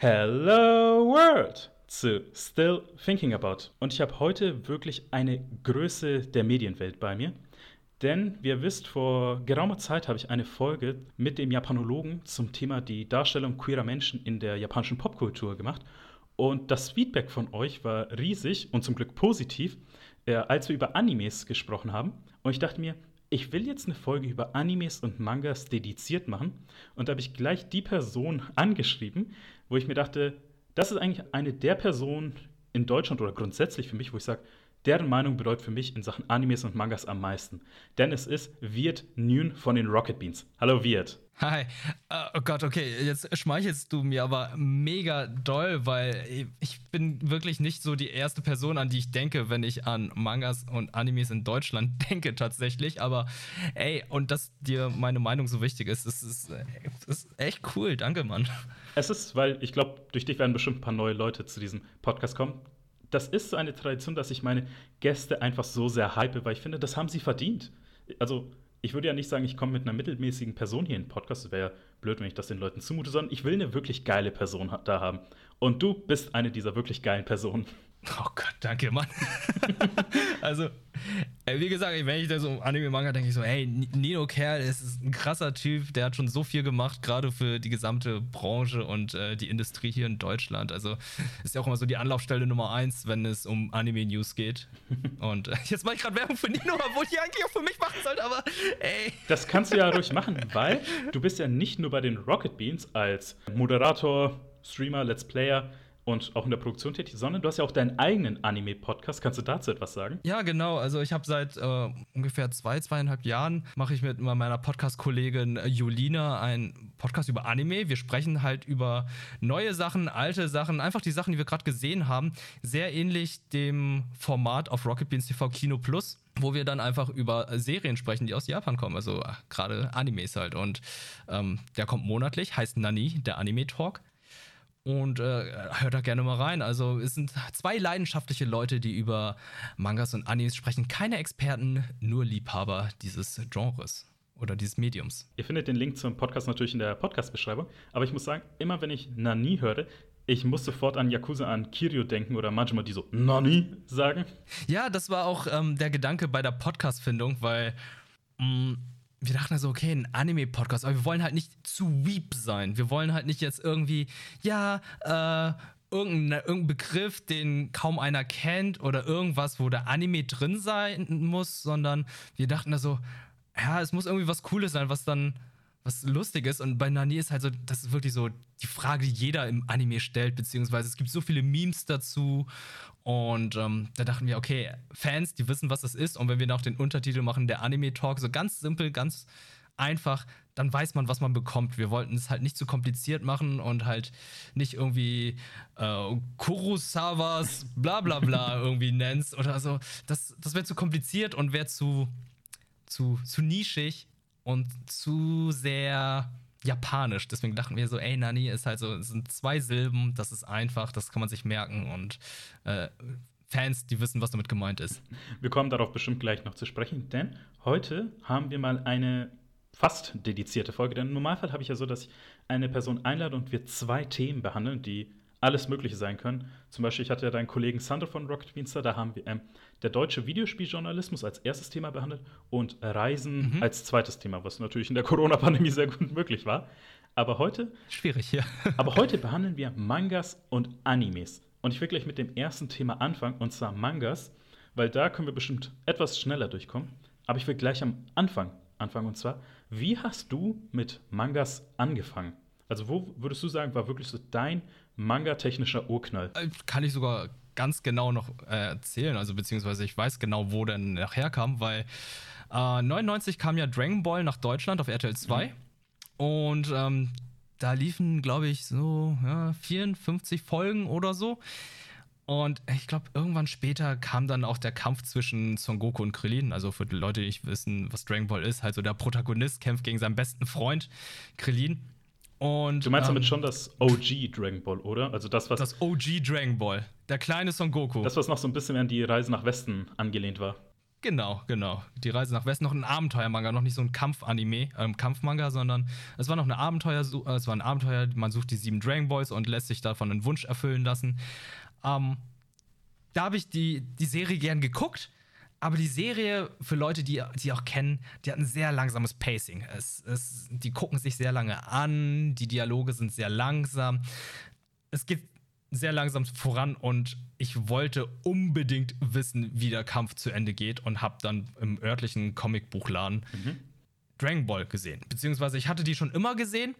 Hello World zu Still Thinking About. Und ich habe heute wirklich eine Größe der Medienwelt bei mir. Denn, wie ihr wisst, vor geraumer Zeit habe ich eine Folge mit dem Japanologen zum Thema die Darstellung queerer Menschen in der japanischen Popkultur gemacht. Und das Feedback von euch war riesig und zum Glück positiv, äh, als wir über Animes gesprochen haben. Und ich dachte mir, ich will jetzt eine Folge über Animes und Mangas dediziert machen. Und da habe ich gleich die Person angeschrieben, wo ich mir dachte, das ist eigentlich eine der Personen in Deutschland oder grundsätzlich für mich, wo ich sage, deren Meinung bedeutet für mich in Sachen Animes und Mangas am meisten. Denn es ist Wirt Nune von den Rocket Beans. Hallo Wirt. Hi. Uh, oh Gott, okay, jetzt schmeichelst du mir aber mega doll, weil ich bin wirklich nicht so die erste Person, an die ich denke, wenn ich an Mangas und Animes in Deutschland denke tatsächlich. Aber ey, und dass dir meine Meinung so wichtig ist, das ist, das ist echt cool. Danke, Mann. Es ist, weil ich glaube, durch dich werden bestimmt ein paar neue Leute zu diesem Podcast kommen. Das ist so eine Tradition, dass ich meine Gäste einfach so sehr hype, weil ich finde, das haben sie verdient. Also ich würde ja nicht sagen, ich komme mit einer mittelmäßigen Person hier in den Podcast. Das wäre ja blöd, wenn ich das den Leuten zumute, sondern ich will eine wirklich geile Person da haben. Und du bist eine dieser wirklich geilen Personen. Oh Gott, danke, Mann. also, wie gesagt, wenn ich da so Anime-Manga denke, ich so, hey, Nino Kerl ist ein krasser Typ, der hat schon so viel gemacht, gerade für die gesamte Branche und äh, die Industrie hier in Deutschland. Also ist ja auch immer so die Anlaufstelle Nummer eins, wenn es um Anime-News geht. Und äh, jetzt mache ich gerade Werbung für Nino, obwohl ich die eigentlich auch für mich machen sollte, aber ey. Das kannst du ja ruhig machen, weil du bist ja nicht nur bei den Rocket Beans als Moderator, Streamer, Let's Player, und auch in der Produktion tätig, sondern du hast ja auch deinen eigenen Anime-Podcast. Kannst du dazu etwas sagen? Ja, genau. Also ich habe seit äh, ungefähr zwei, zweieinhalb Jahren mache ich mit meiner Podcast-Kollegin Julina einen Podcast über Anime. Wir sprechen halt über neue Sachen, alte Sachen, einfach die Sachen, die wir gerade gesehen haben. Sehr ähnlich dem Format auf Rocket Beans TV Kino Plus wo wir dann einfach über Serien sprechen, die aus Japan kommen, also gerade Animes halt. Und ähm, der kommt monatlich, heißt Nani, der Anime Talk. Und äh, hört da gerne mal rein. Also es sind zwei leidenschaftliche Leute, die über Mangas und Animes sprechen. Keine Experten, nur Liebhaber dieses Genres oder dieses Mediums. Ihr findet den Link zum Podcast natürlich in der Podcast-Beschreibung. Aber ich muss sagen, immer wenn ich Nani höre, ich muss sofort an Yakuza, an Kiryu denken oder manchmal die so Nani sagen. Ja, das war auch ähm, der Gedanke bei der Podcast-Findung, weil mh, mm, wir dachten also, okay, ein Anime-Podcast, aber wir wollen halt nicht zu weep sein. Wir wollen halt nicht jetzt irgendwie, ja, äh, irgendein, irgendein Begriff, den kaum einer kennt oder irgendwas, wo der Anime drin sein muss, sondern wir dachten also, ja, es muss irgendwie was Cooles sein, was dann was Lustiges. Und bei Nani ist halt so, das ist wirklich so die Frage, die jeder im Anime stellt, beziehungsweise es gibt so viele Memes dazu. Und ähm, da dachten wir, okay, Fans, die wissen, was das ist. Und wenn wir noch den Untertitel machen, der Anime-Talk, so ganz simpel, ganz einfach, dann weiß man, was man bekommt. Wir wollten es halt nicht zu kompliziert machen und halt nicht irgendwie äh, Kurosawas bla bla bla irgendwie nennst oder so. Das, das wäre zu kompliziert und wäre zu, zu, zu nischig und zu sehr japanisch. Deswegen dachten wir so, ey, Nani ist halt so, es sind zwei Silben, das ist einfach, das kann man sich merken und äh, Fans, die wissen, was damit gemeint ist. Wir kommen darauf bestimmt gleich noch zu sprechen, denn heute haben wir mal eine fast dedizierte Folge. Denn im Normalfall habe ich ja so, dass ich eine Person einlade und wir zwei Themen behandeln, die alles Mögliche sein können. Zum Beispiel, ich hatte ja deinen Kollegen Sandro von Rocket Beanster, da haben wir ähm, der deutsche Videospieljournalismus als erstes Thema behandelt und Reisen mhm. als zweites Thema, was natürlich in der Corona-Pandemie sehr gut möglich war. Aber heute. Schwierig, ja. aber heute behandeln wir Mangas und Animes. Und ich will gleich mit dem ersten Thema anfangen, und zwar Mangas, weil da können wir bestimmt etwas schneller durchkommen. Aber ich will gleich am Anfang anfangen, und zwar, wie hast du mit Mangas angefangen? Also, wo würdest du sagen, war wirklich so dein manga-technischer Urknall. Äh, kann ich sogar ganz genau noch äh, erzählen, also beziehungsweise ich weiß genau, wo der nachher kam, weil äh, 99 kam ja Dragon Ball nach Deutschland auf RTL 2 mhm. und ähm, da liefen, glaube ich, so ja, 54 Folgen oder so. Und ich glaube, irgendwann später kam dann auch der Kampf zwischen Son Goku und Krillin. Also für die Leute, die nicht wissen, was Dragon Ball ist, halt so der Protagonist kämpft gegen seinen besten Freund Krillin. Und, du meinst ähm, damit schon das OG Dragon Ball, oder? Also das, was. Das OG Dragon Ball. Der kleine Son Goku. Das, was noch so ein bisschen an die Reise nach Westen angelehnt war. Genau, genau. Die Reise nach Westen, noch ein Abenteuermanga, noch nicht so ein Kampfanime, ähm, Kampfmanga, sondern es war noch eine Abenteuer, äh, es war ein Abenteuer, man sucht die sieben Dragon Boys und lässt sich davon einen Wunsch erfüllen lassen. Ähm, da habe ich die, die Serie gern geguckt, aber die Serie, für Leute, die, die auch kennen, die hat ein sehr langsames Pacing. Es, es, die gucken sich sehr lange an, die Dialoge sind sehr langsam. Es geht sehr langsam voran und ich wollte unbedingt wissen, wie der Kampf zu Ende geht und habe dann im örtlichen Comicbuchladen mhm. Dragon Ball gesehen. Beziehungsweise ich hatte die schon immer gesehen,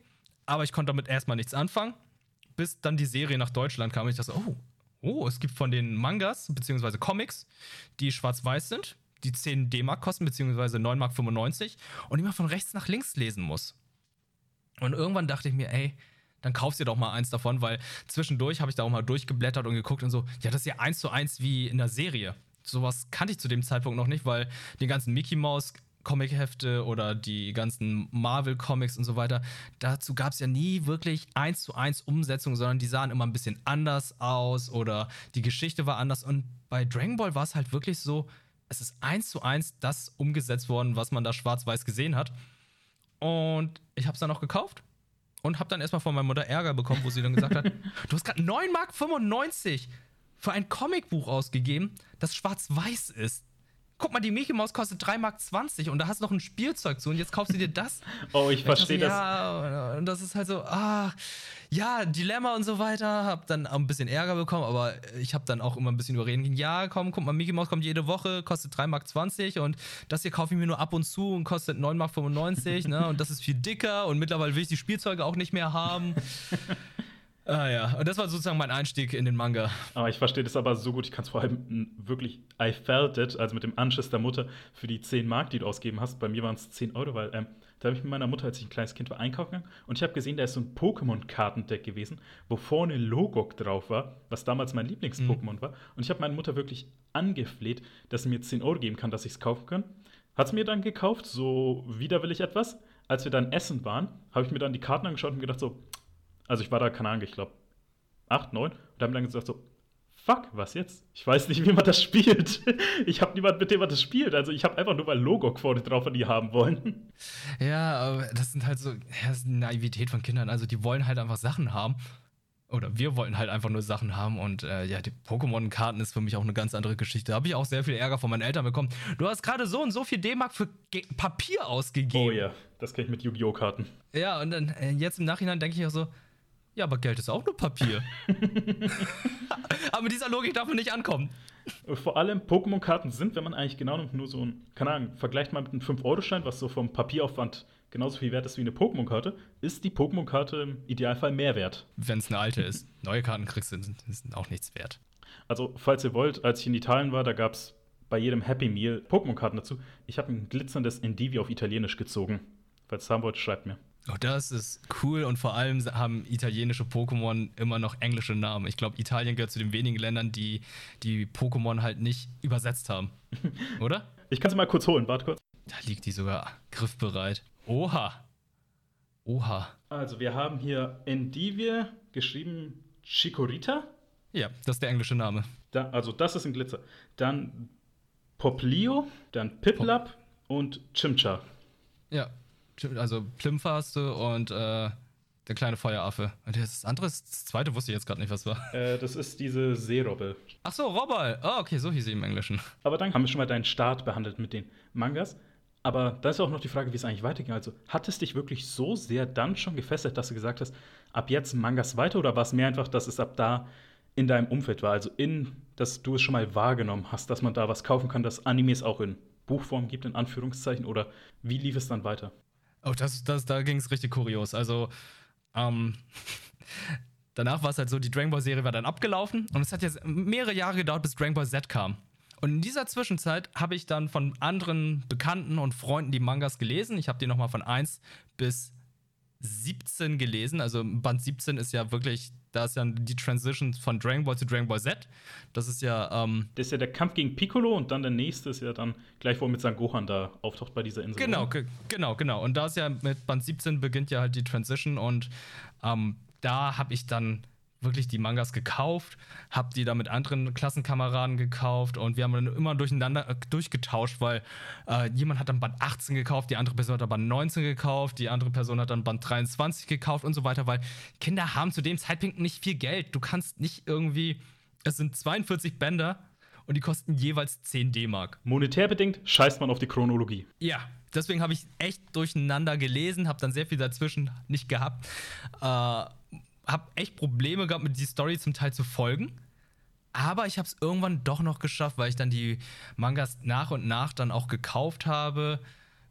aber ich konnte damit erstmal nichts anfangen, bis dann die Serie nach Deutschland kam und ich dachte, oh, oh, es gibt von den Mangas beziehungsweise Comics, die schwarz-weiß sind, die 10 D-Mark kosten, beziehungsweise 9,95 Mark und die man von rechts nach links lesen muss. Und irgendwann dachte ich mir, ey, dann kaufst du dir doch mal eins davon, weil zwischendurch habe ich da auch mal durchgeblättert und geguckt und so, ja, das ist ja eins zu eins wie in der Serie. Sowas kannte ich zu dem Zeitpunkt noch nicht, weil die ganzen Mickey Mouse Comic-Hefte oder die ganzen Marvel-Comics und so weiter, dazu gab es ja nie wirklich eins zu eins Umsetzung, sondern die sahen immer ein bisschen anders aus oder die Geschichte war anders. Und bei Dragon Ball war es halt wirklich so, es ist eins zu eins das umgesetzt worden, was man da schwarz-weiß gesehen hat. Und ich habe es dann auch gekauft und habe dann erstmal von meiner Mutter Ärger bekommen, wo sie dann gesagt hat, du hast gerade 9,95 Mark für ein Comicbuch ausgegeben, das schwarz-weiß ist. Guck mal, die Mickey Maus kostet 3,20 Mark und da hast du noch ein Spielzeug zu und jetzt kaufst du dir das. oh, ich verstehe das. Ja, und das ist halt so, ah, ja, Dilemma und so weiter. Hab dann auch ein bisschen Ärger bekommen, aber ich habe dann auch immer ein bisschen überreden Ja, komm, guck mal, Mickey Maus kommt jede Woche, kostet 3,20 Mark und das hier kaufe ich mir nur ab und zu und kostet 9,95 Mark, ne? Und das ist viel dicker und mittlerweile will ich die Spielzeuge auch nicht mehr haben. Ah ja, und das war sozusagen mein Einstieg in den Manga. Aber ich verstehe das aber so gut, ich kann es vor allem wirklich, I felt it, also mit dem Anschiss der Mutter für die 10 Mark, die du ausgeben hast. Bei mir waren es 10 Euro, weil ähm, da habe ich mit meiner Mutter, als ich ein kleines Kind war, einkaufen gegangen und ich habe gesehen, da ist so ein Pokémon-Kartendeck gewesen, wo vorne Logok drauf war, was damals mein Lieblings-Pokémon mhm. war. Und ich habe meine Mutter wirklich angefleht, dass sie mir 10 Euro geben kann, dass ich es kaufen kann. Hat es mir dann gekauft, so widerwillig etwas. Als wir dann essen waren, habe ich mir dann die Karten angeschaut und gedacht so, also ich war da, keine Ahnung, ich glaube, acht, neun. Und haben dann gesagt so, fuck, was jetzt? Ich weiß nicht, wie man das spielt. Ich habe niemand, mit dem man das spielt. Also ich habe einfach nur mal Logok vorne drauf, und die haben wollen. Ja, aber das sind halt so, das ist eine Naivität von Kindern. Also die wollen halt einfach Sachen haben. Oder wir wollten halt einfach nur Sachen haben und äh, ja, die Pokémon-Karten ist für mich auch eine ganz andere Geschichte. Da habe ich auch sehr viel Ärger von meinen Eltern bekommen. Du hast gerade so und so viel D-Mark für Ge Papier ausgegeben. Oh ja, das kenne ich mit Yu-Gi-Oh! Karten. Ja, und dann äh, jetzt im Nachhinein denke ich auch so, ja, aber Geld ist auch nur Papier. aber mit dieser Logik darf man nicht ankommen. Vor allem Pokémon-Karten sind, wenn man eigentlich genau nimmt, nur so ein, keine Ahnung, vergleicht mal mit einem 5-Euro-Schein, was so vom Papieraufwand genauso viel wert ist wie eine Pokémon-Karte, ist die Pokémon-Karte im Idealfall mehr wert. Wenn es eine alte ist. Neue Karten kriegst du, sind auch nichts wert. Also, falls ihr wollt, als ich in Italien war, da gab es bei jedem Happy Meal Pokémon-Karten dazu. Ich habe ein glitzerndes Endivi auf Italienisch gezogen. Falls es haben wollt, schreibt mir. Oh, das ist cool und vor allem haben italienische Pokémon immer noch englische Namen. Ich glaube, Italien gehört zu den wenigen Ländern, die die Pokémon halt nicht übersetzt haben. Oder? Ich kann sie mal kurz holen, warte kurz. Da liegt die sogar griffbereit. Oha. Oha. Also, wir haben hier Endivie, geschrieben Chikorita. Ja, das ist der englische Name. Da, also, das ist ein Glitzer. Dann Poplio, dann Piplap Pop und Chimcha. Ja, also du und äh, der kleine Feueraffe. Und das andere, das zweite wusste ich jetzt gerade nicht, was war. Äh, das ist diese Seerobbe. Ach so, Robbe. Oh, okay, so hieß sie im Englischen. Aber dann haben wir schon mal deinen Start behandelt mit den Mangas. Aber da ist auch noch die Frage, wie es eigentlich weiterging. Also, hat es dich wirklich so sehr dann schon gefesselt, dass du gesagt hast, ab jetzt Mangas weiter? Oder war es mehr einfach, dass es ab da in deinem Umfeld war? Also, in, dass du es schon mal wahrgenommen hast, dass man da was kaufen kann, dass Animes auch in Buchform gibt, in Anführungszeichen? Oder wie lief es dann weiter? Oh, das, das, da ging es richtig kurios. Also, ähm, danach war es halt so, die Dragon Ball Serie war dann abgelaufen und es hat jetzt mehrere Jahre gedauert, bis Dragon Ball Z kam. Und in dieser Zwischenzeit habe ich dann von anderen Bekannten und Freunden die Mangas gelesen. Ich habe die nochmal von 1 bis 17 gelesen. Also Band 17 ist ja wirklich, da ist ja die Transition von Dragon Ball zu Dragon Ball Z. Das ist ja. Ähm, das ist ja der Kampf gegen Piccolo und dann der nächste ist ja dann gleich, wo mit San Gohan da auftaucht bei dieser Insel. Genau, genau, genau. Und da ist ja mit Band 17 beginnt ja halt die Transition und ähm, da habe ich dann wirklich die Mangas gekauft, habe die da mit anderen Klassenkameraden gekauft und wir haben dann immer durcheinander äh, durchgetauscht, weil äh, jemand hat dann Band 18 gekauft, die andere Person hat dann Band 19 gekauft, die andere Person hat dann Band 23 gekauft und so weiter, weil Kinder haben zu dem Zeitpunkt nicht viel Geld. Du kannst nicht irgendwie, es sind 42 Bänder und die kosten jeweils 10 D-Mark. Monetär bedingt scheißt man auf die Chronologie. Ja, deswegen habe ich echt durcheinander gelesen, habe dann sehr viel dazwischen nicht gehabt. Äh, habe echt Probleme gehabt, mit die Story zum Teil zu folgen. Aber ich habe es irgendwann doch noch geschafft, weil ich dann die Mangas nach und nach dann auch gekauft habe.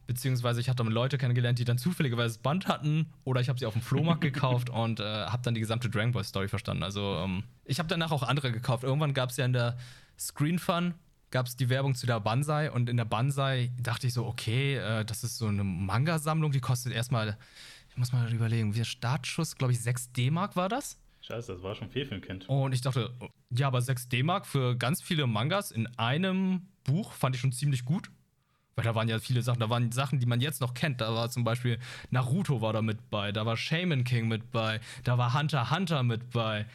Beziehungsweise ich hatte dann Leute kennengelernt, die dann zufälligerweise das Band hatten. Oder ich habe sie auf dem Flohmarkt gekauft und äh, habe dann die gesamte Dragon Ball Story verstanden. Also ähm, ich habe danach auch andere gekauft. Irgendwann gab es ja in der Screen Fun gab es die Werbung zu der Banzai und in der Banzai dachte ich so, okay, äh, das ist so eine Manga-Sammlung, die kostet erstmal ich muss mal überlegen, wie Startschuss, glaube ich, 6 D-Mark war das. Scheiße, das war schon viel für ein Kind. Und ich dachte, ja, aber 6 D-Mark für ganz viele Mangas in einem Buch fand ich schon ziemlich gut. Weil da waren ja viele Sachen, da waren Sachen, die man jetzt noch kennt. Da war zum Beispiel Naruto war da mit bei, da war Shaman King mit bei, da war Hunter Hunter mit bei.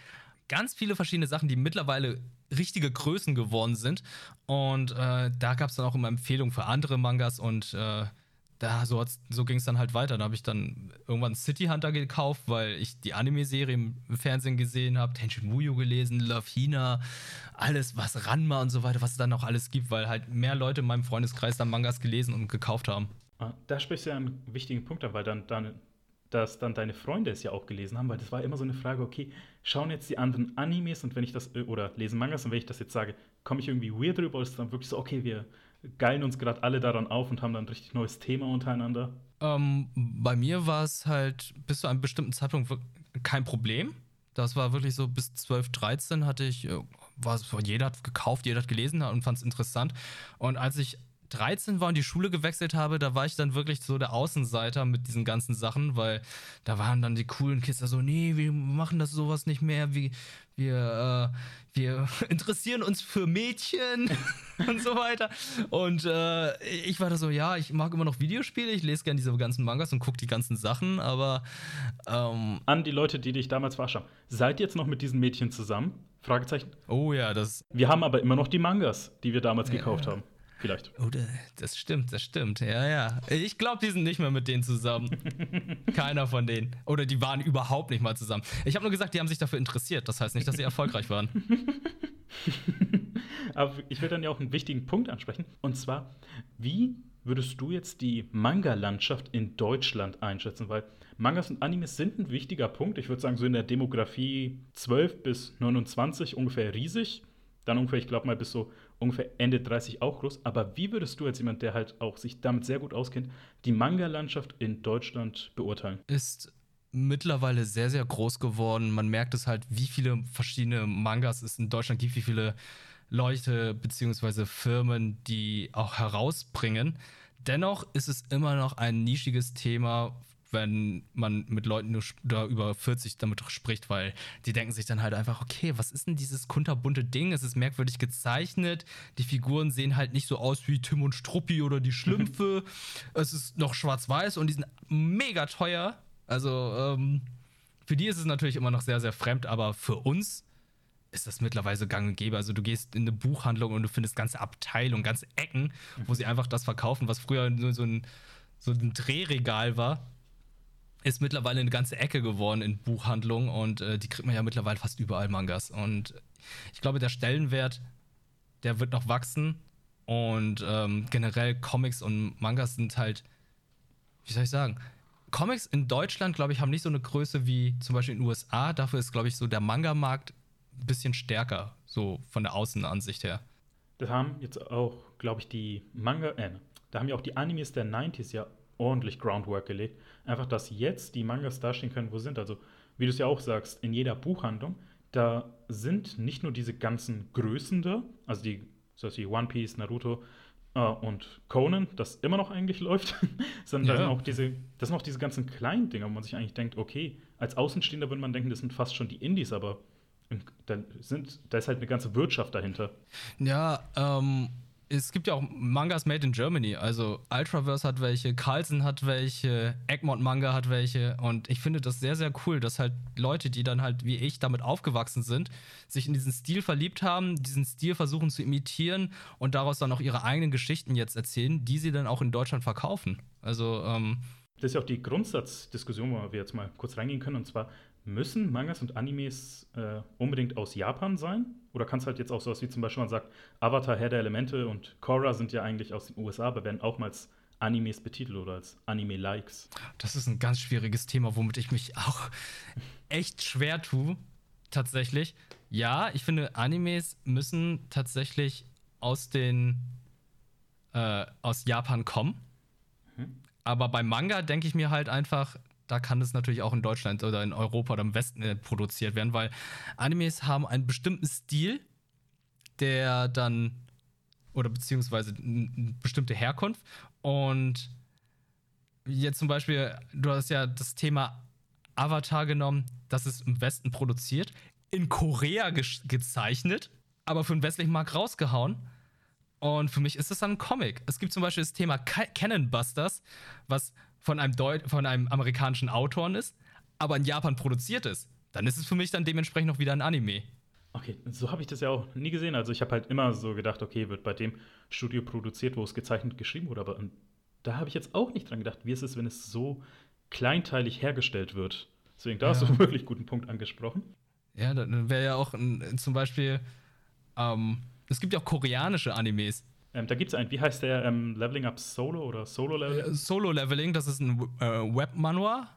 Ganz viele verschiedene Sachen, die mittlerweile richtige Größen geworden sind. Und äh, da gab es dann auch immer Empfehlungen für andere Mangas und äh, da, so, so ging es dann halt weiter. Da habe ich dann irgendwann City Hunter gekauft, weil ich die Anime-Serie im Fernsehen gesehen habe, Tenshin Muyo gelesen, Love Hina, alles, was Ranma und so weiter, was es dann noch alles gibt, weil halt mehr Leute in meinem Freundeskreis dann Mangas gelesen und gekauft haben. Ah, da sprichst du ja einen wichtigen Punkt an, weil dann, dann, dass dann deine Freunde es ja auch gelesen haben, weil das war immer so eine Frage, okay, schauen jetzt die anderen Animes und wenn ich das, äh, oder lesen Mangas und wenn ich das jetzt sage, komme ich irgendwie weird drüber oder ist dann wirklich so, okay, wir geilen uns gerade alle daran auf und haben dann ein richtig neues Thema untereinander? Ähm, bei mir war es halt bis zu einem bestimmten Zeitpunkt kein Problem. Das war wirklich so bis 12, 13 hatte ich, äh, war jeder hat gekauft, jeder hat gelesen und fand es interessant. Und als ich 13 war und die Schule gewechselt habe, da war ich dann wirklich so der Außenseiter mit diesen ganzen Sachen, weil da waren dann die coolen Kids da so, nee, wir machen das sowas nicht mehr, wir, wir, äh, wir interessieren uns für Mädchen und so weiter. Und äh, ich war da so, ja, ich mag immer noch Videospiele, ich lese gerne diese ganzen Mangas und gucke die ganzen Sachen, aber ähm, An die Leute, die dich damals verarscht haben. Seid ihr jetzt noch mit diesen Mädchen zusammen? Fragezeichen. Oh ja, das. Wir haben aber immer noch die Mangas, die wir damals ja, gekauft haben. Vielleicht. Oh, das stimmt, das stimmt. Ja, ja. Ich glaube, die sind nicht mehr mit denen zusammen. Keiner von denen. Oder die waren überhaupt nicht mal zusammen. Ich habe nur gesagt, die haben sich dafür interessiert. Das heißt nicht, dass sie erfolgreich waren. Aber ich will dann ja auch einen wichtigen Punkt ansprechen. Und zwar, wie würdest du jetzt die Manga-Landschaft in Deutschland einschätzen? Weil Mangas und Animes sind ein wichtiger Punkt. Ich würde sagen, so in der Demografie 12 bis 29 ungefähr riesig. Dann ungefähr, ich glaube mal, bis so ungefähr Ende 30 auch groß. Aber wie würdest du als jemand, der halt auch sich damit sehr gut auskennt, die Manga-Landschaft in Deutschland beurteilen? Ist mittlerweile sehr, sehr groß geworden. Man merkt es halt, wie viele verschiedene Mangas es in Deutschland gibt, wie viele Leute bzw. Firmen, die auch herausbringen. Dennoch ist es immer noch ein nischiges Thema, wenn man mit Leuten nur da über 40 damit spricht, weil die denken sich dann halt einfach, okay, was ist denn dieses kunterbunte Ding? Es ist merkwürdig gezeichnet. Die Figuren sehen halt nicht so aus wie Tim und Struppi oder die Schlümpfe. es ist noch schwarz-weiß und die sind mega teuer. Also, ähm, für die ist es natürlich immer noch sehr, sehr fremd, aber für uns ist das mittlerweile gang und gäbe. Also du gehst in eine Buchhandlung und du findest ganze Abteilungen, ganze Ecken, wo sie einfach das verkaufen, was früher nur so ein, so ein Drehregal war ist mittlerweile eine ganze Ecke geworden in Buchhandlungen und äh, die kriegt man ja mittlerweile fast überall Mangas. Und ich glaube, der Stellenwert, der wird noch wachsen. Und ähm, generell Comics und Mangas sind halt, wie soll ich sagen, Comics in Deutschland, glaube ich, haben nicht so eine Größe wie zum Beispiel in den USA. Dafür ist, glaube ich, so der Manga-Markt ein bisschen stärker, so von der Außenansicht her. Das haben jetzt auch, glaube ich, die Manga, äh, da haben ja auch die Animes der 90s ja ordentlich Groundwork gelegt. Einfach, dass jetzt die Mangas dastehen können, wo sie sind. Also, wie du es ja auch sagst, in jeder Buchhandlung, da sind nicht nur diese ganzen Größen da, also die, so wie One Piece, Naruto äh, und Conan, das immer noch eigentlich läuft, sondern ja. da sind auch diese, das sind auch diese ganzen kleinen Dinger, wo man sich eigentlich denkt, okay, als Außenstehender würde man denken, das sind fast schon die Indies, aber da, sind, da ist halt eine ganze Wirtschaft dahinter. Ja, ähm, es gibt ja auch Mangas made in Germany. Also Ultraverse hat welche, Carlsen hat welche, Egmont Manga hat welche. Und ich finde das sehr, sehr cool, dass halt Leute, die dann halt wie ich damit aufgewachsen sind, sich in diesen Stil verliebt haben, diesen Stil versuchen zu imitieren und daraus dann auch ihre eigenen Geschichten jetzt erzählen, die sie dann auch in Deutschland verkaufen. Also, ähm, Das ist ja auch die Grundsatzdiskussion, wo wir jetzt mal kurz reingehen können. Und zwar, müssen Mangas und Animes äh, unbedingt aus Japan sein? Oder kann es halt jetzt auch sowas wie zum Beispiel man sagt, Avatar, Herr der Elemente und Korra sind ja eigentlich aus den USA, aber werden auch mal als Animes betitelt oder als Anime-Likes. Das ist ein ganz schwieriges Thema, womit ich mich auch echt schwer tue. Tatsächlich. Ja, ich finde, Animes müssen tatsächlich aus den äh, aus Japan kommen. Mhm. Aber beim Manga denke ich mir halt einfach, da kann es natürlich auch in Deutschland oder in Europa oder im Westen äh, produziert werden, weil Animes haben einen bestimmten Stil, der dann oder beziehungsweise eine bestimmte Herkunft. Und jetzt zum Beispiel, du hast ja das Thema Avatar genommen, das ist im Westen produziert, in Korea ge gezeichnet, aber für den westlichen Markt rausgehauen. Und für mich ist das dann ein Comic. Es gibt zum Beispiel das Thema Cannon Busters, was von einem, Deut von einem amerikanischen Autoren ist, aber in Japan produziert ist. Dann ist es für mich dann dementsprechend noch wieder ein Anime. Okay, so habe ich das ja auch nie gesehen. Also ich habe halt immer so gedacht, okay, wird bei dem Studio produziert, wo es gezeichnet geschrieben wurde. Aber da habe ich jetzt auch nicht dran gedacht, wie ist es, wenn es so kleinteilig hergestellt wird. Deswegen, da ja. hast du einen wirklich guten Punkt angesprochen. Ja, dann wäre ja auch ein, zum Beispiel, ähm, es gibt ja auch koreanische Animes. Ähm, da gibt es einen, wie heißt der, ähm, Leveling Up Solo oder Solo Leveling? Äh, Solo Leveling, das ist ein äh, Webmanual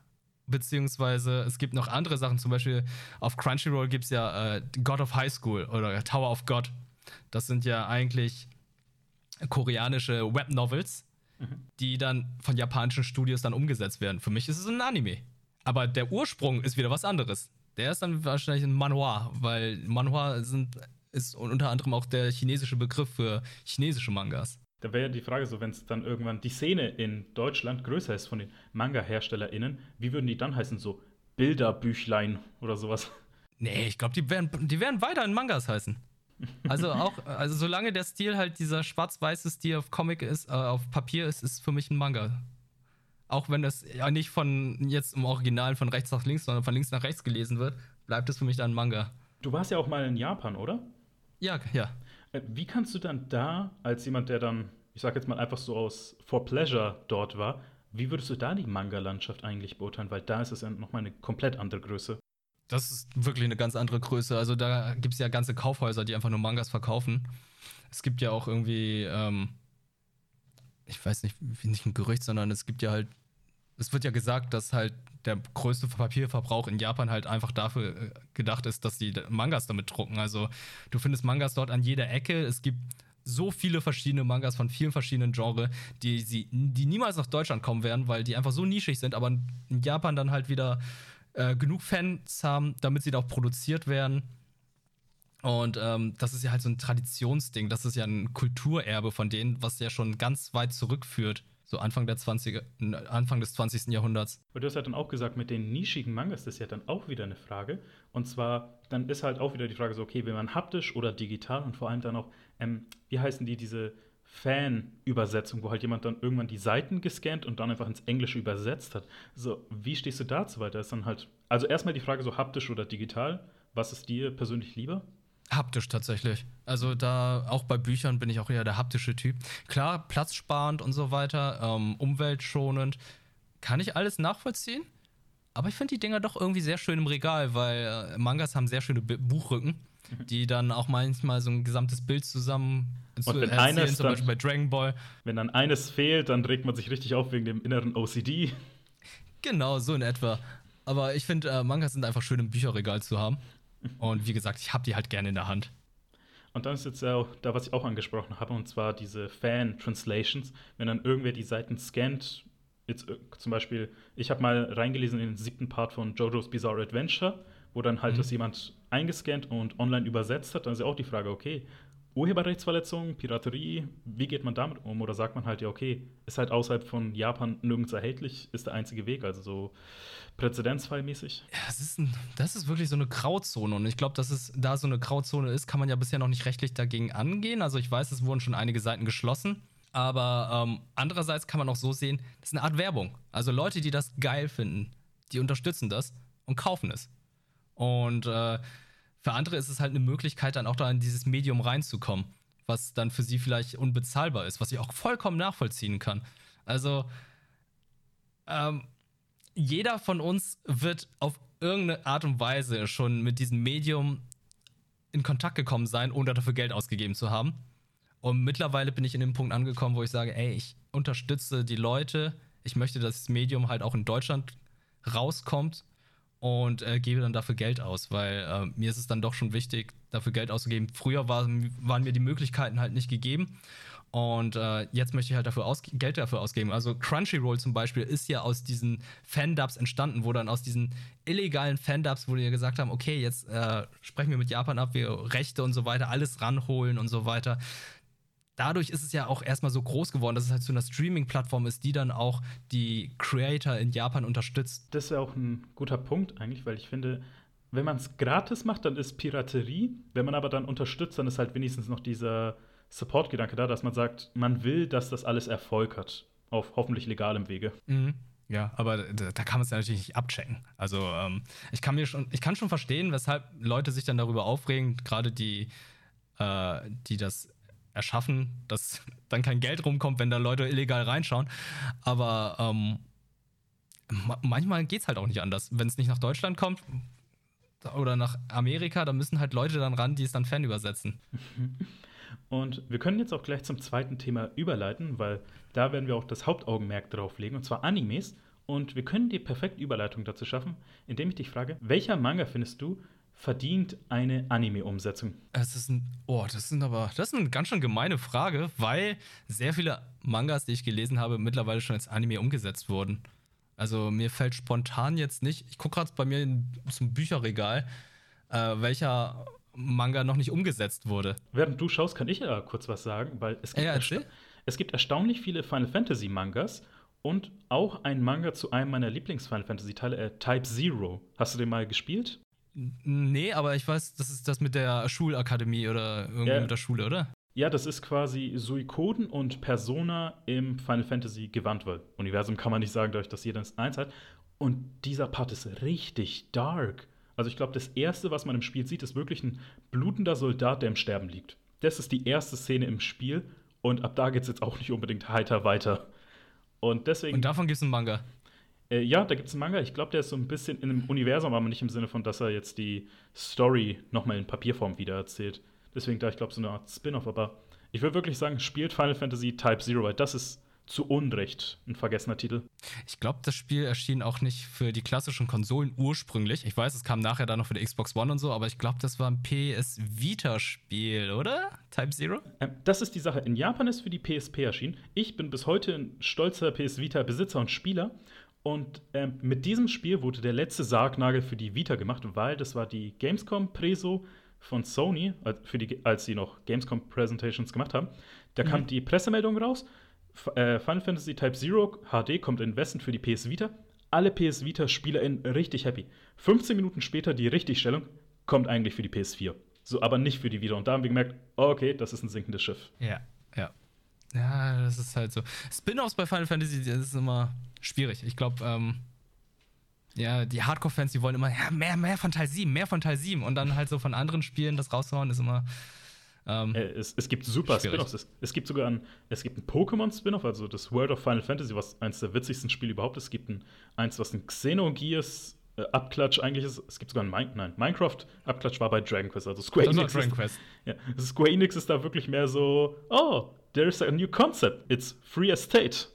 beziehungsweise es gibt noch andere Sachen, zum Beispiel auf Crunchyroll gibt es ja äh, God of High School oder Tower of God. Das sind ja eigentlich koreanische Webnovels, mhm. die dann von japanischen Studios dann umgesetzt werden. Für mich ist es ein Anime. Aber der Ursprung ist wieder was anderes. Der ist dann wahrscheinlich ein Manhwa, weil Manhwa sind, ist unter anderem auch der chinesische Begriff für chinesische Mangas. Da wäre ja die Frage so, wenn es dann irgendwann die Szene in Deutschland größer ist von den Manga-HerstellerInnen, wie würden die dann heißen? So Bilderbüchlein oder sowas? Nee, ich glaube, die werden, die werden weiter in Mangas heißen. Also auch, also solange der Stil halt dieser schwarz-weiße Stil auf Comic ist, äh, auf Papier ist, ist für mich ein Manga. Auch wenn das ja nicht von jetzt im Original von rechts nach links, sondern von links nach rechts gelesen wird, bleibt es für mich dann ein Manga. Du warst ja auch mal in Japan, oder? Ja, ja. Äh, wie kannst du dann da, als jemand, der dann, ich sag jetzt mal einfach so aus For Pleasure dort war, wie würdest du da die Manga-Landschaft eigentlich beurteilen? Weil da ist es ja nochmal eine komplett andere Größe. Das ist wirklich eine ganz andere Größe. Also da gibt es ja ganze Kaufhäuser, die einfach nur Mangas verkaufen. Es gibt ja auch irgendwie, ähm, ich weiß nicht, nicht ein Gerücht, sondern es gibt ja halt, es wird ja gesagt, dass halt der größte Papierverbrauch in Japan halt einfach dafür äh, gedacht ist, dass die Mangas damit drucken. Also du findest Mangas dort an jeder Ecke. Es gibt so viele verschiedene Mangas von vielen verschiedenen Genres, die, sie, die niemals nach Deutschland kommen werden, weil die einfach so nischig sind, aber in Japan dann halt wieder äh, genug Fans haben, damit sie da auch produziert werden. Und ähm, das ist ja halt so ein Traditionsding, das ist ja ein Kulturerbe von denen, was ja schon ganz weit zurückführt so Anfang, der 20, Anfang des 20. Jahrhunderts. Und du hast ja dann auch gesagt, mit den nischigen Mangas, das ist ja dann auch wieder eine Frage. Und zwar, dann ist halt auch wieder die Frage so, okay, will man haptisch oder digital und vor allem dann auch, ähm, wie heißen die, diese Fan-Übersetzung, wo halt jemand dann irgendwann die Seiten gescannt und dann einfach ins Englische übersetzt hat. So, wie stehst du dazu? Weil da ist dann halt, also erstmal die Frage so haptisch oder digital. Was ist dir persönlich lieber? Haptisch tatsächlich. Also da auch bei Büchern bin ich auch eher der haptische Typ. Klar, platzsparend und so weiter, ähm, umweltschonend, kann ich alles nachvollziehen. Aber ich finde die Dinger doch irgendwie sehr schön im Regal, weil äh, Mangas haben sehr schöne B Buchrücken, mhm. die dann auch manchmal so ein gesamtes Bild zusammen zu und wenn erzählen, eines zum Beispiel bei Dragon Ball. Wenn dann eines fehlt, dann regt man sich richtig auf wegen dem inneren OCD. Genau, so in etwa. Aber ich finde, äh, Mangas sind einfach schön im Bücherregal zu haben. Und wie gesagt, ich habe die halt gerne in der Hand. Und dann ist jetzt auch da, was ich auch angesprochen habe, und zwar diese Fan-Translations. Wenn dann irgendwer die Seiten scannt, jetzt äh, zum Beispiel, ich habe mal reingelesen in den siebten Part von JoJo's Bizarre Adventure, wo dann halt mhm. das jemand eingescannt und online übersetzt hat, dann ist ja auch die Frage, okay, Urheberrechtsverletzungen, Piraterie, wie geht man damit um? Oder sagt man halt, ja, okay, ist halt außerhalb von Japan nirgends erhältlich, ist der einzige Weg, also so präzedenzfallmäßig? Ja, das ist, ein, das ist wirklich so eine Grauzone. Und ich glaube, dass es da so eine Grauzone ist, kann man ja bisher noch nicht rechtlich dagegen angehen. Also ich weiß, es wurden schon einige Seiten geschlossen. Aber ähm, andererseits kann man auch so sehen, das ist eine Art Werbung. Also Leute, die das geil finden, die unterstützen das und kaufen es. Und äh, für andere ist es halt eine Möglichkeit, dann auch da in dieses Medium reinzukommen, was dann für sie vielleicht unbezahlbar ist, was ich auch vollkommen nachvollziehen kann. Also ähm, jeder von uns wird auf irgendeine Art und Weise schon mit diesem Medium in Kontakt gekommen sein, ohne dafür Geld ausgegeben zu haben. Und mittlerweile bin ich in dem Punkt angekommen, wo ich sage, ey, ich unterstütze die Leute. Ich möchte, dass das Medium halt auch in Deutschland rauskommt und äh, gebe dann dafür Geld aus, weil äh, mir ist es dann doch schon wichtig, dafür Geld auszugeben. Früher war, waren mir die Möglichkeiten halt nicht gegeben. Und äh, jetzt möchte ich halt dafür Geld dafür ausgeben. Also Crunchyroll zum Beispiel ist ja aus diesen Fandubs entstanden, wo dann aus diesen illegalen Fandubs, wo die ja gesagt haben, okay, jetzt äh, sprechen wir mit Japan ab, wir Rechte und so weiter, alles ranholen und so weiter dadurch ist es ja auch erstmal so groß geworden, dass es halt zu einer Streaming-Plattform ist, die dann auch die Creator in Japan unterstützt. Das ist ja auch ein guter Punkt eigentlich, weil ich finde, wenn man es gratis macht, dann ist Piraterie. Wenn man aber dann unterstützt, dann ist halt wenigstens noch dieser Support-Gedanke da, dass man sagt, man will, dass das alles Erfolg hat. Auf hoffentlich legalem Wege. Mhm. Ja, aber da, da kann man es ja natürlich nicht abchecken. Also ähm, ich kann mir schon, ich kann schon verstehen, weshalb Leute sich dann darüber aufregen, gerade die, äh, die das erschaffen, dass dann kein Geld rumkommt, wenn da Leute illegal reinschauen. Aber ähm, manchmal geht es halt auch nicht anders. Wenn es nicht nach Deutschland kommt oder nach Amerika, dann müssen halt Leute dann ran, die es dann Fan übersetzen. Und wir können jetzt auch gleich zum zweiten Thema überleiten, weil da werden wir auch das Hauptaugenmerk drauf legen, und zwar Animes. Und wir können die perfekte Überleitung dazu schaffen, indem ich dich frage, welcher Manga findest du verdient eine Anime-Umsetzung? Es ist ein, oh, das ist aber, das ist eine ganz schön gemeine Frage, weil sehr viele Mangas, die ich gelesen habe, mittlerweile schon als Anime umgesetzt wurden. Also mir fällt spontan jetzt nicht, ich gucke gerade bei mir in, zum Bücherregal, äh, welcher Manga noch nicht umgesetzt wurde. Während du schaust, kann ich ja kurz was sagen, weil es gibt, ja, es gibt erstaunlich viele Final Fantasy Mangas und auch ein Manga zu einem meiner Lieblings-Final Fantasy-Teile, äh, Type Zero. Hast du den mal gespielt? Nee, aber ich weiß, das ist das mit der Schulakademie oder irgendwie ja. mit der Schule, oder? Ja, das ist quasi Suikoden und Persona im Final Fantasy Gewand, weil Universum kann man nicht sagen, dadurch, dass jeder eins hat. Und dieser Part ist richtig dark. Also ich glaube, das Erste, was man im Spiel sieht, ist wirklich ein blutender Soldat, der im Sterben liegt. Das ist die erste Szene im Spiel und ab da geht es jetzt auch nicht unbedingt heiter weiter. Und deswegen. Und davon gibt es einen Manga. Äh, ja, da gibt es einen Manga. Ich glaube, der ist so ein bisschen in einem Universum, aber nicht im Sinne von, dass er jetzt die Story nochmal in Papierform wiedererzählt. Deswegen da, ich glaube, so eine Art Spin-off. Aber ich würde wirklich sagen, spielt Final Fantasy Type Zero, weil das ist zu Unrecht ein vergessener Titel. Ich glaube, das Spiel erschien auch nicht für die klassischen Konsolen ursprünglich. Ich weiß, es kam nachher dann noch für die Xbox One und so, aber ich glaube, das war ein PS Vita-Spiel, oder? Type Zero? Ähm, das ist die Sache. In Japan ist für die PSP erschienen. Ich bin bis heute ein stolzer PS Vita-Besitzer und Spieler und ähm, mit diesem Spiel wurde der letzte Sargnagel für die Vita gemacht, weil das war die Gamescom Preso von Sony, für die, als sie noch Gamescom Presentations gemacht haben. Da mhm. kam die Pressemeldung raus. F äh, Final Fantasy Type Zero HD kommt in Westen für die PS Vita. Alle PS Vita-SpielerInnen richtig happy. 15 Minuten später die Richtigstellung kommt eigentlich für die PS4. So, aber nicht für die Vita. Und da haben wir gemerkt, okay, das ist ein sinkendes Schiff. Ja, ja. Ja, das ist halt so. Spin-offs bei Final Fantasy, das ist immer schwierig. Ich glaube, ähm, ja, die Hardcore-Fans, die wollen immer, ja, mehr, mehr von Teil 7, mehr von Teil 7. Und dann halt so von anderen Spielen das raushauen, ist immer. Ähm, äh, es, es, gibt super Spin-offs. Es, es, gibt sogar ein, es gibt ein Pokémon-Spin-off, also das World of Final Fantasy, was eines der witzigsten Spiele überhaupt ist. Es gibt ein, eins, was ein Xenogears äh, Abklatsch eigentlich ist. Es gibt sogar ein Min nein, Minecraft Abklatsch war bei Dragon Quest. Also Square Enix. Dragon ist, Quest. Ja, Square Enix ist da wirklich mehr so, oh, there's a new concept. It's Free Estate.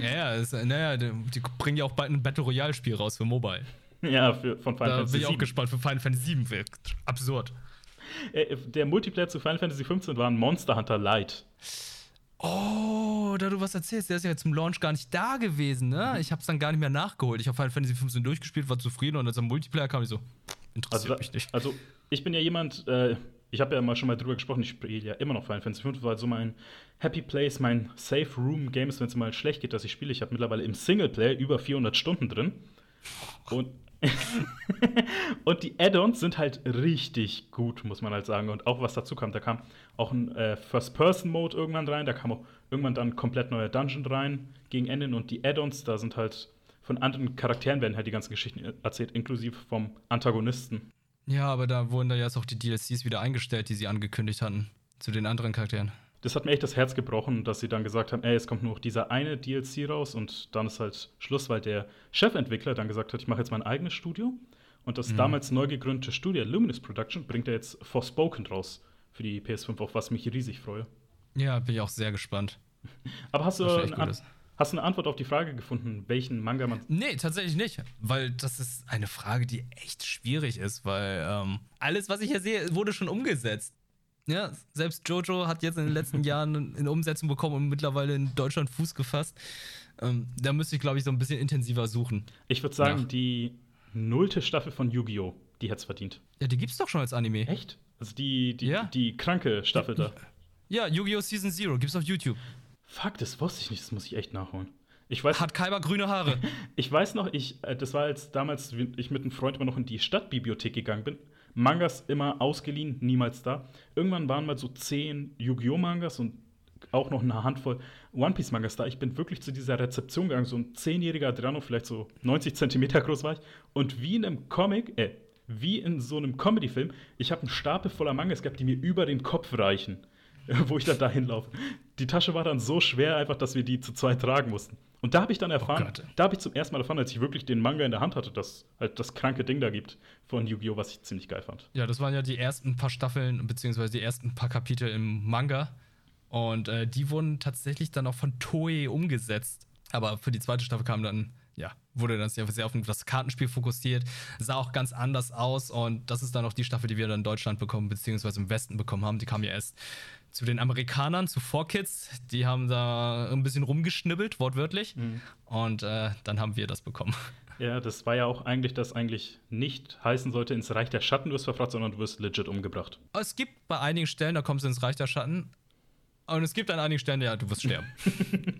Ja, ja, naja, die, bringen ja auch bald ein Battle Royale-Spiel raus für Mobile. Ja, für, von Final da Fantasy. Da bin ich auch gespannt für Final Fantasy 7. Wird absurd. Äh, der Multiplayer zu Final Fantasy 15 war ein Monster Hunter Light. Oh, da du was erzählst, der ist ja zum Launch gar nicht da gewesen, ne? Ich hab's dann gar nicht mehr nachgeholt. Ich habe Final Fantasy 15 durchgespielt, war zufrieden und als er Multiplayer kam, ich so, interessiert also, mich nicht. Also, ich bin ja jemand, äh, ich habe ja mal schon mal drüber gesprochen, ich spiele ja immer noch Final Fantasy 5, weil so mein Happy Place, mein Safe Room Game ist, wenn es mal schlecht geht, dass ich spiele. Ich habe mittlerweile im Singleplayer über 400 Stunden drin. Und, und die Add-ons sind halt richtig gut, muss man halt sagen. Und auch was dazu kam, da kam auch ein äh, First-Person-Mode irgendwann rein, da kam auch irgendwann dann komplett neuer Dungeon rein gegen Ende. Und die Add-ons, da sind halt von anderen Charakteren werden halt die ganzen Geschichten erzählt, inklusive vom Antagonisten. Ja, aber da wurden da jetzt auch die DLCs wieder eingestellt, die sie angekündigt hatten zu den anderen Charakteren. Das hat mir echt das Herz gebrochen, dass sie dann gesagt haben, ey, es kommt nur noch dieser eine DLC raus und dann ist halt Schluss, weil der Chefentwickler dann gesagt hat, ich mache jetzt mein eigenes Studio. Und das mhm. damals neu gegründete Studio Luminous Production bringt er jetzt Forspoken raus für die PS5, auf was mich riesig freue. Ja, bin ich auch sehr gespannt. Aber hast du, eine, hast du eine Antwort auf die Frage gefunden, welchen Manga man. Nee, tatsächlich nicht. Weil das ist eine Frage, die echt schwierig ist, weil ähm, alles, was ich hier sehe, wurde schon umgesetzt. Ja, selbst Jojo hat jetzt in den letzten Jahren eine Umsetzung bekommen und mittlerweile in Deutschland Fuß gefasst. Ähm, da müsste ich, glaube ich, so ein bisschen intensiver suchen. Ich würde sagen, ja. die nullte Staffel von Yu-Gi-Oh! Die es verdient. Ja, die gibt's doch schon als Anime. Echt? Also die, die, ja. die kranke Staffel da. Ja, Yu-Gi-Oh! Season Zero gibt's auf YouTube. Fuck, das wusste ich nicht, das muss ich echt nachholen. Ich weiß, Hat Kaiba grüne Haare. ich weiß noch, ich, äh, das war als damals, ich mit einem Freund immer noch in die Stadtbibliothek gegangen bin Mangas immer ausgeliehen, niemals da. Irgendwann waren mal so zehn Yu-Gi-Oh! Mangas und auch noch eine Handvoll One Piece Mangas da. Ich bin wirklich zu dieser Rezeption gegangen, so ein zehnjähriger Adriano, vielleicht so 90 Zentimeter groß war ich. Und wie in einem Comic, äh, wie in so einem Comedy-Film, ich habe einen Stapel voller Mangas gehabt, die mir über den Kopf reichen, wo ich dann dahin laufe. Die Tasche war dann so schwer einfach, dass wir die zu zweit tragen mussten. Und da habe ich dann erfahren, oh da habe ich zum ersten Mal erfahren, als ich wirklich den Manga in der Hand hatte, dass halt das kranke Ding da gibt von Yu-Gi-Oh!, was ich ziemlich geil fand. Ja, das waren ja die ersten paar Staffeln, beziehungsweise die ersten paar Kapitel im Manga. Und äh, die wurden tatsächlich dann auch von Toei umgesetzt. Aber für die zweite Staffel kam dann, ja, wurde dann sehr, sehr auf das Kartenspiel fokussiert, sah auch ganz anders aus. Und das ist dann auch die Staffel, die wir dann in Deutschland bekommen, beziehungsweise im Westen bekommen haben. Die kam ja erst zu den Amerikanern, zu 4Kids. Die haben da ein bisschen rumgeschnibbelt, wortwörtlich. Mhm. Und äh, dann haben wir das bekommen. Ja, das war ja auch eigentlich, dass eigentlich nicht heißen sollte, ins Reich der Schatten wirst verfragt, sondern du wirst legit umgebracht. Es gibt bei einigen Stellen, da kommst du ins Reich der Schatten. Und es gibt an einigen Stellen, ja, du wirst sterben.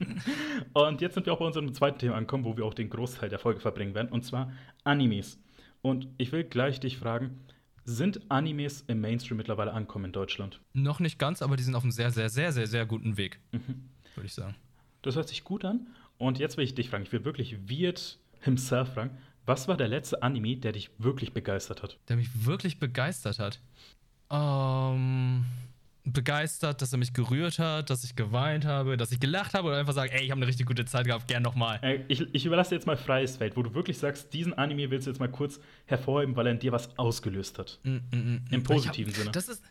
und jetzt sind wir auch bei unserem zweiten Thema angekommen, wo wir auch den Großteil der Folge verbringen werden, und zwar Animes. Und ich will gleich dich fragen, sind Animes im Mainstream mittlerweile ankommen in Deutschland? Noch nicht ganz, aber die sind auf einem sehr, sehr, sehr, sehr, sehr guten Weg, mhm. würde ich sagen. Das hört sich gut an. Und jetzt will ich dich fragen, ich will wirklich Wirt himself fragen, was war der letzte Anime, der dich wirklich begeistert hat? Der mich wirklich begeistert hat? Ähm. Um begeistert, dass er mich gerührt hat, dass ich geweint habe, dass ich gelacht habe oder einfach sagen, ey, ich habe eine richtig gute Zeit gehabt, gern nochmal. Äh, ich, ich überlasse jetzt mal freies Feld, wo du wirklich sagst, diesen Anime willst du jetzt mal kurz hervorheben, weil er in dir was ausgelöst hat. Mm, mm, mm. Im positiven hab, Sinne. Das ist,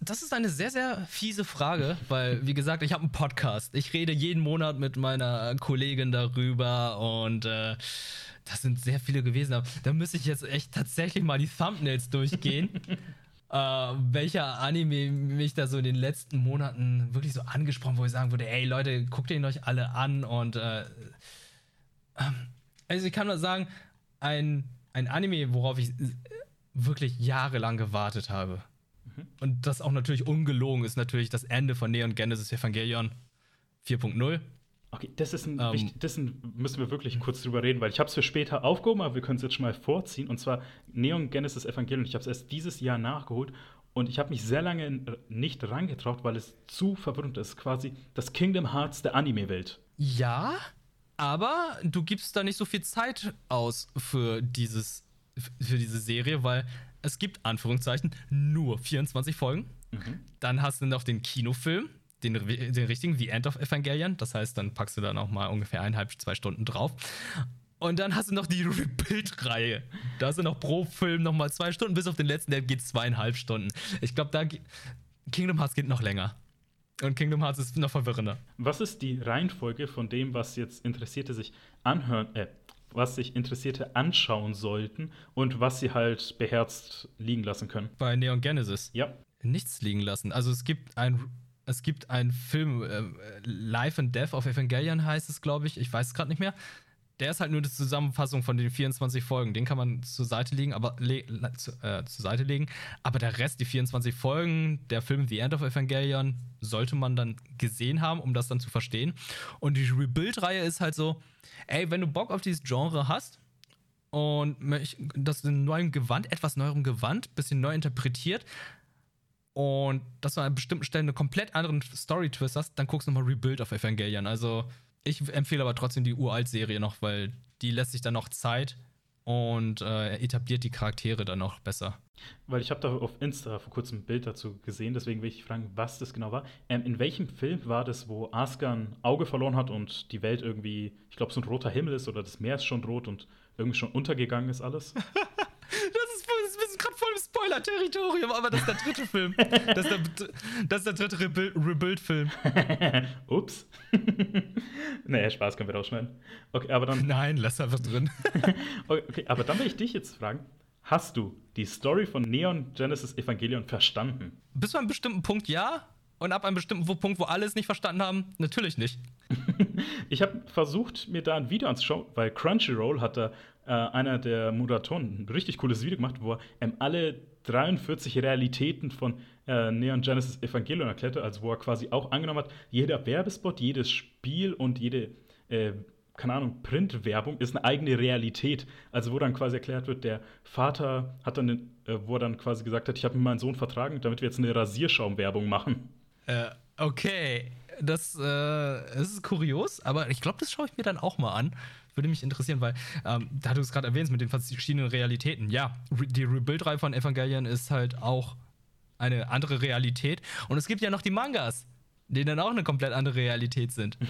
das ist eine sehr, sehr fiese Frage, weil, wie gesagt, ich habe einen Podcast. Ich rede jeden Monat mit meiner Kollegin darüber und äh, das sind sehr viele gewesen. Da müsste ich jetzt echt tatsächlich mal die Thumbnails durchgehen. äh, welcher Anime mich da so in den letzten Monaten wirklich so angesprochen, wo ich sagen würde, ey Leute, guckt ihn euch alle an und äh, ähm, also ich kann nur sagen, ein, ein Anime, worauf ich wirklich jahrelang gewartet habe. Mhm. Und das auch natürlich ungelogen ist natürlich das Ende von Neon Genesis Evangelion 4.0. Okay, das ist ein, ähm. das ein, müssen wir wirklich kurz drüber reden, weil ich habe es für später aufgehoben, aber wir können es jetzt schon mal vorziehen. Und zwar Neon Genesis Evangelion. Ich habe es erst dieses Jahr nachgeholt und ich habe mich sehr lange nicht rangetraut, weil es zu verwirrend ist. Quasi das Kingdom Hearts der Anime-Welt. Ja, aber du gibst da nicht so viel Zeit aus für dieses, für diese Serie, weil es gibt Anführungszeichen nur 24 Folgen. Mhm. Dann hast du noch den Kinofilm den, den richtigen, The End of Evangelion. Das heißt, dann packst du da noch mal ungefähr eineinhalb, zwei Stunden drauf. Und dann hast du noch die Rebuild-Reihe. Da hast du noch pro Film noch mal zwei Stunden, bis auf den letzten, der geht zweieinhalb Stunden. Ich glaube, da Kingdom Hearts geht noch länger. Und Kingdom Hearts ist noch verwirrender. Was ist die Reihenfolge von dem, was jetzt Interessierte sich anhören, äh, was sich Interessierte anschauen sollten und was sie halt beherzt liegen lassen können? Bei Neon Genesis? Ja. Nichts liegen lassen. Also es gibt ein es gibt einen Film, äh, Life and Death of Evangelion heißt es, glaube ich. Ich weiß es gerade nicht mehr. der ist halt nur die Zusammenfassung von den 24 Folgen. Den kann man zur Seite legen, aber le äh, zur Seite legen. Aber der Rest, die 24 Folgen, der Film The End of Evangelion, sollte man dann gesehen haben, um das dann zu verstehen. Und die Rebuild-Reihe ist halt so, ey, wenn du Bock auf dieses Genre hast und das in neuem Gewand, etwas neuerem Gewand, bisschen neu interpretiert, und dass du an bestimmten Stellen einen komplett anderen Story-Twist hast, dann guckst du nochmal Rebuild of Evangelion. Also ich empfehle aber trotzdem die Uralt-Serie noch, weil die lässt sich dann noch Zeit und äh, etabliert die Charaktere dann noch besser. Weil ich habe da auf Insta vor kurzem ein Bild dazu gesehen, deswegen will ich fragen, was das genau war. Ähm, in welchem Film war das, wo Asuka ein Auge verloren hat und die Welt irgendwie, ich glaube, so ein roter Himmel ist oder das Meer ist schon rot und irgendwie schon untergegangen ist alles? Spoiler-Territorium, aber das ist der dritte Film. Das ist der, das ist der dritte Rebuild-Film. Ups. naja, Spaß können wir rausschneiden. Okay, aber dann. Nein, lass einfach drin. okay, aber dann will ich dich jetzt fragen: Hast du die Story von Neon Genesis Evangelion verstanden? Bis zu einem bestimmten Punkt ja. Und ab einem bestimmten Punkt, wo alle es nicht verstanden haben, natürlich nicht. ich habe versucht, mir da ein Video anzuschauen, weil Crunchyroll hat da äh, einer der Moderatoren ein richtig cooles Video gemacht, wo er ähm, alle 43 Realitäten von äh, Neon Genesis Evangelion erklärte, also wo er quasi auch angenommen hat, jeder Werbespot, jedes Spiel und jede, äh, keine Ahnung, Printwerbung ist eine eigene Realität. Also wo dann quasi erklärt wird, der Vater hat dann, äh, wo er dann quasi gesagt hat, ich habe mit meinem Sohn vertragen, damit wir jetzt eine Rasierschaumwerbung machen. Äh, okay, das, äh, das ist kurios, aber ich glaube, das schaue ich mir dann auch mal an würde mich interessieren, weil, ähm, da du es gerade erwähnst mit den verschiedenen Realitäten. Ja, die Rebuild-Reihe von Evangelion ist halt auch eine andere Realität. Und es gibt ja noch die Mangas, die dann auch eine komplett andere Realität sind.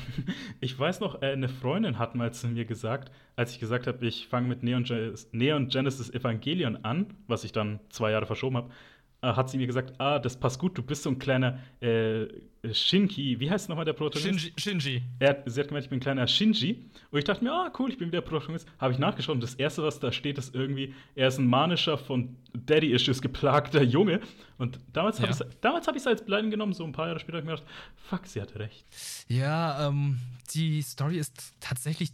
Ich weiß noch, äh, eine Freundin hat mal zu mir gesagt, als ich gesagt habe, ich fange mit Neon, Neon Genesis Evangelion an, was ich dann zwei Jahre verschoben habe, hat sie mir gesagt, ah, das passt gut, du bist so ein kleiner äh, Shinji, wie heißt nochmal der Protagonist? Shinji. Shinji. Er, sie hat gemeint, ich bin ein kleiner Shinji. Und ich dachte mir, ah, cool, ich bin wieder Protagonist. Habe ich nachgeschaut und das Erste, was da steht, ist irgendwie, er ist ein manischer, von Daddy-Issues geplagter Junge. Und damals ja. habe ich es als Bleiben genommen, so ein paar Jahre später habe ich gedacht, fuck, sie hatte recht. Ja, ähm, die Story ist tatsächlich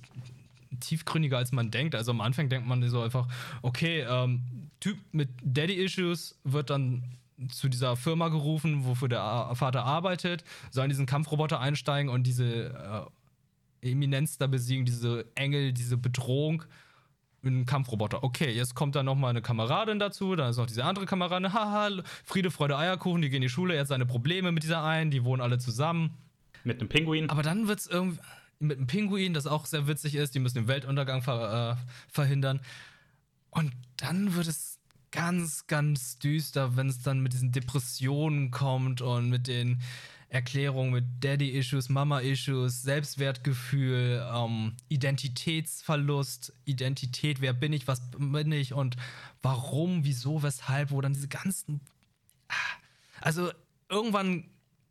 tiefgründiger, als man denkt. Also am Anfang denkt man so einfach, okay, ähm, Typ mit Daddy-Issues wird dann zu dieser Firma gerufen, wofür der Vater arbeitet, soll in diesen Kampfroboter einsteigen und diese äh, Eminenz da besiegen, diese Engel, diese Bedrohung einem Kampfroboter. Okay, jetzt kommt dann nochmal eine Kameradin dazu, dann ist noch diese andere Kameradin, haha, Friede, Freude, Eierkuchen, die gehen in die Schule, er hat seine Probleme mit dieser einen, die wohnen alle zusammen. Mit einem Pinguin. Aber dann wird es irgendwie mit einem Pinguin, das auch sehr witzig ist, die müssen den Weltuntergang ver, äh, verhindern. Und dann wird es ganz, ganz düster, wenn es dann mit diesen Depressionen kommt und mit den Erklärungen mit Daddy-Issues, Mama-Issues, Selbstwertgefühl, ähm, Identitätsverlust, Identität, wer bin ich, was bin ich und warum, wieso, weshalb, wo dann diese ganzen. Ah, also irgendwann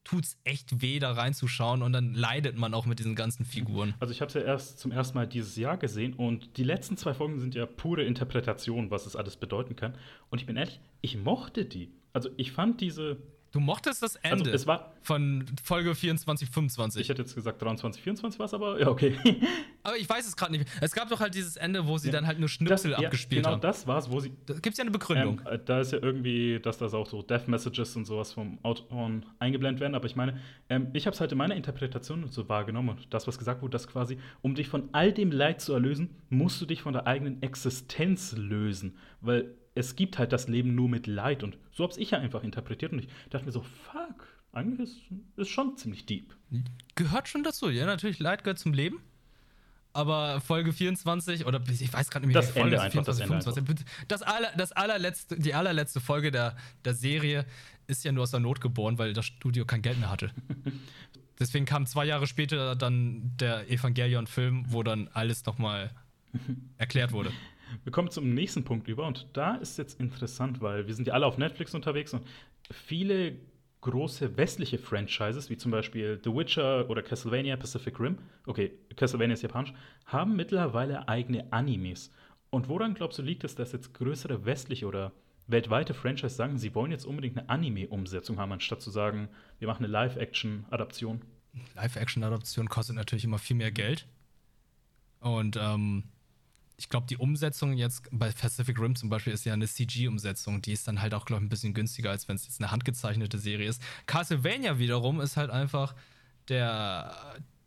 tut es echt weh, da reinzuschauen und dann leidet man auch mit diesen ganzen Figuren. Also ich habe es ja erst zum ersten Mal dieses Jahr gesehen und die letzten zwei Folgen sind ja pure Interpretation, was es alles bedeuten kann. Und ich bin ehrlich, ich mochte die. Also ich fand diese Du mochtest das also, Ende also es war, von Folge 24, 25. Ich hätte jetzt gesagt 23, 24 war es, aber ja, okay. aber ich weiß es gerade nicht. Es gab doch halt dieses Ende, wo sie ja, dann halt nur Schnipsel das, abgespielt ja, genau haben. Genau das war es, wo sie. Da gibt es ja eine Begründung. Ähm, da ist ja irgendwie, dass das auch so Death Messages und sowas vom Autoren eingeblendet werden. Aber ich meine, ähm, ich habe es halt in meiner Interpretation so wahrgenommen und das, was gesagt wurde, dass quasi, um dich von all dem Leid zu erlösen, musst du dich von der eigenen Existenz lösen. Weil es gibt halt das Leben nur mit Leid. Und so habe ich ja einfach interpretiert. Und ich dachte mir so, fuck, eigentlich ist, ist schon ziemlich deep. Gehört schon dazu, ja, natürlich. Leid gehört zum Leben. Aber Folge 24, oder ich weiß gerade nicht mehr, das Folge Ende einfach, 24, das 25. Das, aller, das allerletzte, die allerletzte Folge der, der Serie ist ja nur aus der Not geboren, weil das Studio kein Geld mehr hatte. Deswegen kam zwei Jahre später dann der Evangelion-Film, wo dann alles nochmal erklärt wurde. Wir kommen zum nächsten Punkt über und da ist jetzt interessant, weil wir sind ja alle auf Netflix unterwegs und viele große westliche Franchises, wie zum Beispiel The Witcher oder Castlevania Pacific Rim, okay, Castlevania ist japanisch, haben mittlerweile eigene Animes. Und woran glaubst du liegt es, dass jetzt größere westliche oder weltweite Franchise sagen, sie wollen jetzt unbedingt eine Anime-Umsetzung haben, anstatt zu sagen, wir machen eine Live-Action-Adaption? Live-Action-Adaption kostet natürlich immer viel mehr Geld. Und ähm, ich glaube, die Umsetzung jetzt bei Pacific Rim zum Beispiel ist ja eine CG-Umsetzung. Die ist dann halt auch, glaube ich, ein bisschen günstiger, als wenn es jetzt eine handgezeichnete Serie ist. Castlevania wiederum ist halt einfach der,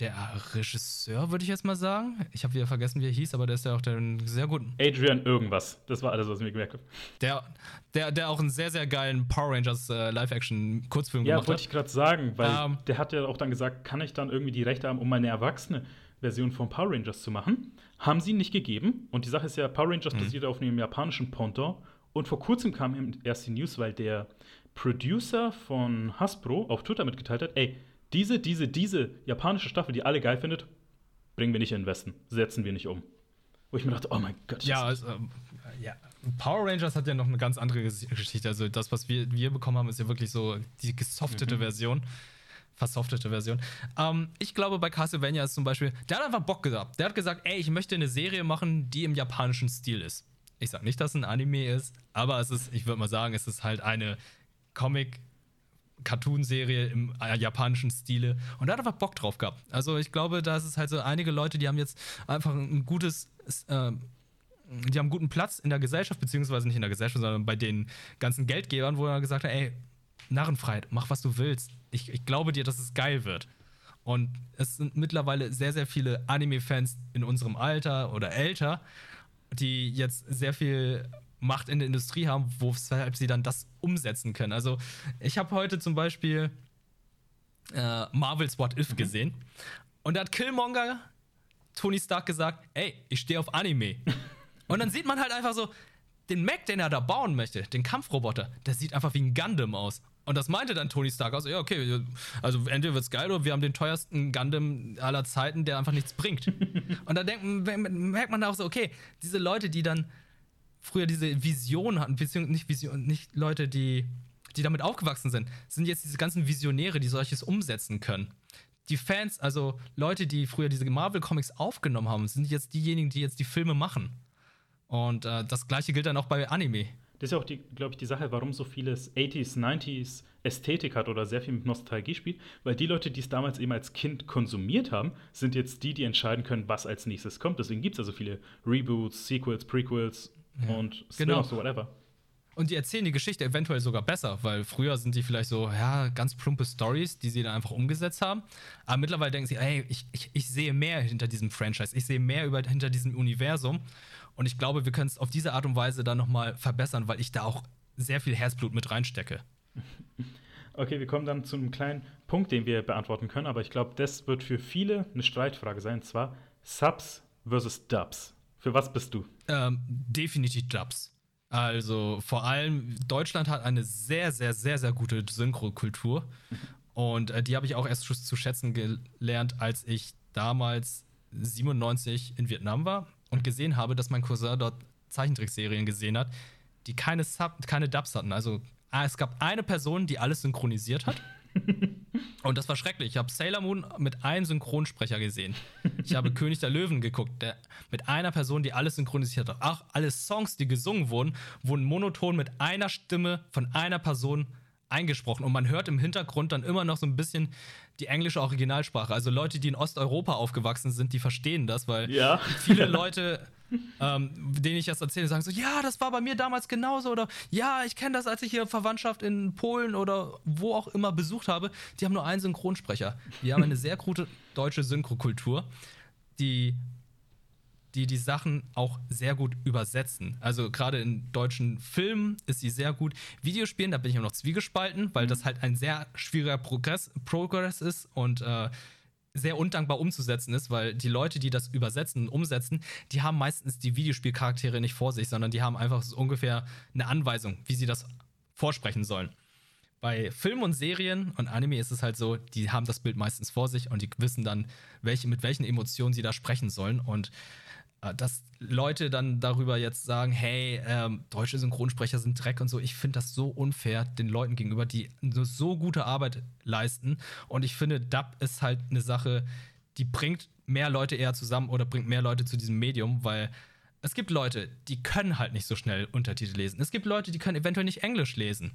der Regisseur, würde ich jetzt mal sagen. Ich habe wieder vergessen, wie er hieß, aber der ist ja auch der sehr guten. Adrian irgendwas. Das war alles, was ich mir gemerkt habe. Der, der, der auch einen sehr, sehr geilen Power Rangers äh, Live-Action-Kurzfilm ja, gemacht hat. Ja, wollte ich gerade sagen, weil ähm, der hat ja auch dann gesagt, kann ich dann irgendwie die Rechte haben, um meine erwachsene Version von Power Rangers zu machen? Haben sie nicht gegeben. Und die Sache ist ja, Power Rangers mhm. basiert auf einem japanischen Pendant. Und vor kurzem kam erst die News, weil der Producer von Hasbro auf Twitter mitgeteilt hat, ey, diese, diese, diese japanische Staffel, die alle geil findet, bringen wir nicht in den Westen, setzen wir nicht um. Wo ich mir dachte, oh mein Gott. Ja, also, ähm, ja, Power Rangers hat ja noch eine ganz andere Geschichte. Also das, was wir, wir bekommen haben, ist ja wirklich so die gesoftete mhm. Version versoftete Version. Ähm, ich glaube, bei Castlevania ist zum Beispiel, der hat einfach Bock gehabt. Der hat gesagt, ey, ich möchte eine Serie machen, die im japanischen Stil ist. Ich sag nicht, dass es ein Anime ist, aber es ist, ich würde mal sagen, es ist halt eine Comic- Cartoon-Serie im äh, japanischen Stile und er hat einfach Bock drauf gehabt. Also ich glaube, da ist es halt so einige Leute, die haben jetzt einfach ein gutes, äh, die haben guten Platz in der Gesellschaft, beziehungsweise nicht in der Gesellschaft, sondern bei den ganzen Geldgebern, wo er gesagt hat, ey, Narrenfreiheit, mach was du willst ich, ich glaube dir, dass es geil wird. Und es sind mittlerweile sehr, sehr viele Anime-Fans in unserem Alter oder älter, die jetzt sehr viel Macht in der Industrie haben, weshalb sie dann das umsetzen können. Also ich habe heute zum Beispiel äh, Marvel's What If mhm. gesehen und da hat Killmonger Tony Stark gesagt, ey, ich stehe auf Anime. und dann sieht man halt einfach so, den Mac, den er da bauen möchte, den Kampfroboter, der sieht einfach wie ein Gundam aus. Und das meinte dann Tony Stark. Also, ja, okay, also entweder wird's geil oder wir haben den teuersten Gundam aller Zeiten, der einfach nichts bringt. und da denkt, merkt man auch so, okay, diese Leute, die dann früher diese Vision hatten, beziehungsweise nicht Vision, nicht Leute, die, die damit aufgewachsen sind, sind jetzt diese ganzen Visionäre, die solches umsetzen können. Die Fans, also Leute, die früher diese Marvel-Comics aufgenommen haben, sind jetzt diejenigen, die jetzt die Filme machen. Und äh, das gleiche gilt dann auch bei Anime. Das ist ja auch, glaube ich, die Sache, warum so vieles 80s, 90s Ästhetik hat oder sehr viel mit Nostalgie spielt, weil die Leute, die es damals eben als Kind konsumiert haben, sind jetzt die, die entscheiden können, was als nächstes kommt. Deswegen gibt es also viele Reboots, Sequels, Prequels ja. und genau. so whatever. Und die erzählen die Geschichte eventuell sogar besser, weil früher sind die vielleicht so, ja, ganz plumpe Stories, die sie dann einfach umgesetzt haben. Aber mittlerweile denken sie, ey, ich, ich, ich sehe mehr hinter diesem Franchise, ich sehe mehr über, hinter diesem Universum. Und ich glaube, wir können es auf diese Art und Weise dann nochmal verbessern, weil ich da auch sehr viel Herzblut mit reinstecke. Okay, wir kommen dann zu einem kleinen Punkt, den wir beantworten können, aber ich glaube, das wird für viele eine Streitfrage sein, und zwar Subs versus Dubs. Für was bist du? Ähm, definitiv Dubs. Also vor allem Deutschland hat eine sehr, sehr, sehr, sehr gute Synchrokultur. Und äh, die habe ich auch erst zu schätzen gelernt, als ich damals 97 in Vietnam war und gesehen habe, dass mein Cousin dort Zeichentrickserien gesehen hat, die keine, Sub, keine Dubs hatten. Also ah, es gab eine Person, die alles synchronisiert hat. und das war schrecklich. Ich habe Sailor Moon mit einem Synchronsprecher gesehen. Ich habe König der Löwen geguckt, der mit einer Person, die alles synchronisiert hat. Auch alle Songs, die gesungen wurden, wurden monoton mit einer Stimme von einer Person eingesprochen. Und man hört im Hintergrund dann immer noch so ein bisschen die englische Originalsprache. Also Leute, die in Osteuropa aufgewachsen sind, die verstehen das, weil ja. viele Leute, ähm, denen ich das erzähle, sagen so, ja, das war bei mir damals genauso oder ja, ich kenne das, als ich hier Verwandtschaft in Polen oder wo auch immer besucht habe. Die haben nur einen Synchronsprecher. Die haben eine sehr gute deutsche Synchrokultur, die die die Sachen auch sehr gut übersetzen. Also gerade in deutschen Filmen ist sie sehr gut. Videospielen, da bin ich immer noch zwiegespalten, weil mhm. das halt ein sehr schwieriger Progress, Progress ist und äh, sehr undankbar umzusetzen ist, weil die Leute, die das übersetzen und umsetzen, die haben meistens die Videospielcharaktere nicht vor sich, sondern die haben einfach so ungefähr eine Anweisung, wie sie das vorsprechen sollen. Bei Filmen und Serien und Anime ist es halt so, die haben das Bild meistens vor sich und die wissen dann, welche, mit welchen Emotionen sie da sprechen sollen. Und dass Leute dann darüber jetzt sagen, hey, ähm, deutsche Synchronsprecher sind Dreck und so. Ich finde das so unfair den Leuten gegenüber, die so gute Arbeit leisten. Und ich finde, Dub ist halt eine Sache, die bringt mehr Leute eher zusammen oder bringt mehr Leute zu diesem Medium, weil es gibt Leute, die können halt nicht so schnell Untertitel lesen. Es gibt Leute, die können eventuell nicht Englisch lesen.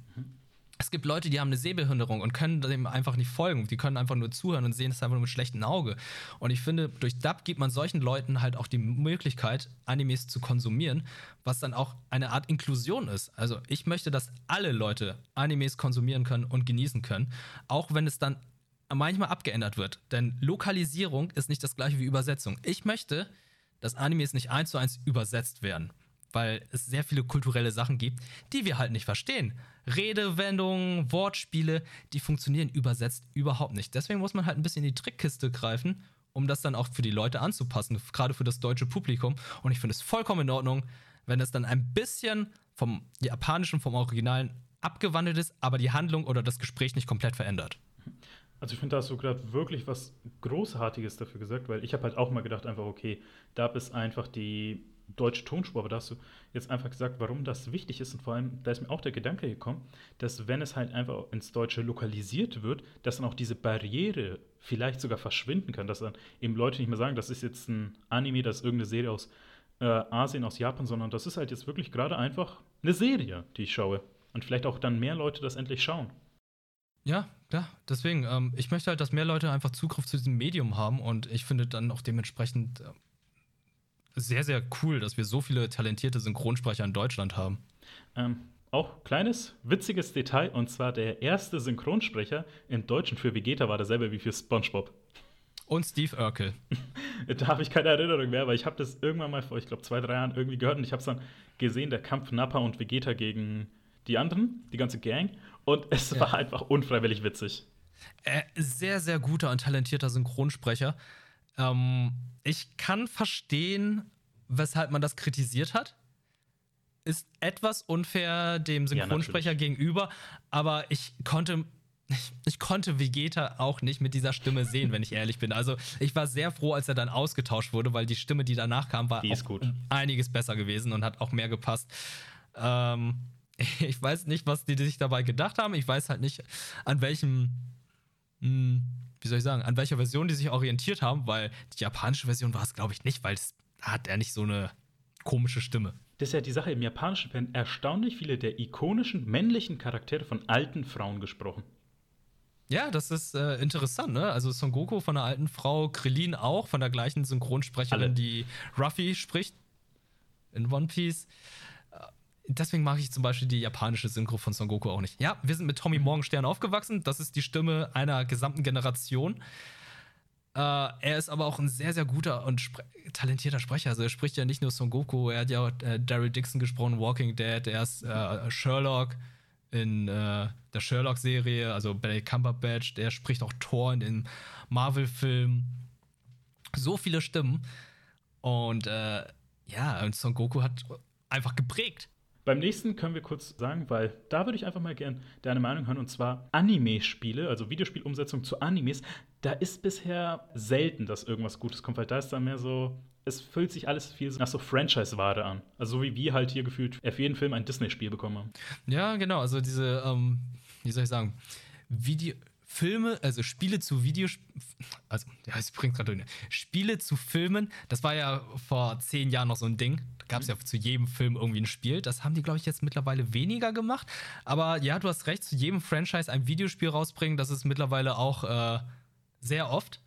Es gibt Leute, die haben eine Sehbehinderung und können dem einfach nicht folgen. Die können einfach nur zuhören und sehen es einfach nur mit schlechtem Auge. Und ich finde, durch Dub gibt man solchen Leuten halt auch die Möglichkeit, Animes zu konsumieren, was dann auch eine Art Inklusion ist. Also ich möchte, dass alle Leute Animes konsumieren können und genießen können, auch wenn es dann manchmal abgeändert wird. Denn Lokalisierung ist nicht das gleiche wie Übersetzung. Ich möchte, dass Animes nicht eins zu eins übersetzt werden weil es sehr viele kulturelle Sachen gibt, die wir halt nicht verstehen. Redewendungen, Wortspiele, die funktionieren übersetzt überhaupt nicht. Deswegen muss man halt ein bisschen in die Trickkiste greifen, um das dann auch für die Leute anzupassen, gerade für das deutsche Publikum. Und ich finde es vollkommen in Ordnung, wenn es dann ein bisschen vom japanischen, vom Originalen abgewandelt ist, aber die Handlung oder das Gespräch nicht komplett verändert. Also ich finde, da hast du gerade wirklich was Großartiges dafür gesagt, weil ich habe halt auch mal gedacht, einfach, okay, da ist einfach die deutsche Tonspur, aber da hast du jetzt einfach gesagt, warum das wichtig ist und vor allem, da ist mir auch der Gedanke gekommen, dass wenn es halt einfach ins Deutsche lokalisiert wird, dass dann auch diese Barriere vielleicht sogar verschwinden kann, dass dann eben Leute nicht mehr sagen, das ist jetzt ein Anime, das ist irgendeine Serie aus äh, Asien, aus Japan, sondern das ist halt jetzt wirklich gerade einfach eine Serie, die ich schaue. Und vielleicht auch dann mehr Leute das endlich schauen. Ja, ja, deswegen, ähm, ich möchte halt, dass mehr Leute einfach Zugriff zu diesem Medium haben und ich finde dann auch dementsprechend äh, sehr, sehr cool, dass wir so viele talentierte Synchronsprecher in Deutschland haben. Ähm, auch kleines, witziges Detail, und zwar der erste Synchronsprecher im Deutschen für Vegeta war derselbe wie für SpongeBob. Und Steve Urkel. da habe ich keine Erinnerung mehr, aber ich habe das irgendwann mal vor, ich glaube, zwei, drei Jahren irgendwie gehört und ich habe es dann gesehen, der Kampf Nappa und Vegeta gegen die anderen, die ganze Gang. Und es ja. war einfach unfreiwillig witzig. Äh, sehr, sehr guter und talentierter Synchronsprecher. Ähm, ich kann verstehen, weshalb man das kritisiert hat. Ist etwas unfair dem Synchronsprecher ja, gegenüber, aber ich konnte ich, ich, konnte Vegeta auch nicht mit dieser Stimme sehen, wenn ich ehrlich bin. Also ich war sehr froh, als er dann ausgetauscht wurde, weil die Stimme, die danach kam, war einiges besser gewesen und hat auch mehr gepasst. Ähm, ich weiß nicht, was die sich dabei gedacht haben. Ich weiß halt nicht, an welchem mh, hm, wie soll ich sagen, an welcher Version die sich orientiert haben, weil die japanische Version war es, glaube ich, nicht, weil da hat er nicht so eine komische Stimme. Das ist ja die Sache, im japanischen werden erstaunlich viele der ikonischen männlichen Charaktere von alten Frauen gesprochen. Ja, das ist äh, interessant, ne? Also Son Goku von der alten Frau, Krillin auch, von der gleichen Synchronsprecherin, Alle. die Ruffy spricht in One Piece deswegen mag ich zum Beispiel die japanische Synchro von Son Goku auch nicht. Ja, wir sind mit Tommy Morgenstern aufgewachsen. Das ist die Stimme einer gesamten Generation. Äh, er ist aber auch ein sehr, sehr guter und spre talentierter Sprecher. Also er spricht ja nicht nur Son Goku, er hat ja auch äh, Daryl Dixon gesprochen, Walking Dead, er ist äh, Sherlock in äh, der Sherlock-Serie, also Benedict Cumberbatch, der spricht auch Thor in den Marvel-Film. So viele Stimmen. Und äh, ja, und Son Goku hat einfach geprägt. Beim nächsten können wir kurz sagen, weil da würde ich einfach mal gern deine Meinung hören, und zwar Anime-Spiele, also Videospielumsetzung zu Animes. Da ist bisher selten, dass irgendwas Gutes kommt, weil da ist dann mehr so, es fühlt sich alles viel nach so Franchise-Ware an. Also so wie wir halt hier gefühlt für jeden Film ein Disney-Spiel bekommen haben. Ja, genau, also diese, ähm, wie soll ich sagen, Video. Filme, also Spiele zu Videos, also ja, es bringt gerade Spiele zu Filmen, das war ja vor zehn Jahren noch so ein Ding gab es ja zu jedem Film irgendwie ein Spiel. Das haben die, glaube ich, jetzt mittlerweile weniger gemacht. Aber ja, du hast recht, zu jedem Franchise ein Videospiel rausbringen, das ist mittlerweile auch äh, sehr oft.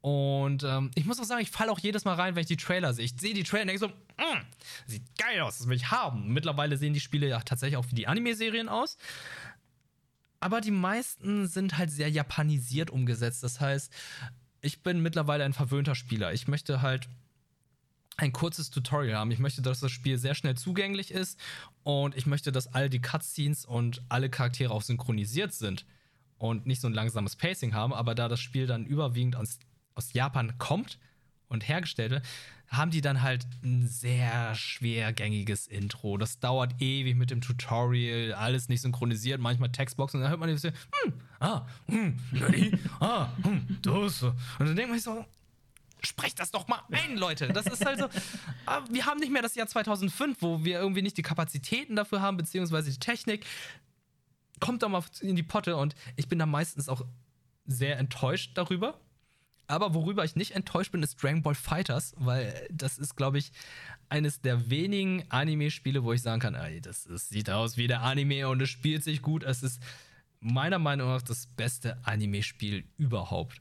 Und ähm, ich muss auch sagen, ich falle auch jedes Mal rein, wenn ich die Trailer sehe. Ich sehe die Trailer und denke so, mm, sieht geil aus, das will ich haben. Mittlerweile sehen die Spiele ja tatsächlich auch wie die Anime-Serien aus. Aber die meisten sind halt sehr japanisiert umgesetzt. Das heißt, ich bin mittlerweile ein verwöhnter Spieler. Ich möchte halt ein kurzes Tutorial haben. Ich möchte, dass das Spiel sehr schnell zugänglich ist und ich möchte, dass alle die Cutscenes und alle Charaktere auch synchronisiert sind und nicht so ein langsames Pacing haben. Aber da das Spiel dann überwiegend aus, aus Japan kommt und hergestellt wird, haben die dann halt ein sehr schwergängiges Intro. Das dauert ewig mit dem Tutorial, alles nicht synchronisiert, manchmal Textboxen und dann hört man so, hm, ah, hm, ah, hm, das. Und dann denkt man sich so, sprecht das doch mal ein, Leute. Das ist so. Ah, wir haben nicht mehr das Jahr 2005, wo wir irgendwie nicht die Kapazitäten dafür haben, beziehungsweise die Technik. Kommt doch mal in die Potte und ich bin da meistens auch sehr enttäuscht darüber. Aber worüber ich nicht enttäuscht bin, ist Dragon Ball Fighters, weil das ist, glaube ich, eines der wenigen Anime-Spiele, wo ich sagen kann, ey, das, ist, sieht aus wie der Anime und es spielt sich gut. Es ist meiner Meinung nach das beste Anime-Spiel überhaupt.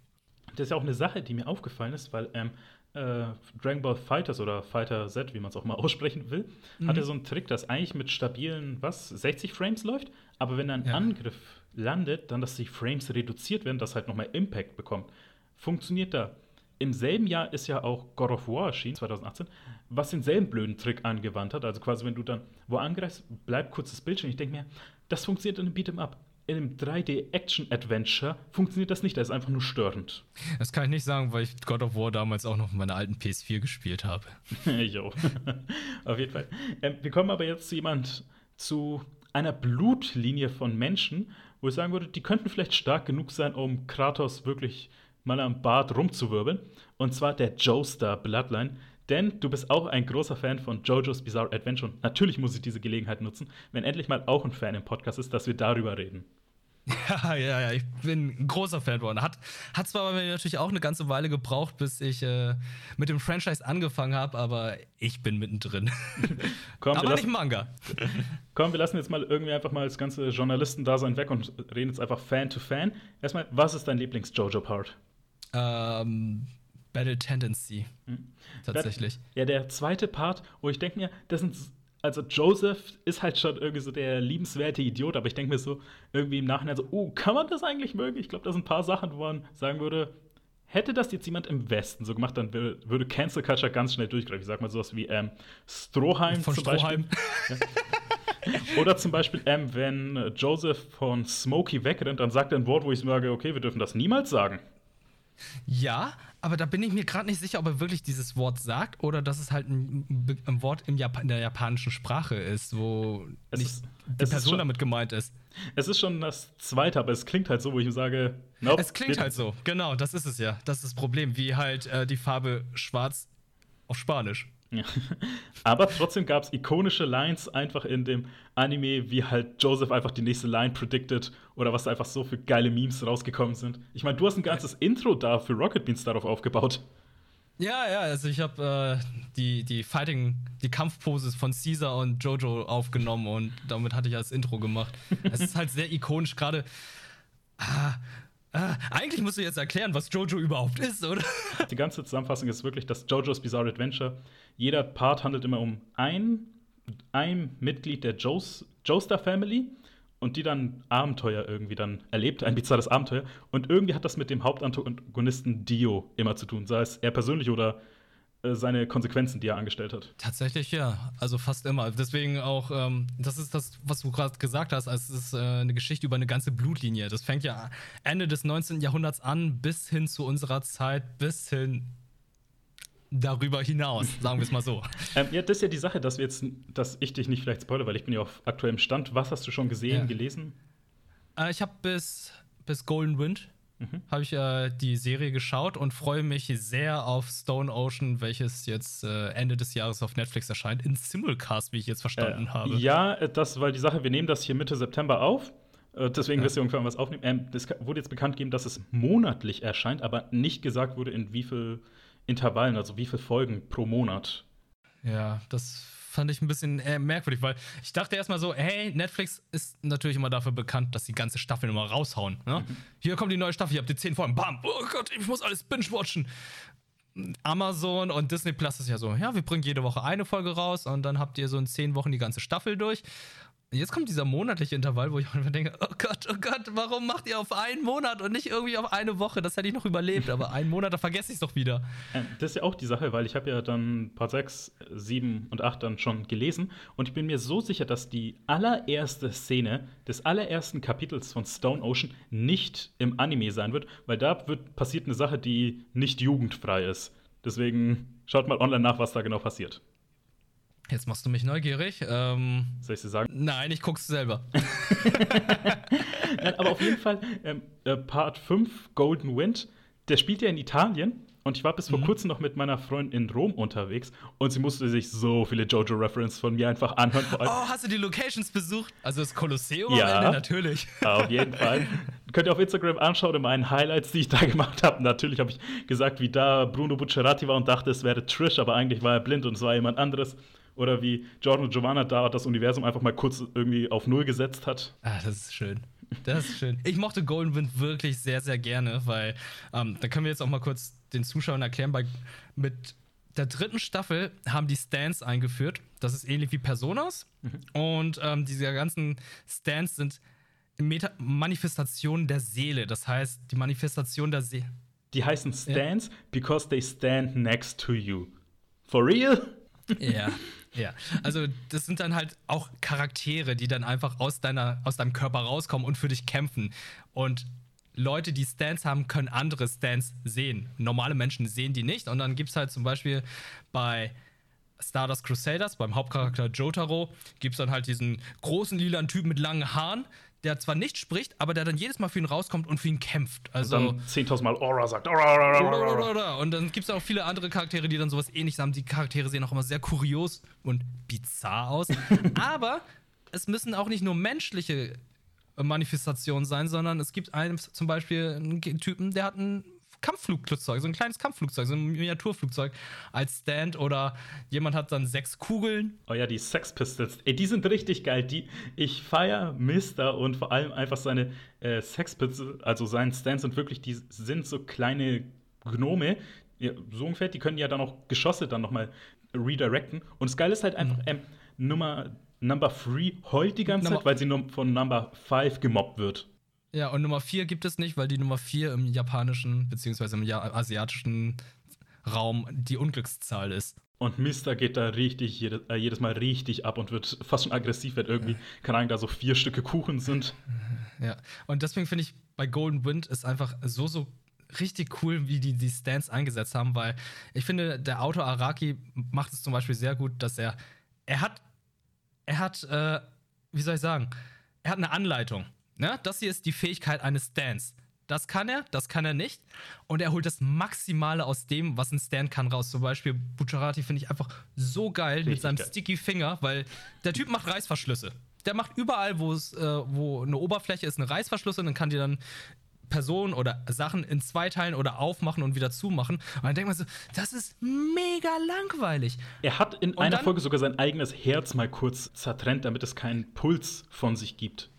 Das ist ja auch eine Sache, die mir aufgefallen ist, weil ähm, äh, Dragon Ball Fighters oder Fighter Z, wie man es auch mal aussprechen will, mhm. hat ja so einen Trick, dass eigentlich mit stabilen, was, 60 Frames läuft, aber wenn ein ja. Angriff landet, dann, dass die Frames reduziert werden, dass halt nochmal Impact bekommt. Funktioniert da. Im selben Jahr ist ja auch God of War erschienen, 2018, was denselben blöden Trick angewandt hat. Also quasi, wenn du dann wo angreifst, bleibt kurzes Bildschirm. Ich denke mir, das funktioniert in einem Beat'em Up. In einem 3D-Action-Adventure funktioniert das nicht, das ist einfach nur störend. Das kann ich nicht sagen, weil ich God of War damals auch noch in meiner alten PS4 gespielt habe. auch. Auf jeden Fall. Ähm, wir kommen aber jetzt zu jemand, zu einer Blutlinie von Menschen, wo ich sagen würde, die könnten vielleicht stark genug sein, um Kratos wirklich mal am Bart rumzuwirbeln. Und zwar der Joestar Bloodline. Denn du bist auch ein großer Fan von JoJo's Bizarre Adventure. Und natürlich muss ich diese Gelegenheit nutzen, wenn endlich mal auch ein Fan im Podcast ist, dass wir darüber reden. Ja, ja, ja, ich bin ein großer Fan geworden. Hat, hat zwar bei mir natürlich auch eine ganze Weile gebraucht, bis ich äh, mit dem Franchise angefangen habe, aber ich bin mittendrin. Komm, aber nicht Manga. Komm, wir lassen jetzt mal irgendwie einfach mal das ganze Journalistendasein weg und reden jetzt einfach Fan to Fan. Erstmal, was ist dein Lieblings-JoJo-Part? Ähm, Battle Tendency. Hm. Tatsächlich. Ja, der zweite Part, wo ich denke mir, das sind. Also, Joseph ist halt schon irgendwie so der liebenswerte Idiot, aber ich denke mir so irgendwie im Nachhinein so, oh, kann man das eigentlich mögen? Ich glaube, da sind ein paar Sachen, wo man sagen würde, hätte das jetzt jemand im Westen so gemacht, dann würde Cancel Culture ganz schnell durchgreifen. Ich sag mal sowas wie ähm, Stroheim von zum Stroheim. Beispiel. Oder zum Beispiel, ähm, wenn Joseph von Smokey wegrennt, dann sagt er ein Wort, wo ich sage, okay, wir dürfen das niemals sagen. Ja, aber da bin ich mir gerade nicht sicher, ob er wirklich dieses Wort sagt oder dass es halt ein, ein Wort in der japanischen Sprache ist, wo es nicht ist, die Person schon, damit gemeint ist. Es ist schon das zweite, aber es klingt halt so, wo ich sage, nope, Es klingt halt so, genau, das ist es ja. Das ist das Problem, wie halt äh, die Farbe schwarz auf Spanisch. Ja. Aber trotzdem gab es ikonische Lines einfach in dem Anime, wie halt Joseph einfach die nächste Line predicted oder was da einfach so für geile Memes rausgekommen sind. Ich meine, du hast ein ganzes ja. Intro da für Rocket Beans darauf aufgebaut. Ja, ja, also ich habe äh, die, die Fighting, die Kampfposes von Caesar und Jojo aufgenommen und damit hatte ich als Intro gemacht. es ist halt sehr ikonisch, gerade. Ah, Ah, eigentlich musst du jetzt erklären, was Jojo überhaupt ist, oder? Die ganze Zusammenfassung ist wirklich das Jojo's Bizarre Adventure. Jeder Part handelt immer um ein, ein Mitglied der Joes, Joestar Family und die dann Abenteuer irgendwie dann erlebt, ein bizarres Abenteuer. Und irgendwie hat das mit dem Hauptantagonisten Dio immer zu tun, sei es er persönlich oder äh, seine Konsequenzen, die er angestellt hat. Tatsächlich ja, also fast immer. Deswegen auch, ähm, das ist das, was du gerade gesagt hast, es ist äh, eine Geschichte über eine ganze Blutlinie. Das fängt ja Ende des 19. Jahrhunderts an, bis hin zu unserer Zeit, bis hin darüber hinaus, sagen wir es mal so. ähm, ja, das ist ja die Sache, dass wir jetzt, dass ich dich nicht vielleicht spoilere, weil ich bin ja auf aktuellem Stand. Was hast du schon gesehen, ja. gelesen? Äh, ich habe bis, bis Golden Wind mhm. habe ich äh, die Serie geschaut und freue mich sehr auf Stone Ocean, welches jetzt äh, Ende des Jahres auf Netflix erscheint, in Simulcast, wie ich jetzt verstanden äh, habe. Ja, das, weil die Sache, wir nehmen das hier Mitte September auf. Äh, deswegen ja. wirst du irgendwann was aufnehmen. Ähm, das wurde jetzt bekannt gegeben, dass es monatlich erscheint, aber nicht gesagt wurde, in wie viel Intervallen, also wie viele Folgen pro Monat. Ja, das fand ich ein bisschen äh, merkwürdig, weil ich dachte erstmal so, hey, Netflix ist natürlich immer dafür bekannt, dass die ganze Staffel immer raushauen. Ne? Mhm. Hier kommt die neue Staffel, ihr habt die zehn Folgen, bam, oh Gott, ich muss alles binge-watchen. Amazon und Disney Plus ist ja so, ja, wir bringen jede Woche eine Folge raus und dann habt ihr so in zehn Wochen die ganze Staffel durch. Jetzt kommt dieser monatliche Intervall, wo ich einfach denke, oh Gott, oh Gott, warum macht ihr auf einen Monat und nicht irgendwie auf eine Woche? Das hätte ich noch überlebt, aber einen Monat, da vergesse ich es doch wieder. Das ist ja auch die Sache, weil ich habe ja dann Part 6, 7 und 8 dann schon gelesen und ich bin mir so sicher, dass die allererste Szene des allerersten Kapitels von Stone Ocean nicht im Anime sein wird, weil da wird, passiert eine Sache, die nicht jugendfrei ist. Deswegen schaut mal online nach, was da genau passiert. Jetzt machst du mich neugierig. Ähm, Soll ich dir sagen? Nein, ich guck's selber. nein, aber auf jeden Fall, ähm, äh, Part 5, Golden Wind, der spielt ja in Italien. Und ich war bis vor mhm. kurzem noch mit meiner Freundin in Rom unterwegs und sie musste sich so viele Jojo-References von mir einfach anhören. oh, hast du die Locations besucht? Also das Kolosseum? Ja, Ende, natürlich. Auf jeden Fall. könnt ihr auf Instagram anschauen in meinen Highlights, die ich da gemacht habe. Natürlich habe ich gesagt, wie da Bruno Buccerati war und dachte, es wäre Trish, aber eigentlich war er blind und es war jemand anderes. Oder wie Jordan und Giovanna da das Universum einfach mal kurz irgendwie auf Null gesetzt hat. Ah, das ist schön. Das ist schön. Ich mochte Golden Wind wirklich sehr, sehr gerne, weil ähm, da können wir jetzt auch mal kurz den Zuschauern erklären, bei, mit der dritten Staffel haben die Stands eingeführt. Das ist ähnlich wie Personas. Mhm. Und ähm, diese ganzen Stands sind Meta Manifestationen der Seele. Das heißt, die Manifestation der Seele. Die heißen Stands ja. because they stand next to you. For real? Ja, ja. Also, das sind dann halt auch Charaktere, die dann einfach aus, deiner, aus deinem Körper rauskommen und für dich kämpfen. Und Leute, die Stands haben, können andere Stands sehen. Normale Menschen sehen die nicht. Und dann gibt es halt zum Beispiel bei Stardust Crusaders, beim Hauptcharakter Jotaro, gibt es dann halt diesen großen lilanen Typen mit langen Haaren, der zwar nicht spricht, aber der dann jedes Mal für ihn rauskommt und für ihn kämpft. Also und dann 10.000 Mal Aura sagt. Aura, Aura, Aura, Und dann gibt es auch viele andere Charaktere, die dann sowas ähnliches haben. Die Charaktere sehen auch immer sehr kurios und bizarr aus. aber es müssen auch nicht nur menschliche Manifestationen sein, sondern es gibt einen zum Beispiel einen Typen, der hat ein Kampfflugzeug, so ein kleines Kampfflugzeug, so ein Miniaturflugzeug als Stand oder jemand hat dann sechs Kugeln. Oh ja, die Sex Pistols. Ey, die sind richtig geil. Die, ich feiere Mister und vor allem einfach seine äh, Sex Pistols, also seinen Stands sind wirklich, die sind so kleine Gnome, ja, so ungefähr, die können ja dann auch Geschosse dann nochmal redirecten. Und das Geile ist halt einfach, mhm. ähm, Nummer Number 3 heult die ganze Nummer Zeit, weil sie von Number 5 gemobbt wird. Ja, und Nummer 4 gibt es nicht, weil die Nummer 4 im japanischen bzw. im asiatischen Raum die Unglückszahl ist. Und Mister geht da richtig, jedes, äh, jedes Mal richtig ab und wird fast schon aggressiv, wenn irgendwie, keine Ahnung, da so vier Stücke Kuchen sind. Ja, und deswegen finde ich bei Golden Wind ist einfach so, so richtig cool, wie die die Stands eingesetzt haben, weil ich finde, der Autor Araki macht es zum Beispiel sehr gut, dass er, er hat, er hat, äh, wie soll ich sagen, er hat eine Anleitung. Ne? Das hier ist die Fähigkeit eines Stands. Das kann er, das kann er nicht. Und er holt das Maximale aus dem, was ein Stand kann, raus. Zum Beispiel Bucciarati finde ich einfach so geil Richtig mit seinem geil. Sticky Finger, weil der Typ macht Reißverschlüsse. Der macht überall, wo es, äh, wo eine Oberfläche ist, eine Reißverschlüsse und dann kann die dann Personen oder Sachen in zwei teilen oder aufmachen und wieder zumachen. Und dann denkt man so, das ist mega langweilig. Er hat in und einer Folge sogar sein eigenes Herz mal kurz zertrennt, damit es keinen Puls von sich gibt.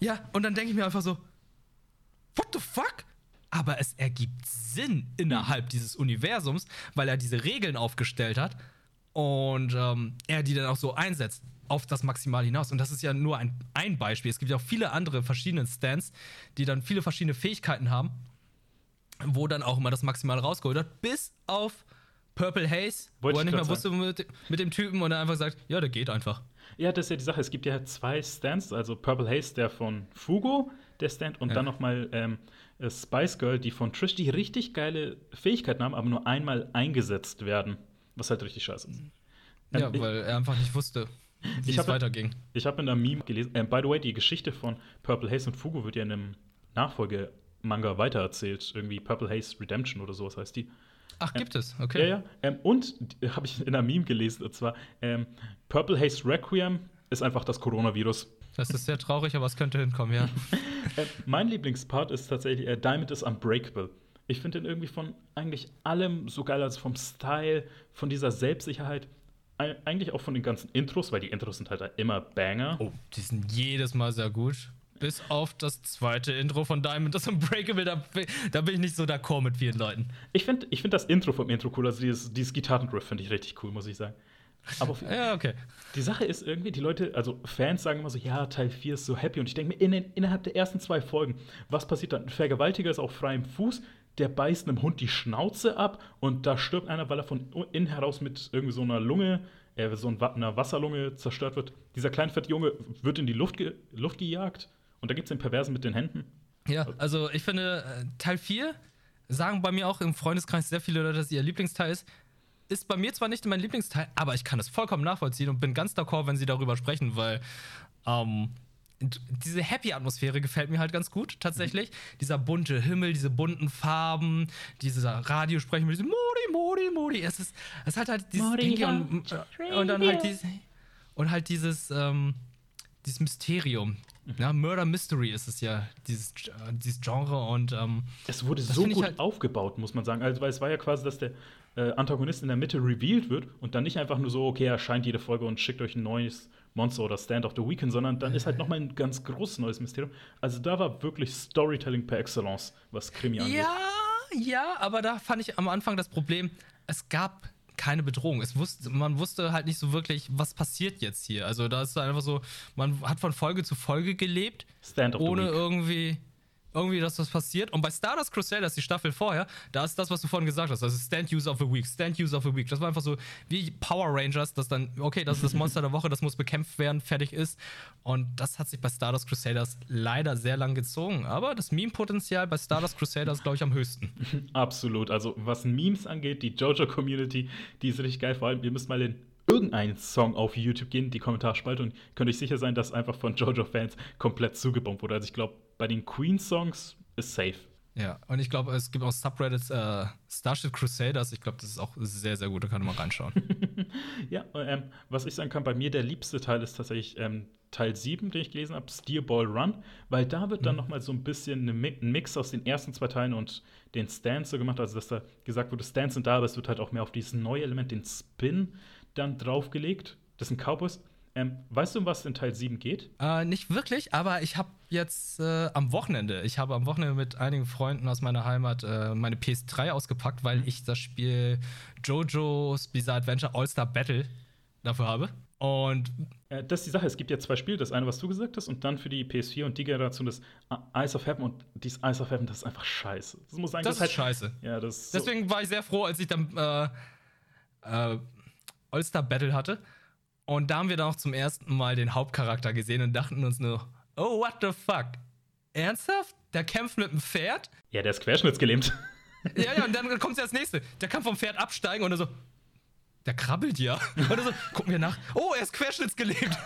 Ja, und dann denke ich mir einfach so, what the fuck? Aber es ergibt Sinn innerhalb dieses Universums, weil er diese Regeln aufgestellt hat und ähm, er die dann auch so einsetzt auf das Maximal hinaus. Und das ist ja nur ein, ein Beispiel. Es gibt ja auch viele andere verschiedene Stands, die dann viele verschiedene Fähigkeiten haben, wo dann auch immer das Maximal rausgeholt wird, bis auf Purple Haze, Wollte wo er nicht mehr wusste mit, mit, dem Typen und er einfach sagt, ja, der geht einfach. Ja, das ist ja die Sache. Es gibt ja zwei Stands, also Purple Haze, der von Fugo, der Stand, und ja. dann nochmal ähm, äh, Spice Girl, die von Trish, die richtig geile Fähigkeiten haben, aber nur einmal eingesetzt werden. Was halt richtig scheiße ist. Ähm, ja, weil er einfach nicht wusste, wie es weiterging. Ich habe in einer Meme gelesen, äh, by the way, die Geschichte von Purple Haze und Fugo wird ja in einem Nachfolge-Manga weitererzählt. Irgendwie Purple Haze Redemption oder sowas heißt die. Ach, gibt ähm, es, okay. Ja, ja. Ähm, und habe ich in einer Meme gelesen, und zwar ähm, Purple Haze Requiem ist einfach das Coronavirus. Das ist sehr traurig, aber es könnte hinkommen, ja. äh, mein Lieblingspart ist tatsächlich äh, Diamond is Unbreakable. Ich finde den irgendwie von eigentlich allem so geil, also vom Style, von dieser Selbstsicherheit, eigentlich auch von den ganzen Intros, weil die Intros sind halt immer Banger. Oh, die sind jedes Mal sehr gut. Bis auf das zweite Intro von Diamond, das Unbreakable, da, da bin ich nicht so d'accord mit vielen Leuten. Ich finde ich find das Intro vom Intro cool, also dieses, dieses Gitarrengriff finde ich richtig cool, muss ich sagen. Aber ja, okay. Die Sache ist irgendwie, die Leute, also Fans sagen immer so, ja, Teil 4 ist so happy. Und ich denke mir, in, innerhalb der ersten zwei Folgen, was passiert dann? Ein Vergewaltiger ist auf freiem Fuß, der beißt einem Hund die Schnauze ab und da stirbt einer, weil er von innen heraus mit irgendwie so einer Lunge, äh, so einer Wasserlunge zerstört wird. Dieser kleine fette Junge wird in die Luft, ge Luft gejagt und da gibt es den Perversen mit den Händen. Ja, also ich finde, äh, Teil 4 sagen bei mir auch im Freundeskreis sehr viele Leute, dass ihr Lieblingsteil ist. Ist bei mir zwar nicht mein Lieblingsteil, aber ich kann es vollkommen nachvollziehen und bin ganz d'accord, wenn sie darüber sprechen, weil ähm, diese Happy-Atmosphäre gefällt mir halt ganz gut, tatsächlich. Mhm. Dieser bunte Himmel, diese bunten Farben, dieser Radiosprechen mit diesem Modi, Modi, Modi. Es ist, es hat halt dieses Ding und, und, dann halt dieses, und halt dieses, ähm, dieses Mysterium Ja, Murder Mystery ist es ja, dieses, äh, dieses Genre und ähm, Es wurde so gut halt- aufgebaut, muss man sagen. Also, weil es war ja quasi, dass der äh, Antagonist in der Mitte revealed wird und dann nicht einfach nur so, okay, er erscheint jede Folge und schickt euch ein neues Monster oder Stand of the Weekend, sondern dann ist halt noch mal ein ganz großes neues Mysterium. Also da war wirklich Storytelling per Excellence, was Krimi angeht. Ja, ja, aber da fand ich am Anfang das Problem, es gab keine Bedrohung. Es wusste, man wusste halt nicht so wirklich, was passiert jetzt hier. Also da ist einfach so, man hat von Folge zu Folge gelebt, ohne irgendwie, irgendwie, dass was passiert. Und bei Stardust Crusaders, die Staffel vorher, da ist das, was du vorhin gesagt hast, das ist Stand Use of the Week, Stand Use of the Week. Das war einfach so wie Power Rangers, das dann, okay, das ist das Monster der Woche, das muss bekämpft werden, fertig ist. Und das hat sich bei Stardust Crusaders leider sehr lang gezogen. Aber das Meme-Potenzial bei Stardust Crusaders, glaube ich, am höchsten. Absolut. Also, was Memes angeht, die JoJo-Community, die ist richtig geil. Vor allem, ihr müsst mal in irgendeinen Song auf YouTube gehen, die Kommentarspalte, und könnt euch sicher sein, dass einfach von JoJo-Fans komplett zugebombt wurde. Also, ich glaube, bei den Queen-Songs ist safe. Ja, und ich glaube, es gibt auch Subreddits äh, Starship Crusaders. Ich glaube, das ist auch sehr, sehr gut. Da kann man mal reinschauen. Ja, ähm, was ich sagen kann, bei mir der liebste Teil ist tatsächlich ähm, Teil 7, den ich gelesen habe, Steerball Run, weil da wird dann noch mal so ein bisschen ein Mix aus den ersten zwei Teilen und den Stands so gemacht, also dass da gesagt wurde, Stands sind da, aber es wird halt auch mehr auf dieses neue Element, den Spin, dann draufgelegt. Das sind Cowboys. Ähm, weißt du, um was in Teil 7 geht? Äh, nicht wirklich, aber ich habe jetzt äh, am Wochenende, ich habe am Wochenende mit einigen Freunden aus meiner Heimat äh, meine PS3 ausgepackt, weil ich das Spiel JoJo's Bizarre Adventure All-Star Battle dafür habe. Und Äh, das ist die Sache, es gibt ja zwei Spiele, das eine, was du gesagt hast, und dann für die PS4 und die Generation das Eyes of Heaven und dieses Eyes of Heaven, das ist einfach scheiße. Das muss sagen, das ist halt scheiße. Ja, das ist so- Deswegen war ich sehr froh, als ich dann äh, äh, All-Star Battle hatte. Und da haben wir dann auch zum ersten Mal den Hauptcharakter gesehen und dachten uns nur, oh, what the fuck? Ernsthaft? Der kämpft mit dem Pferd? Ja, der ist querschnittsgelähmt. Ja, ja, und dann kommt ja das nächste. Der kann vom Pferd absteigen und er so, der krabbelt ja. Oder so, gucken wir nach. Oh, er ist querschnittsgelähmt.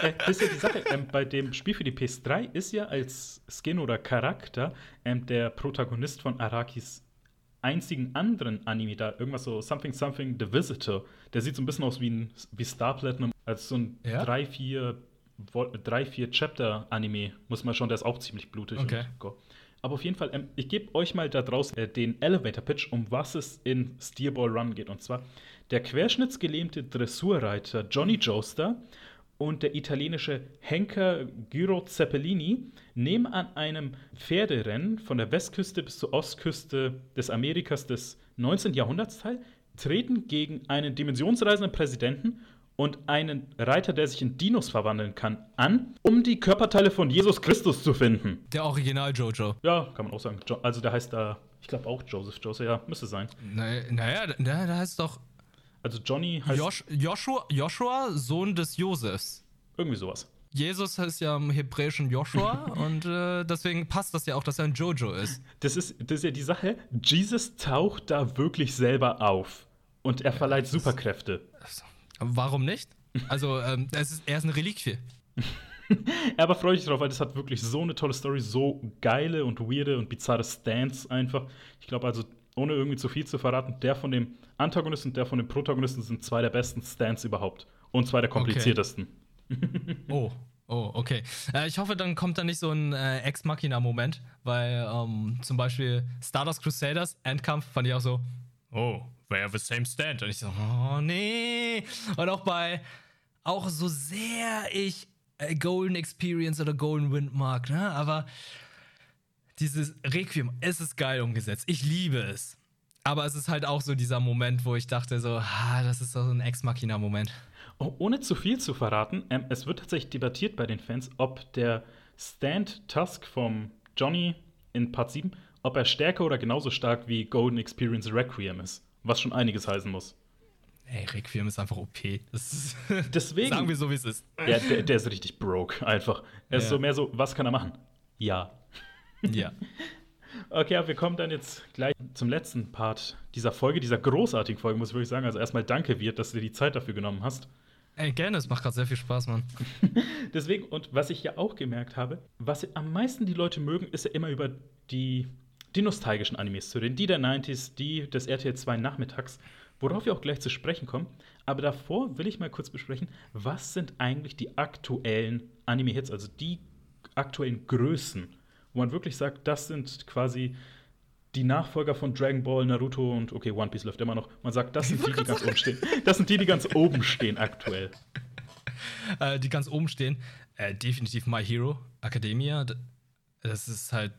äh, das ist ja die Sache. Ähm, bei dem Spiel für die PS3 ist ja als Skin oder Charakter ähm, der Protagonist von Arakis einzigen anderen Anime da, irgendwas so Something Something The Visitor. Der sieht so ein bisschen aus wie, ein, wie Star Platinum, als so ein Ja? 3, 4, Vol- drei, vier Chapter-Anime. Muss man schon, der ist auch ziemlich blutig. Okay. Und. Aber auf jeden Fall, ähm, ich gebe euch mal da draußen äh, den Elevator-Pitch, um was es in Steerball Run geht. Und zwar der querschnittsgelähmte Dressurreiter Johnny Joestar und der italienische Henker Giro Zeppelini nehmen an einem Pferderennen von der Westküste bis zur Ostküste des Amerikas des 19. Jahrhunderts teil, treten gegen einen dimensionsreisenden Präsidenten und einen Reiter, der sich in Dinos verwandeln kann, an, um die Körperteile von Jesus Christus zu finden. Der Original Jojo. Ja, kann man auch sagen. Jo also der heißt da, ich glaube auch Joseph Joseph, ja, müsste sein. Naja, naja da, da heißt doch Also Johnny heißt Josh, Joshua, Joshua, Sohn des Josefs. irgendwie sowas. Jesus heißt ja im Hebräischen Joshua und äh, deswegen passt das ja auch, dass er ein Jojo ist. Das ist, das ist ja die Sache. Jesus taucht da wirklich selber auf. Und er verleiht Superkräfte. Warum nicht? Also, ähm, ist, er ist eine Reliquie. Aber freue ich drauf, weil das hat wirklich so eine tolle Story, so geile und weirde und bizarre Stands einfach. Ich glaube also, ohne irgendwie zu viel zu verraten, der von dem Antagonisten und der von dem Protagonisten sind zwei der besten Stands überhaupt. Und zwei der kompliziertesten. Oh, oh, okay. Äh, ich hoffe, dann kommt da nicht so ein äh, Ex-Machina-Moment, weil ähm, zum Beispiel Stardust Crusaders, Endkampf, fand ich auch so, oh, we have the same stand. Und ich so, oh, nee. Und auch bei, auch so sehr ich äh, Golden Experience oder Golden Wind mag, ne? Aber dieses Requiem, es ist geil umgesetzt. Ich liebe es. Aber es ist halt auch so dieser Moment, wo ich dachte so, ah, das ist so ein Ex-Machina-Moment. Oh, ohne zu viel zu verraten, ähm, es wird tatsächlich debattiert bei den Fans, ob der Stand Tusk vom Johnny in Part 7, ob er stärker oder genauso stark wie Golden Experience Requiem ist. Was schon einiges heißen muss. Ey, Requiem ist einfach OP. Ist Deswegen. Sagen wir so, wie es ist. Ja, der, der ist richtig broke, einfach. Er ist Ja. so mehr so, was kann er machen? Ja. Ja. Okay, aber wir kommen dann jetzt gleich zum letzten Part dieser Folge, dieser großartigen Folge, muss ich wirklich sagen. Also erstmal danke, Wirt, dass du dir die Zeit dafür genommen hast. Ey, gerne, es macht gerade sehr viel Spaß, Mann. Deswegen, und was ich ja auch gemerkt habe, was am meisten die Leute mögen, ist ja immer über die, die nostalgischen Animes zu reden. Die der 90s, die des RTL 2 nachmittags, worauf wir auch gleich zu sprechen kommen. Aber davor will ich mal kurz besprechen, was sind eigentlich die aktuellen Anime-Hits, also die aktuellen Größen, wo man wirklich sagt, das sind quasi die Nachfolger von Dragon Ball, Naruto und okay, One Piece läuft immer noch. Man sagt, das sind die, die ganz oben stehen. Das sind die, die ganz oben stehen aktuell. Äh, die ganz oben stehen. Äh, definitiv My Hero Academia. Das ist halt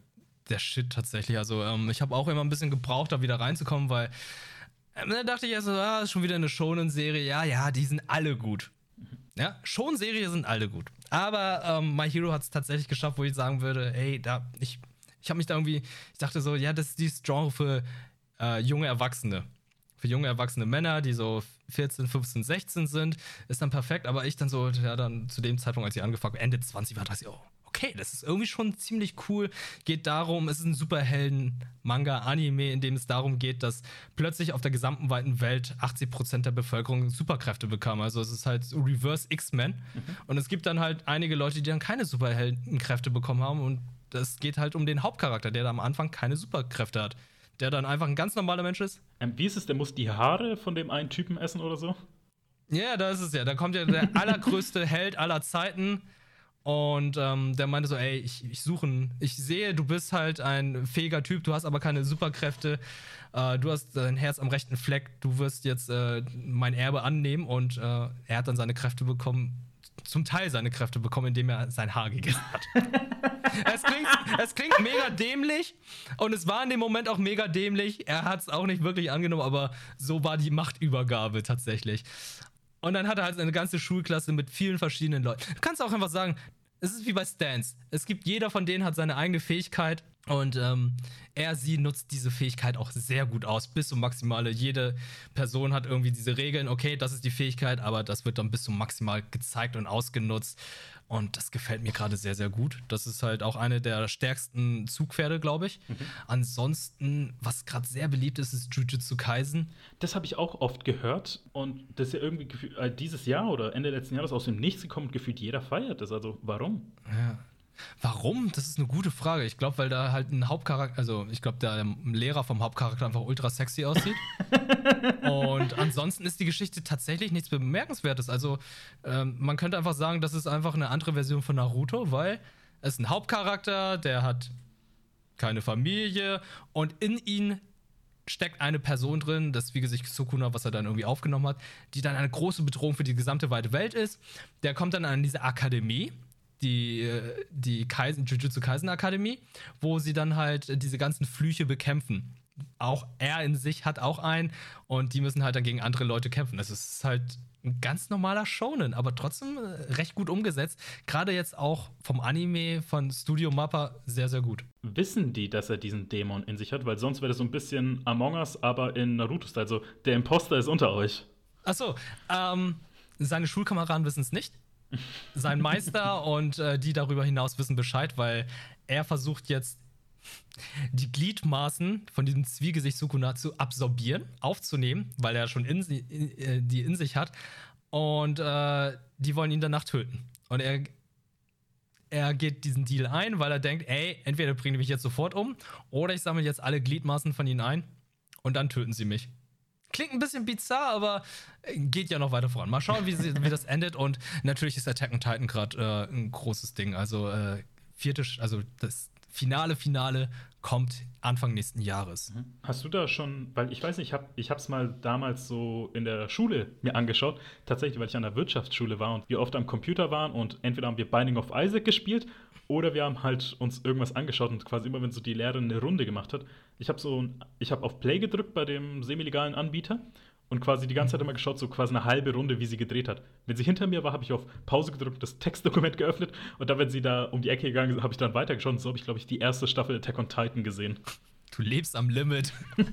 der Shit tatsächlich. Also ähm, ich habe auch immer ein bisschen gebraucht, da wieder reinzukommen, weil ähm, da dachte ich erst so, ah, ist schon wieder eine Shonen-Serie. Ja, ja, die sind alle gut. Ja, Shonen-Serie sind alle gut. Aber ähm, My Hero hat es tatsächlich geschafft, wo ich sagen würde, ey, da, ich, ich habe mich da irgendwie, ich dachte so, ja, das ist dieses Genre für äh, junge Erwachsene. Für junge erwachsene Männer, die so 14, 15, 16 sind, ist dann perfekt. Aber ich dann so, ja, dann zu dem Zeitpunkt, als ich angefangen habe, Ende 20 war, ich, oh, okay, das ist irgendwie schon ziemlich cool. Geht darum, es ist ein Superhelden-Manga-Anime, in dem es darum geht, dass plötzlich auf der gesamten weiten Welt 80% der Bevölkerung Superkräfte bekam. Also es ist halt Reverse X-Men. Mhm. Und es gibt dann halt einige Leute, die dann keine Superheldenkräfte bekommen haben. Und es geht halt um den Hauptcharakter, der da am Anfang keine Superkräfte hat. Der dann einfach ein ganz normaler Mensch ist. Ähm, wie ist es, der muss die Haare von dem einen Typen essen oder so? Ja, da ist es ja. Da kommt ja der allergrößte Held aller Zeiten und ähm, der meinte so, ey, ich, ich suche, ich sehe, du bist halt ein fähiger Typ, du hast aber keine Superkräfte, äh, du hast dein Herz am rechten Fleck, du wirst jetzt äh, mein Erbe annehmen und äh, er hat dann seine Kräfte bekommen, zum Teil seine Kräfte bekommen, indem er sein Haar gegessen hat. es, klingt, es klingt mega dämlich und es war in dem Moment auch mega dämlich. Er hat es auch nicht wirklich angenommen, aber so war die Machtübergabe tatsächlich. Und dann hat er halt eine ganze Schulklasse mit vielen verschiedenen Leuten. Du kannst auch einfach sagen, es ist wie bei Stans. Es gibt jeder von denen hat seine eigene Fähigkeit und ähm, er, sie nutzt diese Fähigkeit auch sehr gut aus, bis zum Maximale. Jede Person hat irgendwie diese Regeln, okay, das ist die Fähigkeit, aber das wird dann bis zum Maximal gezeigt und ausgenutzt. Und das gefällt mir gerade sehr, sehr gut. Das ist halt auch eine der stärksten Zugpferde, glaube ich. Mhm. Ansonsten, was gerade sehr beliebt ist, ist Jujutsu Kaisen. Das habe ich auch oft gehört. Und das ist ja irgendwie äh, dieses Jahr oder Ende letzten Jahres aus dem Nichts gekommen und gefühlt jeder feiert das. Also warum? Ja. Warum? Das ist eine gute Frage. Ich glaube, weil da halt ein Hauptcharakter, also ich glaube, der Lehrer vom Hauptcharakter einfach ultra sexy aussieht. und ansonsten ist die Geschichte tatsächlich nichts Bemerkenswertes. Also ähm, man könnte einfach sagen, das ist einfach eine andere Version von Naruto, weil es ist ein Hauptcharakter, der hat keine Familie und in ihn steckt eine Person drin, das wie gesagt Sukuna, was er dann irgendwie aufgenommen hat, die dann eine große Bedrohung für die gesamte weite Welt ist. Der kommt dann an diese Akademie die, die Kaisen, Jujutsu Kaisen Akademie, wo sie dann halt diese ganzen Flüche bekämpfen. Auch er in sich hat auch einen und die müssen halt dann gegen andere Leute kämpfen. Das ist halt ein ganz normaler Shonen, aber trotzdem äh, recht gut umgesetzt. Gerade jetzt auch vom Anime von Studio Mappa sehr, sehr gut. Wissen die, dass er diesen Dämon in sich hat? Weil sonst wäre das so ein bisschen Among Us, aber in Naruto-Style. Also der Imposter ist unter euch. Achso, ähm, seine Schulkameraden wissen es nicht sein Meister und äh, die darüber hinaus wissen Bescheid, weil er versucht jetzt die Gliedmaßen von diesem Zwiegesicht Sukuna zu absorbieren, aufzunehmen, weil er schon in, in, äh, die in sich hat. Und äh, die wollen ihn danach töten. Und er, er geht diesen Deal ein, weil er denkt, ey, entweder bringen die mich jetzt sofort um oder ich sammle jetzt alle Gliedmaßen von ihnen ein und dann töten sie mich. Klingt ein bisschen bizarr, aber äh, geht ja noch weiter voran. Mal schauen, wie, sie, wie das endet. Und natürlich ist Attack on Titan gerade äh, ein großes Ding. Also, äh, vierte, also das finale Finale kommt Anfang nächsten Jahres. Mhm. Hast du da schon, weil ich weiß nicht, ich habe es mal damals so in der Schule mir angeschaut, tatsächlich, weil ich an der Wirtschaftsschule war und wir oft am Computer waren und entweder haben wir Binding of Isaac gespielt oder wir haben halt uns irgendwas angeschaut und quasi immer, wenn so die Lehrerin eine Runde gemacht hat, ich habe so, ich habe auf Play gedrückt bei dem semi-legalen Anbieter und quasi die ganze Zeit immer geschaut, so quasi eine halbe Runde, wie sie gedreht hat. Wenn sie hinter mir war, habe ich auf Pause gedrückt, das Textdokument geöffnet und dann, wenn sie da um die Ecke gegangen ist, habe ich dann weitergeschaut und so habe ich, glaube ich, die erste Staffel Attack on Titan gesehen. Du lebst am Limit.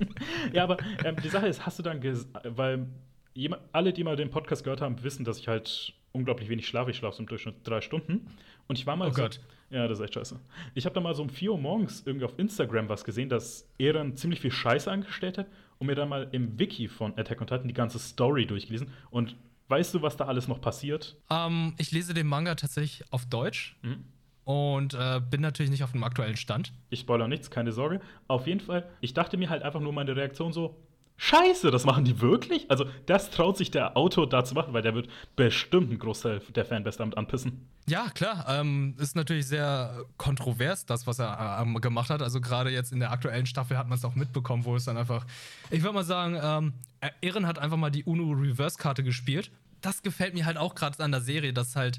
ja, aber ähm, die Sache ist, hast du dann, weil jemand, alle, die mal den Podcast gehört haben, wissen, dass ich halt unglaublich wenig schlafe. Ich schlafe so im Durchschnitt drei Stunden. Und ich war mal oh so, Gott. Ja, das ist echt scheiße. Ich habe da mal so um 4 Uhr morgens irgendwie auf Instagram was gesehen, dass er dann ziemlich viel Scheiße angestellt hat und mir dann mal im Wiki von Attack on Titan die ganze Story durchgelesen. Und weißt du, was da alles noch passiert? Ähm, ich lese den Manga tatsächlich auf Deutsch. Mhm. Und äh, bin natürlich nicht auf dem aktuellen Stand. Ich spoilere nichts, keine Sorge. Auf jeden Fall, ich dachte mir halt einfach nur meine Reaktion so, Scheiße, das machen die wirklich? Also, das traut sich der Autor da zu machen, weil der wird bestimmt einen Großteil der Fanbase damit anpissen. Ja, klar. Ähm, ist natürlich sehr kontrovers, das, was er ähm, gemacht hat. Also, gerade jetzt in der aktuellen Staffel hat man es auch mitbekommen, wo es dann einfach. Ich würde mal sagen, ähm, Ehren hat einfach mal die UNO-Reverse-Karte gespielt. Das gefällt mir halt auch gerade an der Serie, dass halt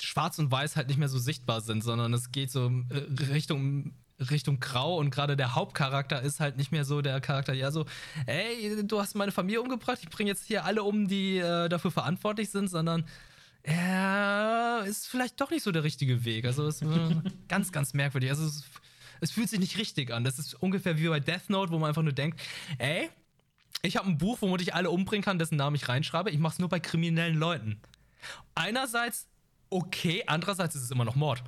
Schwarz und Weiß halt nicht mehr so sichtbar sind, sondern es geht so äh, Richtung Richtung Grau und gerade der Hauptcharakter ist halt nicht mehr so der Charakter, ja, so, ey, du hast meine Familie umgebracht, ich bringe jetzt hier alle um, die äh, dafür verantwortlich sind, sondern er ist vielleicht doch nicht so der richtige Weg. Also es ist ganz, ganz merkwürdig. Also es, es, fühlt sich nicht richtig an. Das ist ungefähr wie bei Death Note, wo man einfach nur denkt, ey, ich habe ein Buch, womit ich alle umbringen kann, dessen Namen ich reinschreibe. Ich mache es nur bei kriminellen Leuten. Einerseits okay, andererseits ist es immer noch Mord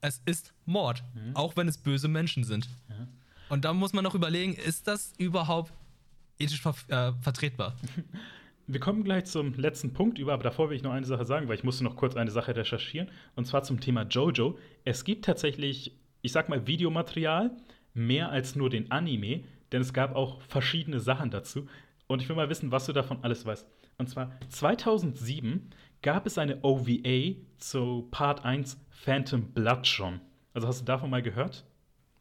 es ist Mord, mhm. auch wenn es böse Menschen sind. Ja. Und da muss man noch überlegen, ist das überhaupt ethisch ver äh, vertretbar? Wir kommen gleich zum letzten Punkt über, aber davor will ich noch eine Sache sagen, weil ich musste noch kurz eine Sache recherchieren. Und zwar zum Thema Jojo. Es gibt tatsächlich, ich sag mal, Videomaterial, mehr als nur den Anime, denn es gab auch verschiedene Sachen dazu. Und ich will mal wissen, was du davon alles weißt. Und zwar 2007 gab es eine OVA zu Part 1 Phantom Blood schon. Also hast du davon mal gehört?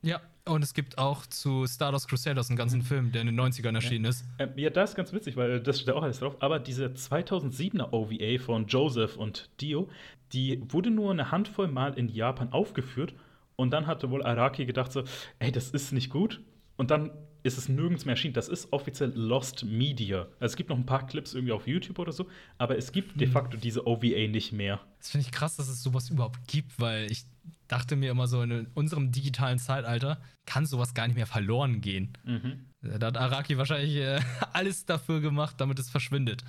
Ja, und es gibt auch zu Stardust Crusaders einen ganzen Film, der in den 90ern erschienen ja. ist. Ähm, ja, das ist ganz witzig, weil das steht auch alles drauf. Aber diese 2007er OVA von Joseph und Dio, die wurde nur eine Handvoll Mal in Japan aufgeführt. Und dann hatte wohl Araki gedacht so, ey, das ist nicht gut. Und dann ist es nirgends mehr erschienen. Das ist offiziell Lost Media. Also es gibt noch ein paar Clips irgendwie auf YouTube oder so, aber es gibt de hm. facto diese OVA nicht mehr. Das finde ich krass, dass es sowas überhaupt gibt, weil ich dachte mir immer so, in unserem digitalen Zeitalter kann sowas gar nicht mehr verloren gehen. Mhm. Da hat Araki wahrscheinlich äh, alles dafür gemacht, damit es verschwindet.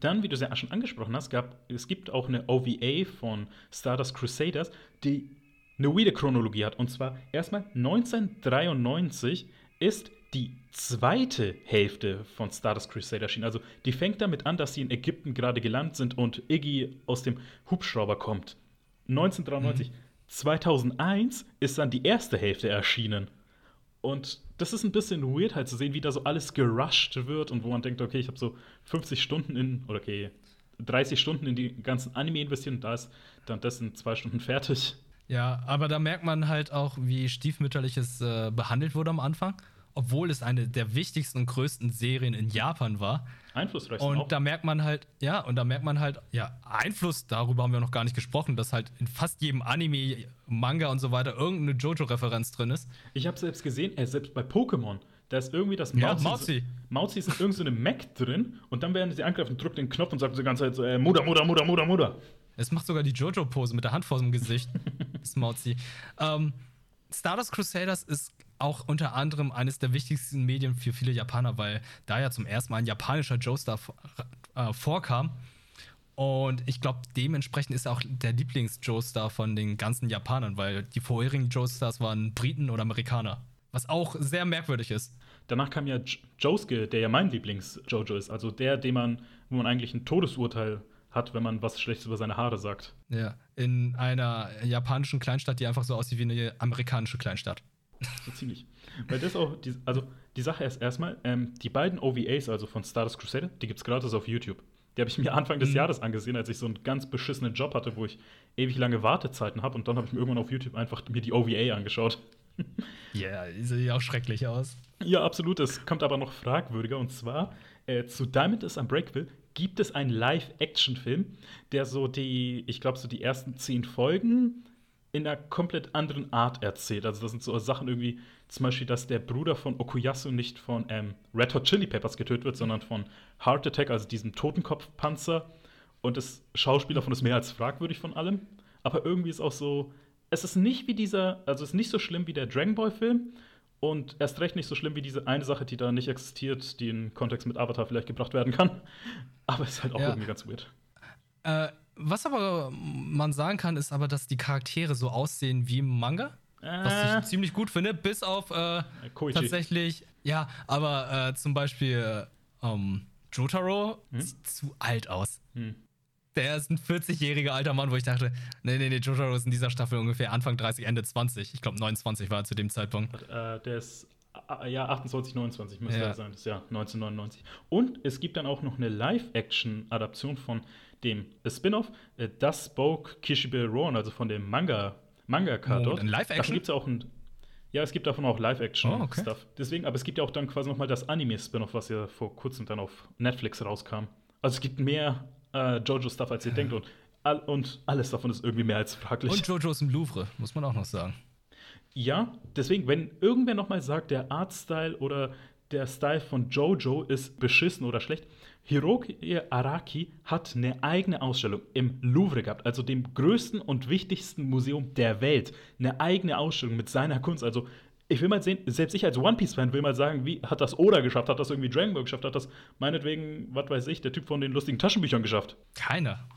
Dann, wie du es ja schon angesprochen hast, gab, es gibt auch eine OVA von Stardust Crusaders, die eine weirde Chronologie hat. Und zwar erstmal 1993 ist die zweite Hälfte von Stardust Crusader erschienen. Also die fängt damit an, dass sie in Ägypten gerade gelandet sind und Iggy aus dem Hubschrauber kommt. 1993. Mhm. 2001 ist dann die erste Hälfte erschienen. Und das ist ein bisschen weird halt zu sehen, wie da so alles gerusht wird und wo man denkt, okay, ich habe so 50 Stunden in, oder okay, 30 Stunden in die ganzen Anime investiert und da ist dann das in zwei Stunden fertig. Ja, aber da merkt man halt auch, wie stiefmütterlich es äh, behandelt wurde am Anfang obwohl es eine der wichtigsten und größten Serien in Japan war. Einflussreich. Und auch. da merkt man halt, ja, und da merkt man halt, ja, Einfluss, darüber haben wir noch gar nicht gesprochen, dass halt in fast jedem Anime, Manga und so weiter irgendeine Jojo-Referenz drin ist. Ich habe selbst gesehen, äh, selbst bei Pokémon, da ist irgendwie das Mauzi. Ja, Mauzi. Mauzi ist in irgendeinem so Mac drin und dann werden sie angegriffen, drückt den Knopf und sagt die ganze Zeit so, äh, Mutter, Mutter, Mutter, Mutter, Mutter. Es macht sogar die Jojo-Pose mit der Hand vor dem Gesicht. das Mauzi. Ähm, Stardust Crusaders ist auch unter anderem eines der wichtigsten Medien für viele Japaner, weil da ja zum ersten Mal ein japanischer Joestar äh, vorkam. Und ich glaube, dementsprechend ist er auch der Lieblings-Joestar von den ganzen Japanern, weil die vorherigen Joestars waren Briten oder Amerikaner. Was auch sehr merkwürdig ist. Danach kam ja Josuke, der ja mein Lieblings-Jojo ist. Also der, dem man, wo man eigentlich ein Todesurteil hat, wenn man was Schlechtes über seine Haare sagt. Ja, in einer japanischen Kleinstadt, die einfach so aussieht wie eine amerikanische Kleinstadt. So ziemlich. Weil das auch, die, also die Sache ist erstmal, ähm, die beiden OVAs, also von Stardust Crusader, die gibt es gratis auf YouTube. Die habe ich mir Anfang des mhm. Jahres angesehen, als ich so einen ganz beschissenen Job hatte, wo ich ewig lange Wartezeiten habe und dann habe ich mir irgendwann auf YouTube einfach mir die OVA angeschaut. Ja, yeah, sieht ja auch schrecklich aus. Ja, absolut. Es kommt aber noch fragwürdiger und zwar äh, zu Diamond is Unbreakable gibt es einen Live-Action-Film, der so die, ich glaube, so die ersten zehn Folgen in einer komplett anderen Art erzählt. Also das sind so Sachen irgendwie, zum Beispiel, dass der Bruder von Okuyasu nicht von ähm, Red Hot Chili Peppers getötet wird, sondern von Heart Attack, also diesem Totenkopfpanzer. Und das Schauspiel davon ist mehr als fragwürdig von allem. Aber irgendwie ist auch so, es ist nicht wie dieser, also es ist nicht so schlimm wie der Dragon Ball Film und erst recht nicht so schlimm wie diese eine Sache, die da nicht existiert, die in Kontext mit Avatar vielleicht gebracht werden kann. Aber es ist halt auch ja. irgendwie ganz weird. Äh, was aber man sagen kann, ist aber, dass die Charaktere so aussehen wie im Manga. Äh. Was ich ziemlich gut finde, bis auf äh, tatsächlich, ja, aber äh, zum Beispiel ähm, Jotaro hm? sieht zu alt aus. Hm. Der ist ein 40-jähriger alter Mann, wo ich dachte, nee, nee, nee, Jotaro ist in dieser Staffel ungefähr Anfang 30, Ende 20. Ich glaube 29 war er zu dem Zeitpunkt. Äh, der ist ja, 28, 29 müsste Ja. das sein, das Jahr 1999. Und es gibt dann auch noch eine Live-Action-Adaption von dem Spin-off äh, Das Spoke Kishibe Ron, also von dem Manga, Mangaka Moment, dort. ein Live-Action? Davon gibt es auch ein. Ja, es gibt davon auch Live-Action-Stuff. Oh, okay. Deswegen, aber es gibt ja auch dann quasi nochmal das Anime-Spin-off, was ja vor kurzem dann auf Netflix rauskam. Also es gibt mehr äh, Jojo-Stuff, als ihr denkt. Und, all, und alles davon ist irgendwie mehr als fraglich. Und Jojo ist im Louvre, muss man auch noch sagen. Ja, deswegen, wenn irgendwer nochmal sagt, der Artstyle oder der Style von Jojo ist beschissen oder schlecht, Hiroki Araki hat eine eigene Ausstellung im Louvre gehabt, also dem größten und wichtigsten Museum der Welt. Eine eigene Ausstellung mit seiner Kunst. Also, ich will mal sehen, selbst ich als One Piece-Fan will mal sagen, wie hat das Oda geschafft, hat das irgendwie Dragon Ball geschafft, hat das meinetwegen, was weiß ich, der Typ von den lustigen Taschenbüchern geschafft. Keiner.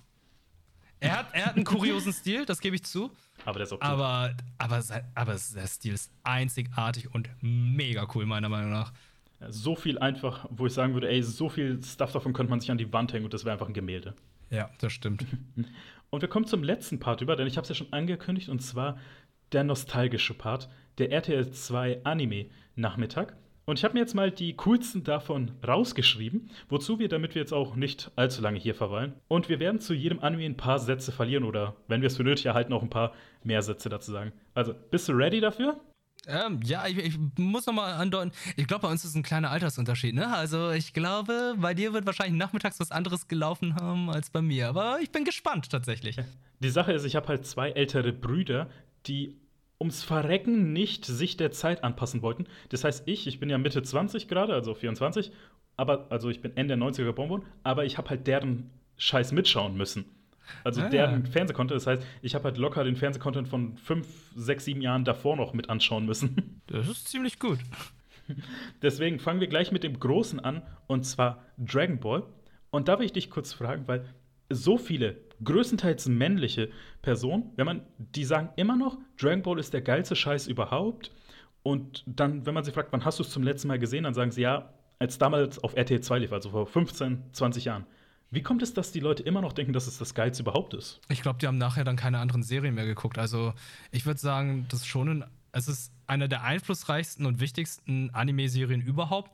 Er hat, er hat einen kuriosen Stil, das gebe ich zu. Aber der ist auch cool. Aber, aber, sein, aber der Stil ist einzigartig und mega cool, meiner Meinung nach. So viel einfach, wo ich sagen würde, ey, so viel Stuff davon könnte man sich an die Wand hängen und das wäre einfach ein Gemälde. Ja, das stimmt. Und wir kommen zum letzten Part über, denn ich habe es ja schon angekündigt, und zwar der nostalgische Part, der RTL 2 Anime Nachmittag. Und ich habe mir jetzt mal die coolsten davon rausgeschrieben, wozu wir, damit wir jetzt auch nicht allzu lange hier verweilen. Und wir werden zu jedem Anime ein paar Sätze verlieren oder, wenn wir es für nötig erhalten, auch ein paar mehr Sätze dazu sagen. Also, bist du ready dafür? Ähm, ja, ich, ich muss noch mal andeuten, ich glaube, bei uns ist ein kleiner Altersunterschied, ne? Also ich glaube, bei dir wird wahrscheinlich nachmittags was anderes gelaufen haben als bei mir. Aber ich bin gespannt tatsächlich. Die Sache ist, ich habe halt zwei ältere Brüder, die ums Verrecken nicht sich der Zeit anpassen wollten. Das heißt, ich, ich bin ja Mitte 20 gerade, also 24, aber also ich bin Ende der 90er geboren worden, aber ich habe halt deren Scheiß mitschauen müssen. Also Ah. deren Fernsehcontent, das heißt, ich habe halt locker den Fernsehcontent von 5, 6, 7 Jahren davor noch mit anschauen müssen. Das ist ziemlich gut. Deswegen fangen wir gleich mit dem Großen an, und zwar Dragon Ball. Und da will ich dich kurz fragen, weil so viele, größtenteils männliche Personen, wenn man, die sagen immer noch, Dragon Ball ist der geilste Scheiß überhaupt. Und dann, wenn man sie fragt, wann hast du es zum letzten Mal gesehen, dann sagen sie ja, als damals auf RTL 2 lief, also vor 15, 20 Jahren. Wie kommt es, dass die Leute immer noch denken, dass es das Geilste überhaupt ist? Ich glaube, die haben nachher dann keine anderen Serien mehr geguckt. Also ich würde sagen, das ist schon ein, es ist einer der einflussreichsten und wichtigsten Anime-Serien überhaupt.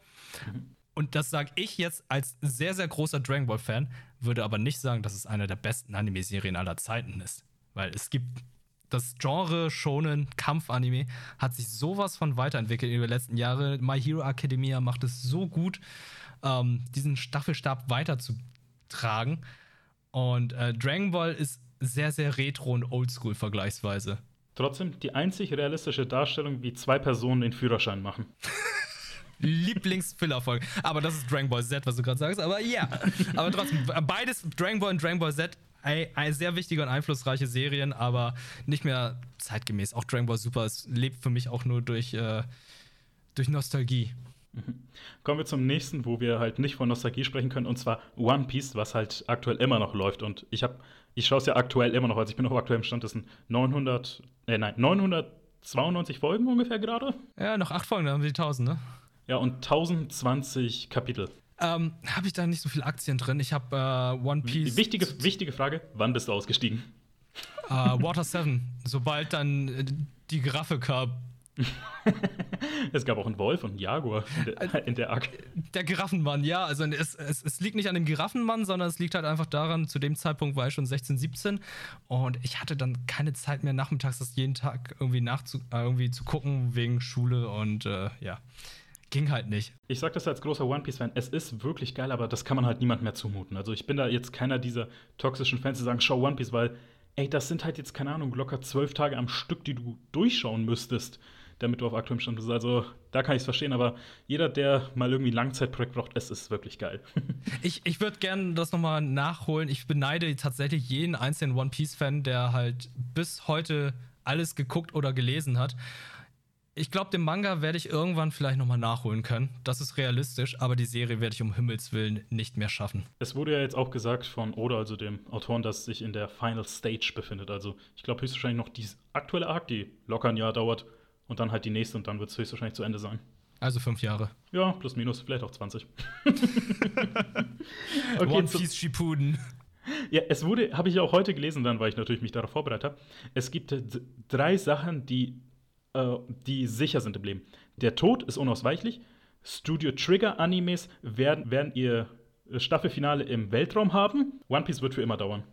Und das sage ich jetzt als sehr, sehr großer Dragon Ball-Fan, würde aber nicht sagen, dass es einer der besten Anime-Serien aller Zeiten ist. Weil es gibt das Genre Shonen Kampf-Anime hat sich sowas von weiterentwickelt über die letzten Jahre. My Hero Academia macht es so gut, ähm, diesen Staffelstab weiterzutragen. Und äh, Dragon Ball ist sehr, sehr retro und oldschool vergleichsweise. Trotzdem die einzig realistische Darstellung, wie zwei Personen den Führerschein machen. Lieblingsfillerfolge. Aber das ist Dragon Ball Z, was du gerade sagst. Aber ja. Aber trotzdem, beides, Dragon Ball und Dragon Ball Z, ey, ey, sehr wichtige und einflussreiche Serien, aber nicht mehr zeitgemäß. Auch Dragon Ball Super es lebt für mich auch nur durch, äh, durch Nostalgie. Kommen wir zum nächsten, wo wir halt nicht von Nostalgie sprechen können, und zwar One Piece, was halt aktuell immer noch läuft. Und ich habe, ich schaue es ja aktuell immer noch, also ich bin noch auf aktuellem Stand, das sind 900, äh, nein, 992 Folgen ungefähr gerade. Ja, noch acht Folgen, dann haben wir die 1000, ne? Ja, und 1020 Kapitel. Ähm, habe ich da nicht so viele Aktien drin? Ich habe äh, One Piece. Wichtige, wichtige Frage, wann bist du ausgestiegen? Äh, Water 7. Sobald dann äh, die Giraffe kam. Es gab auch einen Wolf und einen Jaguar in der, in der Arc. Der Giraffenmann, ja. Also es, es, es liegt nicht an dem Giraffenmann, sondern es liegt halt einfach daran, zu dem Zeitpunkt war ich schon 16, 17 und ich hatte dann keine Zeit mehr nachmittags das jeden Tag irgendwie nachzu äh, irgendwie zu gucken wegen Schule und äh, ja. Ging halt nicht. Ich sag das als großer One Piece-Fan, es ist wirklich geil, aber das kann man halt niemand mehr zumuten. Also ich bin da jetzt keiner dieser toxischen Fans, die sagen, schau One Piece, weil, ey, das sind halt jetzt, keine Ahnung, locker zwölf Tage am Stück, die du durchschauen müsstest, damit du auf aktuellem Stand bist. Also da kann ich es verstehen, aber jeder, der mal irgendwie ein Langzeitprojekt braucht, es ist wirklich geil. Ich, ich würde gerne das nochmal nachholen. Ich beneide tatsächlich jeden einzelnen One Piece-Fan, der halt bis heute alles geguckt oder gelesen hat. Ich glaube, den Manga werde ich irgendwann vielleicht nochmal nachholen können. Das ist realistisch, aber die Serie werde ich um Himmels Willen nicht mehr schaffen. Es wurde ja jetzt auch gesagt von Oda, also dem Autoren, dass sich in der Final Stage befindet. Also ich glaube höchstwahrscheinlich noch die aktuelle Arc, die locker ein Jahr dauert und dann halt die nächste und dann wird es höchstwahrscheinlich zu Ende sein. Also fünf Jahre. Ja, plus minus, vielleicht auch 20. One zu- Piece Shippuden. Ja, es wurde, habe ich auch heute gelesen, dann, weil ich natürlich mich darauf vorbereitet habe. Es gibt äh, drei Sachen, die äh, die sicher sind im Leben. Der Tod ist unausweichlich. Studio Trigger Animes werden, werden ihr Staffelfinale im Weltraum haben. One Piece wird für immer dauern.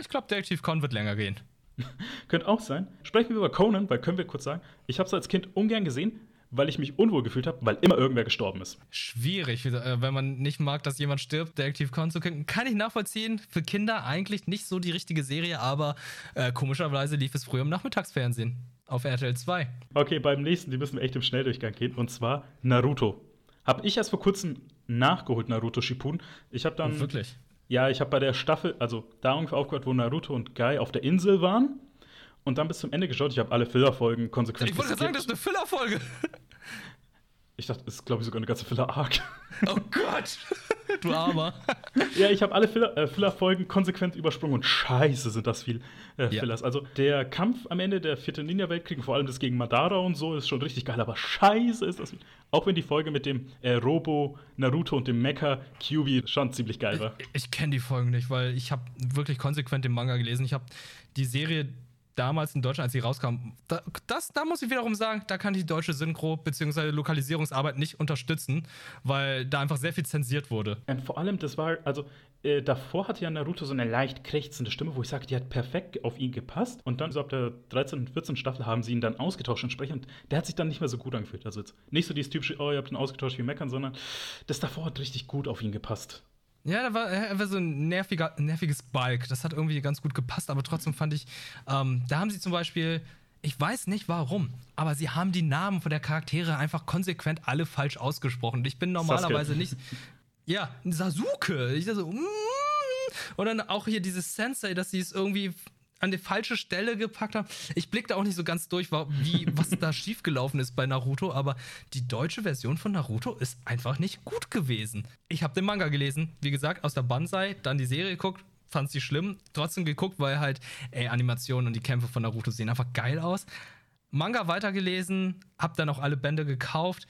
Ich glaube, Detective Con wird länger gehen. Könnte auch sein. Sprechen wir über Conan, weil können wir kurz sagen, ich habe es als Kind ungern gesehen, weil ich mich unwohl gefühlt habe, weil immer irgendwer gestorben ist. Schwierig, äh, wenn man nicht mag, dass jemand stirbt, Detective Con zu gucken. Kann ich nachvollziehen. Für Kinder eigentlich nicht so die richtige Serie, aber äh, komischerweise lief es früher im Nachmittagsfernsehen auf RTL 2. Okay, beim nächsten, die müssen wir echt im Schnelldurchgang gehen, und zwar Naruto. Habe ich erst vor kurzem nachgeholt, Naruto Shippuden. Ich habe dann. Wirklich? Ja, ich habe bei der Staffel, also da ungefähr aufgehört, wo Naruto und Guy auf der Insel waren. Und dann bis zum Ende geschaut. Ich habe alle Filler-Folgen konsequent Ich wollte gerade sagen, das ist eine Filler-Folge. Ich dachte, das ist, glaube ich, sogar eine ganze Filler-Arc. Oh Gott, du Armer. ja, ich habe alle äh, Filler-Folgen konsequent übersprungen und scheiße sind das viel äh, Fillers. Ja. Also der Kampf am Ende der vierten Ninja-Weltkrieg, vor allem das gegen Madara und so, ist schon richtig geil, aber scheiße ist das viel. Auch wenn die Folge mit dem äh, Robo, Naruto und dem Mecha Kyubi schon ziemlich geil war. Ich, ich kenne die Folgen nicht, weil ich habe wirklich konsequent den Manga gelesen. Ich habe die Serie damals in Deutschland, als sie rauskam, da, das, da muss ich wiederum sagen, da kann die deutsche Synchro bzw. Lokalisierungsarbeit nicht unterstützen, weil da einfach sehr viel zensiert wurde. Und vor allem, das war, also äh, davor hatte ja Naruto so eine leicht krächzende Stimme, wo ich sage, die hat perfekt auf ihn gepasst. Und dann so ab der 13. und 14. Staffel haben sie ihn dann ausgetauscht entsprechend. Der hat sich dann nicht mehr so gut angefühlt. Also jetzt nicht so dieses typische, oh, ihr habt ihn ausgetauscht wie Meckern, sondern das davor hat richtig gut auf ihn gepasst. Ja, da war, er war so ein nerviger, nerviges Balk. Das hat irgendwie ganz gut gepasst, aber trotzdem fand ich, ähm, da haben sie zum Beispiel, ich weiß nicht warum, aber sie haben die Namen von der Charaktere einfach konsequent alle falsch ausgesprochen. Ich bin normalerweise Sasuke. nicht. Ja, Sasuke. Ich dachte so, mm, und dann auch hier dieses Sensei, dass sie es irgendwie an die falsche Stelle gepackt haben. Ich blick da auch nicht so ganz durch, wie, was da schiefgelaufen ist bei Naruto, aber die deutsche Version von Naruto ist einfach nicht gut gewesen. Ich habe den Manga gelesen, wie gesagt, aus der Banzai, dann die Serie geguckt, fand sie schlimm, trotzdem geguckt, weil halt, ey, Animationen und die Kämpfe von Naruto sehen einfach geil aus. Manga weitergelesen, hab dann auch alle Bände gekauft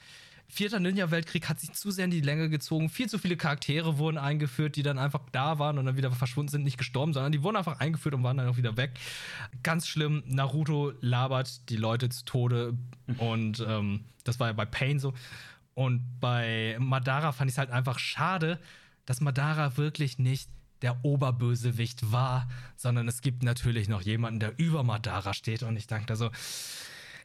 vierter Ninja-Weltkrieg hat sich zu sehr in die Länge gezogen. Viel zu viele Charaktere wurden eingeführt, die dann einfach da waren und dann wieder verschwunden sind, nicht gestorben, sondern die wurden einfach eingeführt und waren dann auch wieder weg. Ganz schlimm. Naruto labert die Leute zu Tode und ähm, das war ja bei Pain so. Und bei Madara fand ich es halt einfach schade, dass Madara wirklich nicht der Oberbösewicht war, sondern es gibt natürlich noch jemanden, der über Madara steht und ich dachte da so,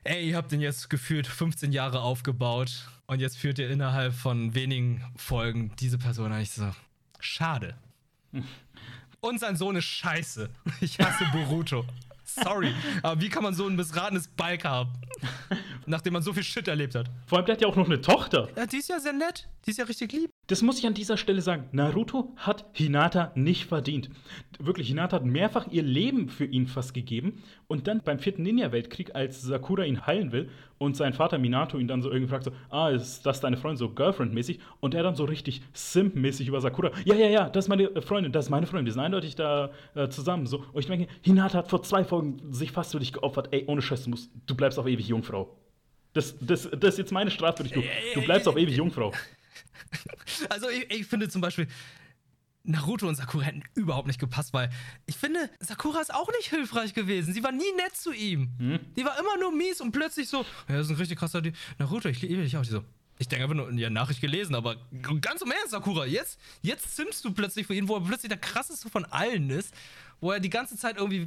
ey, ihr habt den jetzt gefühlt 15 Jahre aufgebaut und jetzt führt ihr innerhalb von wenigen Folgen diese Person eigentlich so. Schade. Und sein Sohn ist scheiße. Ich hasse Boruto. Sorry, aber wie kann man so ein missratenes Balk haben? Nachdem man so viel Shit erlebt hat. Vor allem, der hat ja auch noch eine Tochter. Ja, die ist ja sehr nett. Die ist ja richtig lieb. Das muss ich an dieser Stelle sagen. Naruto hat Hinata nicht verdient. Wirklich, Hinata hat mehrfach ihr Leben für ihn fast gegeben. Und dann beim vierten Ninja-Weltkrieg, als Sakura ihn heilen will und sein Vater Minato ihn dann so irgendwie fragt: so, Ah, ist das deine Freundin, so Girlfriend-mäßig? Und er dann so richtig Simp-mäßig über Sakura: Ja, ja, ja, das ist meine Freundin, das ist meine Freundin, wir sind eindeutig da äh, zusammen. So. Und ich denke, Hinata hat vor zwei Folgen sich fast für dich geopfert. Ey, ohne Scheiß, du, musst, du bleibst auf ewig Jungfrau. Das, das, das ist jetzt meine Strafe für dich. Du, du bleibst auf ewig Jungfrau. Also ich, ich finde zum Beispiel, Naruto und Sakura hätten überhaupt nicht gepasst, weil ich finde, Sakura ist auch nicht hilfreich gewesen. Sie war nie nett zu ihm. Hm? Die war immer nur mies und plötzlich so, ja, das ist ein richtig krasser die Naruto, ich liebe dich auch. Die so, ich denke einfach nur, ja, Nachricht gelesen, aber ganz im Ernst, Sakura, jetzt, jetzt zimmst du plötzlich für ihn, wo er plötzlich der krasseste von allen ist, wo er die ganze Zeit irgendwie,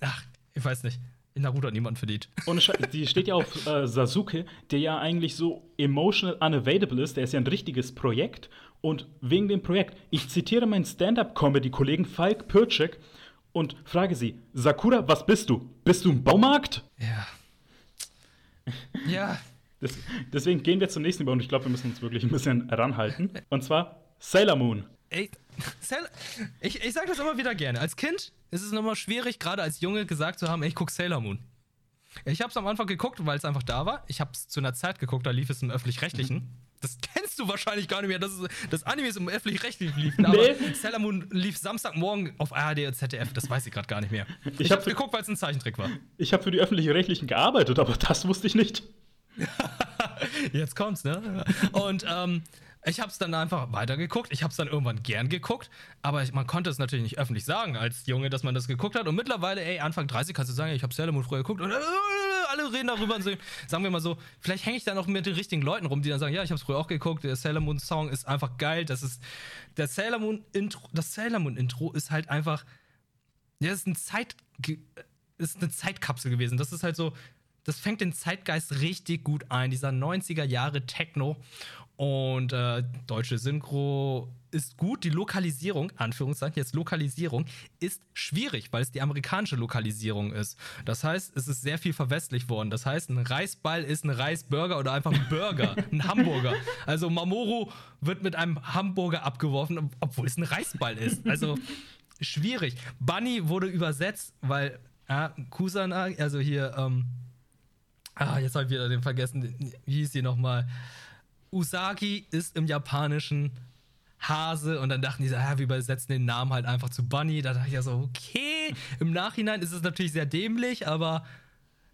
ach, ich weiß nicht. In Naruto hat niemand verdient. Und die steht ja auf äh, Sasuke, der ja eigentlich so emotional unavailable ist. Der ist ja ein richtiges Projekt. Und wegen dem Projekt, ich zitiere meinen Stand-up-Comedy-Kollegen Falk Pircek und frage sie: Sakura, was bist du? Bist du ein Baumarkt? Ja. Ja. Das, deswegen gehen wir zum nächsten über und ich glaube, wir müssen uns wirklich ein bisschen ranhalten. Und zwar Sailor Moon. Ey, ich, ich sage das immer wieder gerne. Als Kind ist es nochmal schwierig, gerade als Junge gesagt zu haben, ey, ich gucke Sailor Moon. Ich habe es am Anfang geguckt, weil es einfach da war. Ich habe es zu einer Zeit geguckt, da lief es im Öffentlich-Rechtlichen. Mhm. Das kennst du wahrscheinlich gar nicht mehr, dass das Animes im Öffentlich-Rechtlichen. Aber nee. Sailor Moon lief Samstagmorgen auf ARD und ZDF. Das weiß ich gerade gar nicht mehr. Ich, ich habe hab geguckt, weil es ein Zeichentrick war. Ich habe für die Öffentlich-Rechtlichen gearbeitet, aber das wusste ich nicht. Jetzt kommt's, ne? Und ähm, ich habe es dann einfach weitergeguckt. Ich habe es dann irgendwann gern geguckt, aber ich, man konnte es natürlich nicht öffentlich sagen als Junge, dass man das geguckt hat. Und mittlerweile, ey, Anfang 30 kannst du sagen, ich habe Sailor Moon früher geguckt und äh, alle reden darüber und so, sagen wir mal so, vielleicht hänge ich da noch mit den richtigen Leuten rum, die dann sagen, ja, ich habe es früher auch geguckt, der Sailor Moon Song ist einfach geil, das ist der Sailor Moon Intro, das Sailor Moon Intro ist halt einfach ja, das ist ein Zeit ist eine Zeitkapsel gewesen. Das ist halt so, das fängt den Zeitgeist richtig gut ein, dieser 90er Jahre Techno und äh, deutsche Synchro ist gut. Die Lokalisierung, Anführungszeichen, jetzt Lokalisierung, ist schwierig, weil es die amerikanische Lokalisierung ist. Das heißt, es ist sehr viel verwestlicht worden. Das heißt, ein Reisball ist ein Reisburger oder einfach ein Burger, ein Hamburger. Also Mamoru wird mit einem Hamburger abgeworfen, obwohl es ein Reisball ist. Also schwierig. Bunny wurde übersetzt, weil äh, Kusana, also hier, ähm, ah, jetzt habe ich wieder den vergessen, wie hieß die nochmal? Usagi ist im Japanischen Hase und dann dachten die so, ah, wir übersetzen den Namen halt einfach zu Bunny. Da dachte ich ja so, okay. Im Nachhinein ist es natürlich sehr dämlich, aber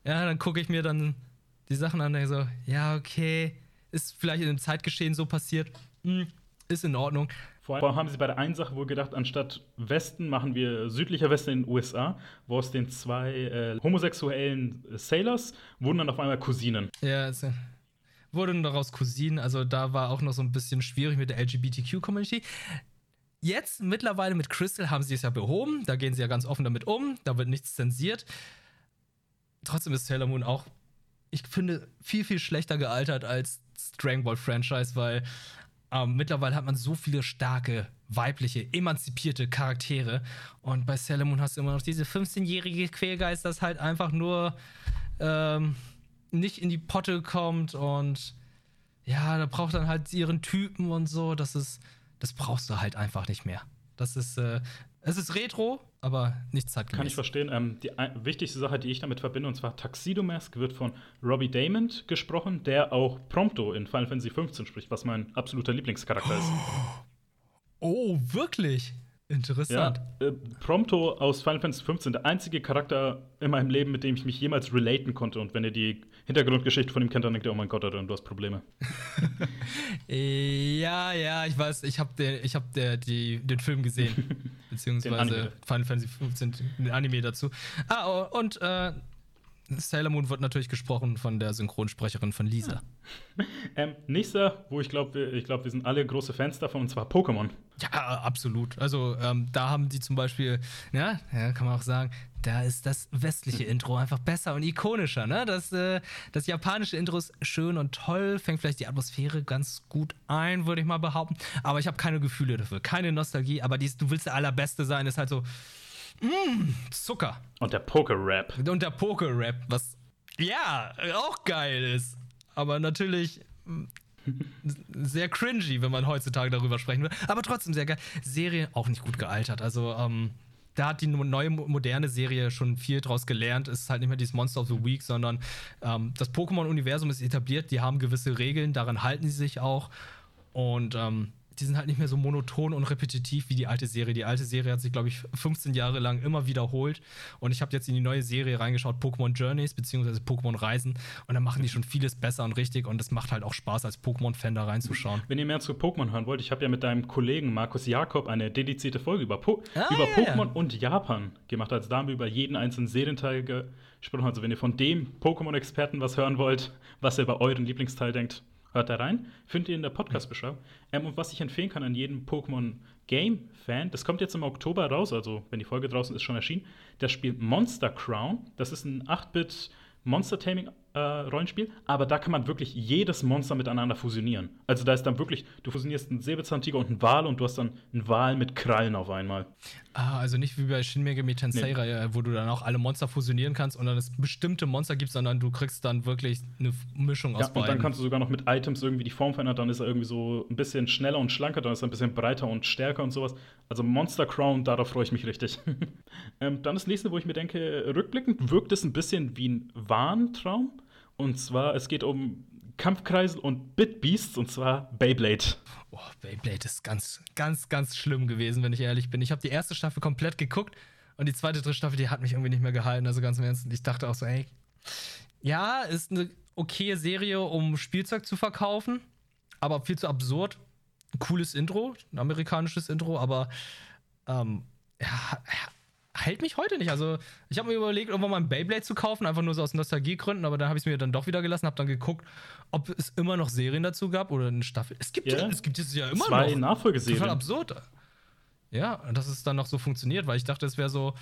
ja, dann gucke ich mir dann die Sachen an und so, ja, okay, ist vielleicht in dem Zeitgeschehen so passiert, hm, ist in Ordnung. Vor allem haben sie bei der einen Sache wohl gedacht, anstatt Westen machen wir südlicher Westen in den USA, wo aus den zwei äh, homosexuellen Sailors wurden dann auf einmal Cousinen. Ja, es wurden daraus Cousinen, also da war auch noch so ein bisschen schwierig mit der LGBTQ-Community. Jetzt mittlerweile mit Crystal haben sie es ja behoben, da gehen sie ja ganz offen damit um, da wird nichts zensiert. Trotzdem ist Sailor Moon auch, ich finde, viel, viel schlechter gealtert als Dragon Ball Franchise, weil ähm, mittlerweile hat man so viele starke, weibliche, emanzipierte Charaktere. Und bei Sailor Moon hast du immer noch diese 15-jährige Quälgeist, das halt einfach nur ähm, nicht in die Potte kommt und ja, da braucht dann halt ihren Typen und so. Das ist, das brauchst du halt einfach nicht mehr. Das ist, äh, es ist Retro, aber nicht zeitgemäß. Kann ich verstehen. Ähm, die wichtigste Sache, die ich damit verbinde, und zwar Tuxedo Mask, wird von Robbie Damon gesprochen, der auch Prompto in Final Fantasy XV spricht, was mein absoluter Lieblingscharakter ist. Oh, wirklich? Interessant. Ja, äh, Prompto aus Final Fantasy XV, der einzige Charakter in meinem Leben, mit dem ich mich jemals relaten konnte. Und wenn ihr die Hintergrundgeschichte von ihm kennt, dann denkt ihr, oh mein Gott, du hast Probleme. ja, ja, ich weiß, ich habe den, hab den Film gesehen. beziehungsweise Final Fantasy XV, den Anime dazu. Ah, oh, und äh, Sailor Moon wird natürlich gesprochen von der Synchronsprecherin von Lisa. ähm, nächster, wo ich glaube, ich glaube, wir sind alle große Fans davon, und zwar Pokémon. Ja, absolut. Also ähm, da haben die zum Beispiel, ja, ja, kann man auch sagen, da ist das westliche Intro einfach besser und ikonischer. Ne? Das, äh, das japanische Intro ist schön und toll, fängt vielleicht die Atmosphäre ganz gut ein, würde ich mal behaupten. Aber ich habe keine Gefühle dafür, keine Nostalgie. Aber dies, du willst der Allerbeste sein, ist halt so, Mmh, Zucker. Und der Poker-Rap. Und der Poker-Rap, was ja auch geil ist. Aber natürlich mm, sehr cringy, wenn man heutzutage darüber sprechen will. Aber trotzdem sehr geil. Serie auch nicht gut gealtert. Also, ähm, da hat die neue moderne Serie schon viel draus gelernt. Es ist halt nicht mehr dieses Monster of the Week, sondern ähm, das Pokémon-Universum ist etabliert. Die haben gewisse Regeln, daran halten sie sich auch. Und ähm, die sind halt nicht mehr so monoton und repetitiv wie die alte Serie. Die alte Serie hat sich, glaube ich, 15 Jahre lang immer wiederholt. Und ich habe jetzt in die neue Serie reingeschaut, Pokémon Journeys, beziehungsweise Pokémon Reisen. Und da machen die schon vieles besser und richtig. Und es macht halt auch Spaß, als Pokémon-Fan da reinzuschauen. Wenn ihr mehr zu Pokémon hören wollt, ich habe ja mit deinem Kollegen Markus Jakob eine dedizierte Folge über, po ah, über ja, Pokémon ja. und Japan gemacht. Also da haben wir über jeden einzelnen Serienteil gesprochen. Also wenn ihr von dem Pokémon-Experten was hören wollt, was er über euren Lieblingsteil denkt, Hört da rein, findet ihr in der Podcast-Beschreibung. Ähm, und was ich empfehlen kann an jedem Pokémon Game-Fan, das kommt jetzt im Oktober raus, also wenn die Folge draußen ist, schon erschienen. Das Spiel Monster Crown. Das ist ein 8-Bit Monster-Taming-Rollenspiel, äh, aber da kann man wirklich jedes Monster miteinander fusionieren. Also da ist dann wirklich, du fusionierst einen Säbelzahntiger und einen Wal und du hast dann einen Wal mit Krallen auf einmal. Ah, also nicht wie bei Shin Megami Tensei, nee. wo du dann auch alle Monster fusionieren kannst und dann es bestimmte Monster gibt, sondern du kriegst dann wirklich eine Mischung aus ja, beiden. und dann kannst du sogar noch mit Items irgendwie die Form verändern, dann ist er irgendwie so ein bisschen schneller und schlanker, dann ist er ein bisschen breiter und stärker und sowas. Also Monster Crown, darauf freue ich mich richtig. ähm, dann das nächste, wo ich mir denke, rückblickend wirkt es ein bisschen wie ein Warntraum. Und zwar, es geht um Kampfkreisel und Bitbeasts, und zwar Beyblade. Oh, Beyblade ist ganz, ganz, ganz schlimm gewesen, wenn ich ehrlich bin. Ich habe die erste Staffel komplett geguckt und die zweite, dritte Staffel, die hat mich irgendwie nicht mehr gehalten. Also ganz im Ernst. Ich dachte auch so, ey, ja, ist eine okaye Serie, um Spielzeug zu verkaufen, aber viel zu absurd. Ein cooles Intro, ein amerikanisches Intro, aber ähm, ja, hält mich heute nicht. Also, ich habe mir überlegt, irgendwann mal ein Beyblade zu kaufen, einfach nur so aus Nostalgiegründen, aber dann habe ich es mir dann doch wieder gelassen, habe dann geguckt, ob es immer noch Serien dazu gab oder eine Staffel. Es gibt Ja. es gibt es ja immer Zwei noch. Nachfolgeserien. Total absurd. Ja, und dass es dann noch so funktioniert, weil ich dachte, es wäre so.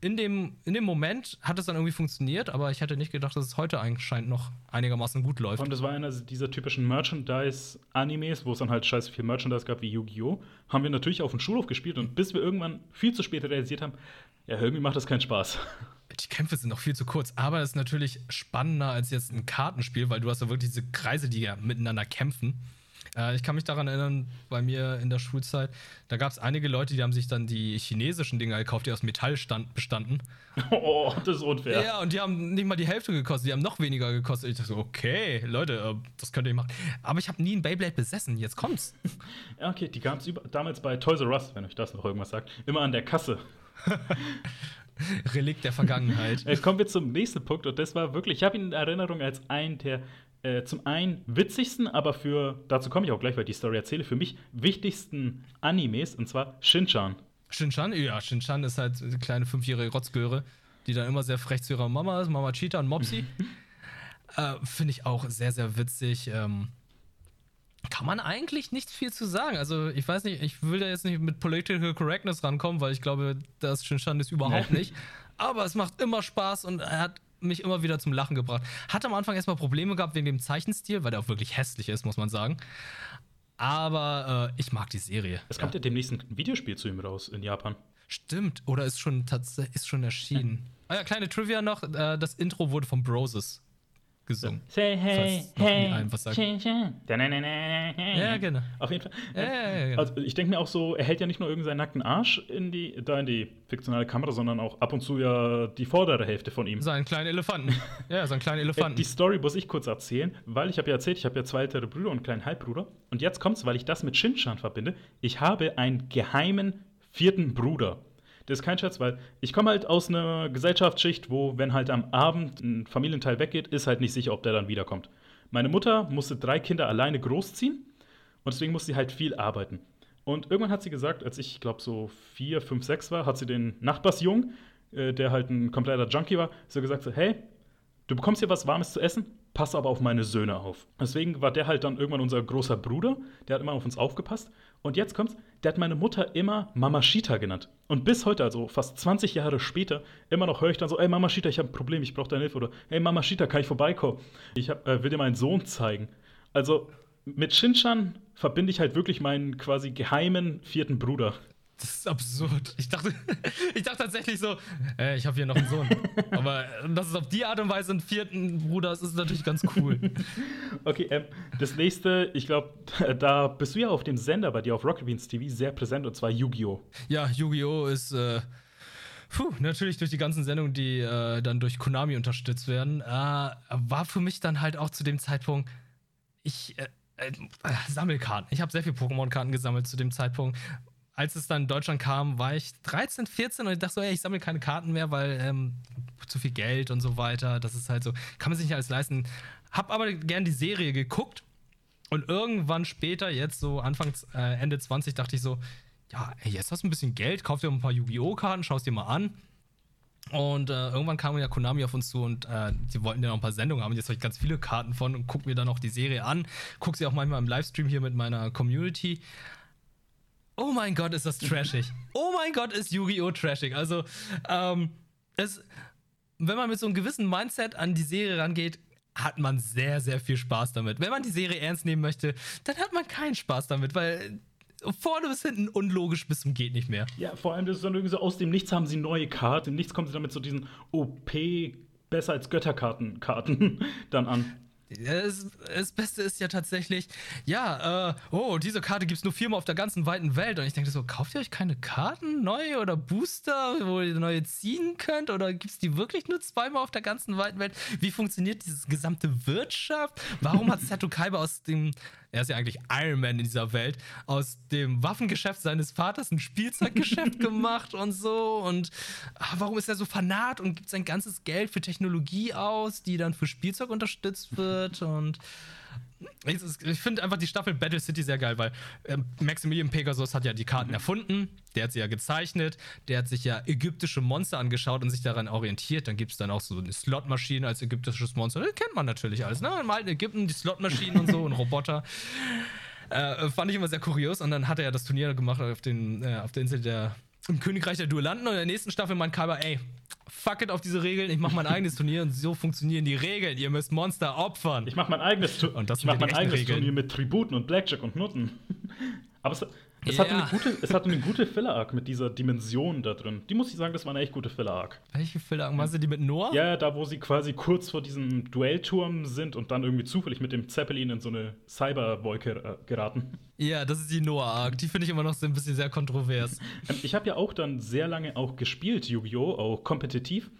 In dem, in dem Moment hat es dann irgendwie funktioniert, aber ich hätte nicht gedacht, dass es heute anscheinend noch einigermaßen gut läuft. Und das war einer dieser typischen Merchandise-Animes, wo es dann halt scheiße viel Merchandise gab wie Yu-Gi-Oh! Haben wir natürlich auf dem Schulhof gespielt und bis wir irgendwann viel zu spät realisiert haben, ja, irgendwie macht das keinen Spaß. Die Kämpfe sind noch viel zu kurz, aber es ist natürlich spannender als jetzt ein Kartenspiel, weil du hast ja wirklich diese Kreise, die ja miteinander kämpfen. Äh, ich kann mich daran erinnern, bei mir in der Schulzeit, da gab es einige Leute, die haben sich dann die chinesischen Dinger gekauft, die aus Metall stand, bestanden. oh, das ist unfair. Ja. und die haben nicht mal die Hälfte gekostet, die haben noch weniger gekostet. Ich dachte so, okay, Leute, äh, das könnt ihr machen. Aber ich habe nie ein Beyblade besessen, jetzt kommt's. Ja, okay, die gab es damals bei Toys R Us, wenn euch das noch irgendwas sagt. Immer an der Kasse. Relikt der Vergangenheit. Jetzt kommen wir zum nächsten Punkt und das war wirklich, ich habe ihn in Erinnerung als einen der äh, zum einen witzigsten, aber für, dazu komme ich auch gleich, weil ich die Story erzähle, für mich wichtigsten Animes und zwar Shin-Chan. Shinchan? Ja, Shinchan ist halt eine kleine fünfjährige Rotzgöre, die dann immer sehr frech zu ihrer Mama ist, Mama Cheetah und Mopsy. äh, Finde ich auch sehr, sehr witzig. Ähm, kann man eigentlich nicht viel zu sagen. Also, ich weiß nicht, ich will da jetzt nicht mit Political Correctness rankommen, weil ich glaube, das Shinchan ist überhaupt Nee. nicht. Aber es macht immer Spaß und er hat mich immer wieder zum Lachen gebracht. Hat am Anfang erstmal Probleme gehabt wegen dem Zeichenstil, weil der auch wirklich hässlich ist, muss man sagen. Aber äh, ich mag die Serie. Es kommt ja demnächst ein Videospiel zu ihm raus in Japan. Stimmt, oder ist schon tatsächlich ist schon erschienen. Ah ja, kleine Trivia noch, äh, das Intro wurde von Broses gesungen. Say Falls noch nie einem was sagt. Ja, Ja, genau. Auf jeden Fall. Ja, ja, ja, genau. Also ich denke mir auch so, er hält ja nicht nur irgendeinen nackten Arsch in die, da in die fiktionale Kamera, sondern auch ab und zu ja die vordere Hälfte von ihm. So einen kleinen Elefanten. ja, so einen kleinen Elefanten. Die Story muss ich kurz erzählen, weil ich habe ja erzählt, ich habe ja zwei ältere Brüder und einen kleinen Halbbruder. Und jetzt kommt's, weil ich das mit Shinchan verbinde. Ich habe einen geheimen vierten Bruder. Das ist kein Scherz, weil ich komme halt aus einer Gesellschaftsschicht, wo, wenn halt am Abend ein Familienteil weggeht, ist halt nicht sicher, ob der dann wiederkommt. Meine Mutter musste drei Kinder alleine großziehen und deswegen musste sie halt viel arbeiten. Und irgendwann hat sie gesagt, als ich glaube so vier, fünf, sechs war, hat sie den Nachbarsjungen, äh, der halt ein kompletter Junkie war, so gesagt, so, hey, du bekommst hier was Warmes zu essen, pass aber auf meine Söhne auf. Deswegen war der halt dann irgendwann unser großer Bruder, der hat immer auf uns aufgepasst. Und jetzt kommt's, der hat meine Mutter immer Mamashita genannt. Und bis heute, also fast 20 Jahre später, immer noch höre ich dann so, ey Mamashita, ich habe ein Problem, ich brauche deine Hilfe. Oder, hey Mamashita, kann ich vorbeikommen? Ich hab, äh, will dir meinen Sohn zeigen. Also mit Shinchan verbinde ich halt wirklich meinen quasi geheimen vierten Bruder. Das ist absurd. Ich dachte, ich dachte tatsächlich so, äh, ich habe hier noch einen Sohn. Aber äh, dass es auf die Art und Weise einen vierten Bruder ist, ist natürlich ganz cool. Okay, ähm, das nächste, ich glaube, da bist du ja auf dem Sender bei dir auf Rocket Beans TV sehr präsent und zwar Yu-Gi-Oh! Ja, Yu-Gi-Oh! ist äh, puh, natürlich durch die ganzen Sendungen, die äh, dann durch Konami unterstützt werden, äh, war für mich dann halt auch zu dem Zeitpunkt, ich äh, Sammelkarten. Ich habe sehr viel Pokémon-Karten gesammelt zu dem Zeitpunkt. Als es dann in Deutschland kam, war ich 13, 14 und ich dachte so, ey, ich sammle keine Karten mehr, weil ähm, zu viel Geld und so weiter. Das ist halt so, kann man sich nicht alles leisten. Hab aber gern die Serie geguckt und irgendwann später, jetzt so Anfang, äh, Ende 20, dachte ich so, ja, ey, jetzt hast du ein bisschen Geld, kauf dir ein paar Yu-Gi-Oh! Karten, schaust dir mal an. Und äh, irgendwann kam ja Konami auf uns zu und äh, die wollten ja noch ein paar Sendungen haben. Jetzt habe ich ganz viele Karten von und guck mir dann auch die Serie an. Guck sie auch manchmal im Livestream hier mit meiner Community. Oh mein Gott, ist das trashig. Oh mein Gott, ist Yu-Gi-Oh! trashig. Also, ähm, es, wenn man mit so einem gewissen Mindset an die Serie rangeht, hat man sehr, sehr viel Spaß damit. Wenn man die Serie ernst nehmen möchte, dann hat man keinen Spaß damit, weil vorne bis hinten unlogisch bis zum geht nicht mehr. Ja, vor allem, das ist dann irgendwie so, aus dem Nichts haben sie neue Karten, im Nichts kommen sie damit so diesen OP, besser als Götterkarten Karten dann an. Das, das Beste ist ja tatsächlich, ja, äh, oh, diese Karte gibt es nur viermal auf der ganzen weiten Welt. Und ich denke so, kauft ihr euch keine Karten, neue oder Booster, wo ihr neue ziehen könnt? Oder gibt es die wirklich nur zweimal auf der ganzen weiten Welt? Wie funktioniert diese gesamte Wirtschaft? Warum hat Sato Kaiba aus dem, er ist ja eigentlich Iron Man in dieser Welt, aus dem Waffengeschäft seines Vaters ein Spielzeuggeschäft gemacht und so? Und ah, warum ist er so fanat und gibt sein ganzes Geld für Technologie aus, die dann für Spielzeug unterstützt wird? Und ich, ich finde einfach die Staffel Battle City sehr geil, weil äh, Maximilian Pegasus hat ja die Karten mhm. erfunden, der hat sie ja gezeichnet, der hat sich ja ägyptische Monster angeschaut und sich daran orientiert. Dann gibt es dann auch so eine Slotmaschine als ägyptisches Monster. Das kennt man natürlich alles, ne? Im alten Ägypten die Slotmaschinen und so und Roboter. Äh, fand ich immer sehr kurios. Und dann hat er ja das Turnier gemacht auf, den, äh, auf der Insel der im Königreich der Duellanten und in der nächsten Staffel meint Kaiba, ey, fuck it auf diese Regeln, ich mach mein eigenes Turnier und so funktionieren die Regeln. Ihr müsst Monster opfern. Ich mach mein eigenes, tu und das ich mach mein eigenes Turnier mit Tributen und Blackjack und Nutten. Aber es, es, ja. hatte eine gute, es hatte eine gute Filler-Arc mit dieser Dimension da drin. Die muss ich sagen, das war eine echt gute Filler-Arc. Welche Filler-Arc? Meinst du die mit Noah? Ja, da wo sie quasi kurz vor diesem Duellturm sind und dann irgendwie zufällig mit dem Zeppelin in so eine Cyberwolke äh, geraten. Ja, das ist die Noah-Arc. Die finde ich immer noch so ein bisschen sehr kontrovers. Ähm, ich habe ja auch dann sehr lange auch gespielt, Yu-Gi-Oh!, auch kompetitiv.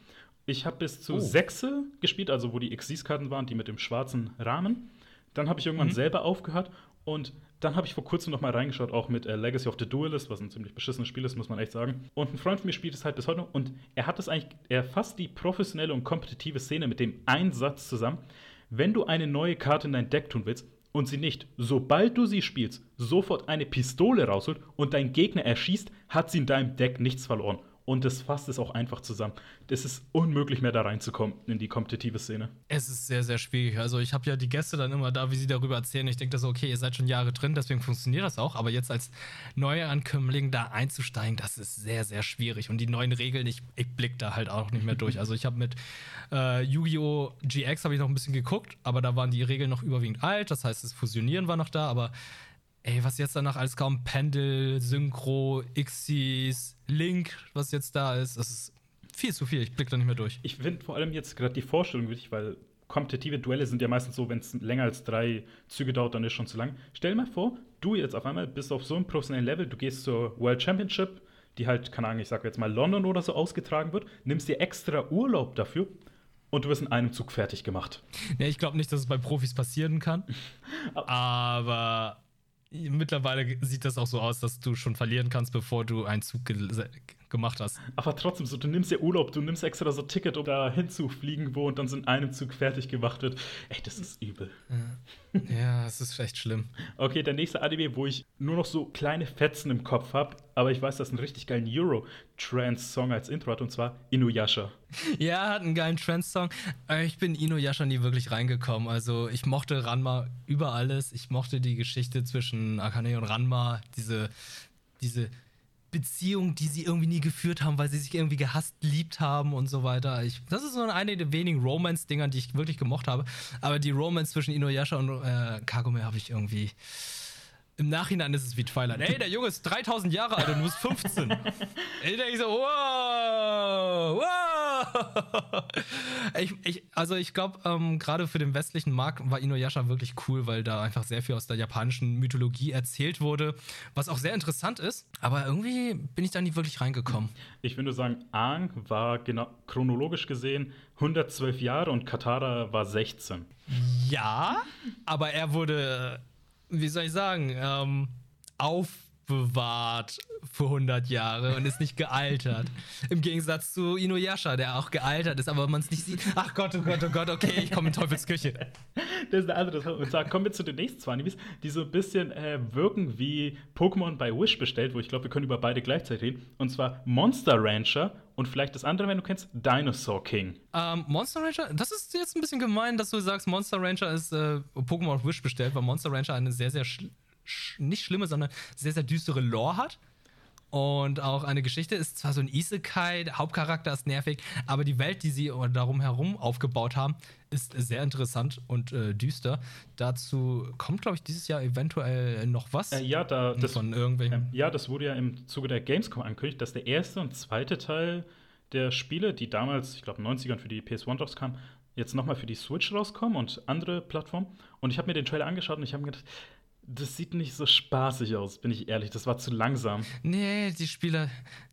Ich habe bis zu oh. Sechse gespielt, also wo die Xyz-Karten waren, die mit dem schwarzen Rahmen. Dann habe ich irgendwann mhm. selber aufgehört und dann habe ich vor kurzem noch mal reingeschaut, auch mit äh, Legacy of the Duelist, was ein ziemlich beschissenes Spiel ist, muss man echt sagen. Und ein Freund von mir spielt es halt bis heute noch und er hat es eigentlich, er fasst die professionelle und kompetitive Szene mit dem Einsatz zusammen. Wenn du eine neue Karte in dein Deck tun willst und sie nicht, sobald du sie spielst, sofort eine Pistole rausholt und dein Gegner erschießt, hat sie in deinem Deck nichts verloren und das fasst es auch einfach zusammen. Das ist unmöglich mehr da reinzukommen in die kompetitive Szene. Es ist sehr, sehr schwierig. Also ich habe ja die Gäste dann immer da, wie sie darüber erzählen. Ich denke, so, okay, ihr seid schon Jahre drin, deswegen funktioniert das auch. Aber jetzt als Neuankömmling da einzusteigen, das ist sehr, sehr schwierig. Und die neuen Regeln, ich, ich blick da halt auch nicht mehr durch. Also ich habe mit äh, Yu-Gi-Oh! GX habe ich noch ein bisschen geguckt, aber da waren die Regeln noch überwiegend alt. Das heißt, das Fusionieren war noch da, aber ey, was jetzt danach alles kaum Pendel, Synchro, Xyz, Link, was jetzt da ist, das ist viel zu viel. Ich blick da nicht mehr durch. Ich finde vor allem jetzt gerade die Vorstellung wichtig, weil kompetitive Duelle sind ja meistens so, wenn es länger als drei Züge dauert, dann ist schon zu lang. Stell dir mal vor, du jetzt auf einmal bist auf so einem professionellen Level, du gehst zur World Championship, die halt, keine Ahnung, ich sag jetzt mal London oder so ausgetragen wird, nimmst dir extra Urlaub dafür und du wirst in einem Zug fertig gemacht. Nee, ich glaube nicht, dass es bei Profis passieren kann. aber mittlerweile sieht das auch so aus, dass du schon verlieren kannst, bevor du einen Zug gemacht hast. Aber trotzdem, so, du nimmst ja Urlaub, du nimmst extra so ein Ticket, um da hinzufliegen, wo und dann so in einem Zug fertig gemacht wird. Ey, das ist übel. Ja, ja das ist echt schlimm. Okay, der nächste Anime, wo ich nur noch so kleine Fetzen im Kopf habe, aber ich weiß, dass einen richtig geilen Euro-Trance-Song als Intro hat, und zwar Inuyasha. Ja, hat einen geilen Trance-Song. Äh, ich bin Inuyasha nie wirklich reingekommen. Also, ich mochte Ranma über alles. Ich mochte die Geschichte zwischen Akane und Ranma, diese, diese Beziehung, die sie irgendwie nie geführt haben, weil sie sich irgendwie gehasst, liebt haben und so weiter. Ich, das ist so eine der wenigen Romance-Dinger, die ich wirklich gemocht habe. Aber die Romance zwischen Inuyasha und äh, Kagome habe ich irgendwie im Nachhinein ist es wie Twilight. Ey, der Junge ist 3000 Jahre alt und du bist 15. Ey, da ich so, wow, wow. Ich, ich, also ich glaube, ähm, gerade für den westlichen Markt war Inuyasha wirklich cool, weil da einfach sehr viel aus der japanischen Mythologie erzählt wurde, was auch sehr interessant ist. Aber irgendwie bin ich da nie wirklich reingekommen. Ich würde sagen, Aang war genau, chronologisch gesehen 112 Jahre und Katara war 16. Ja, aber er wurde wie soll ich sagen, ähm, aufbewahrt für 100 Jahre und ist nicht gealtert. Im Gegensatz zu Inuyasha, der auch gealtert ist, aber man es nicht sieht. Ach Gott, oh Gott, oh Gott, okay, ich komme in Teufels Küche. Das ist eine andere Sache. Und zwar kommen wir zu den nächsten zwei Animes, die so ein bisschen äh, wirken wie Pokémon bei Wish bestellt, wo ich glaube, wir können über beide gleichzeitig reden. Und zwar Monster Rancher und vielleicht das andere, wenn du kennst, Dinosaur King. Ähm, Monster Rancher, das ist jetzt ein bisschen gemein, dass du sagst, Monster Rancher ist äh, Pokémon auf Wish bestellt, weil Monster Rancher eine sehr, sehr, sch nicht schlimme, sondern sehr, sehr düstere Lore hat. Und auch eine Geschichte ist zwar so ein Isekai, der Hauptcharakter ist nervig, aber die Welt, die sie darum herum aufgebaut haben, ist sehr interessant und äh, düster. Dazu kommt, glaube ich, dieses Jahr eventuell noch was äh, ja, da, das, von irgendwelchen. Äh, ja, das wurde ja im Zuge der Gamescom angekündigt, dass der erste und zweite Teil der Spiele, die damals, ich glaube, in den 90ern für die PS1 rauskamen, jetzt nochmal für die Switch rauskommen und andere Plattformen. Und ich habe mir den Trailer angeschaut und ich habe mir gedacht, das sieht nicht so spaßig aus, bin ich ehrlich. Das war zu langsam. Nee, die Spiele,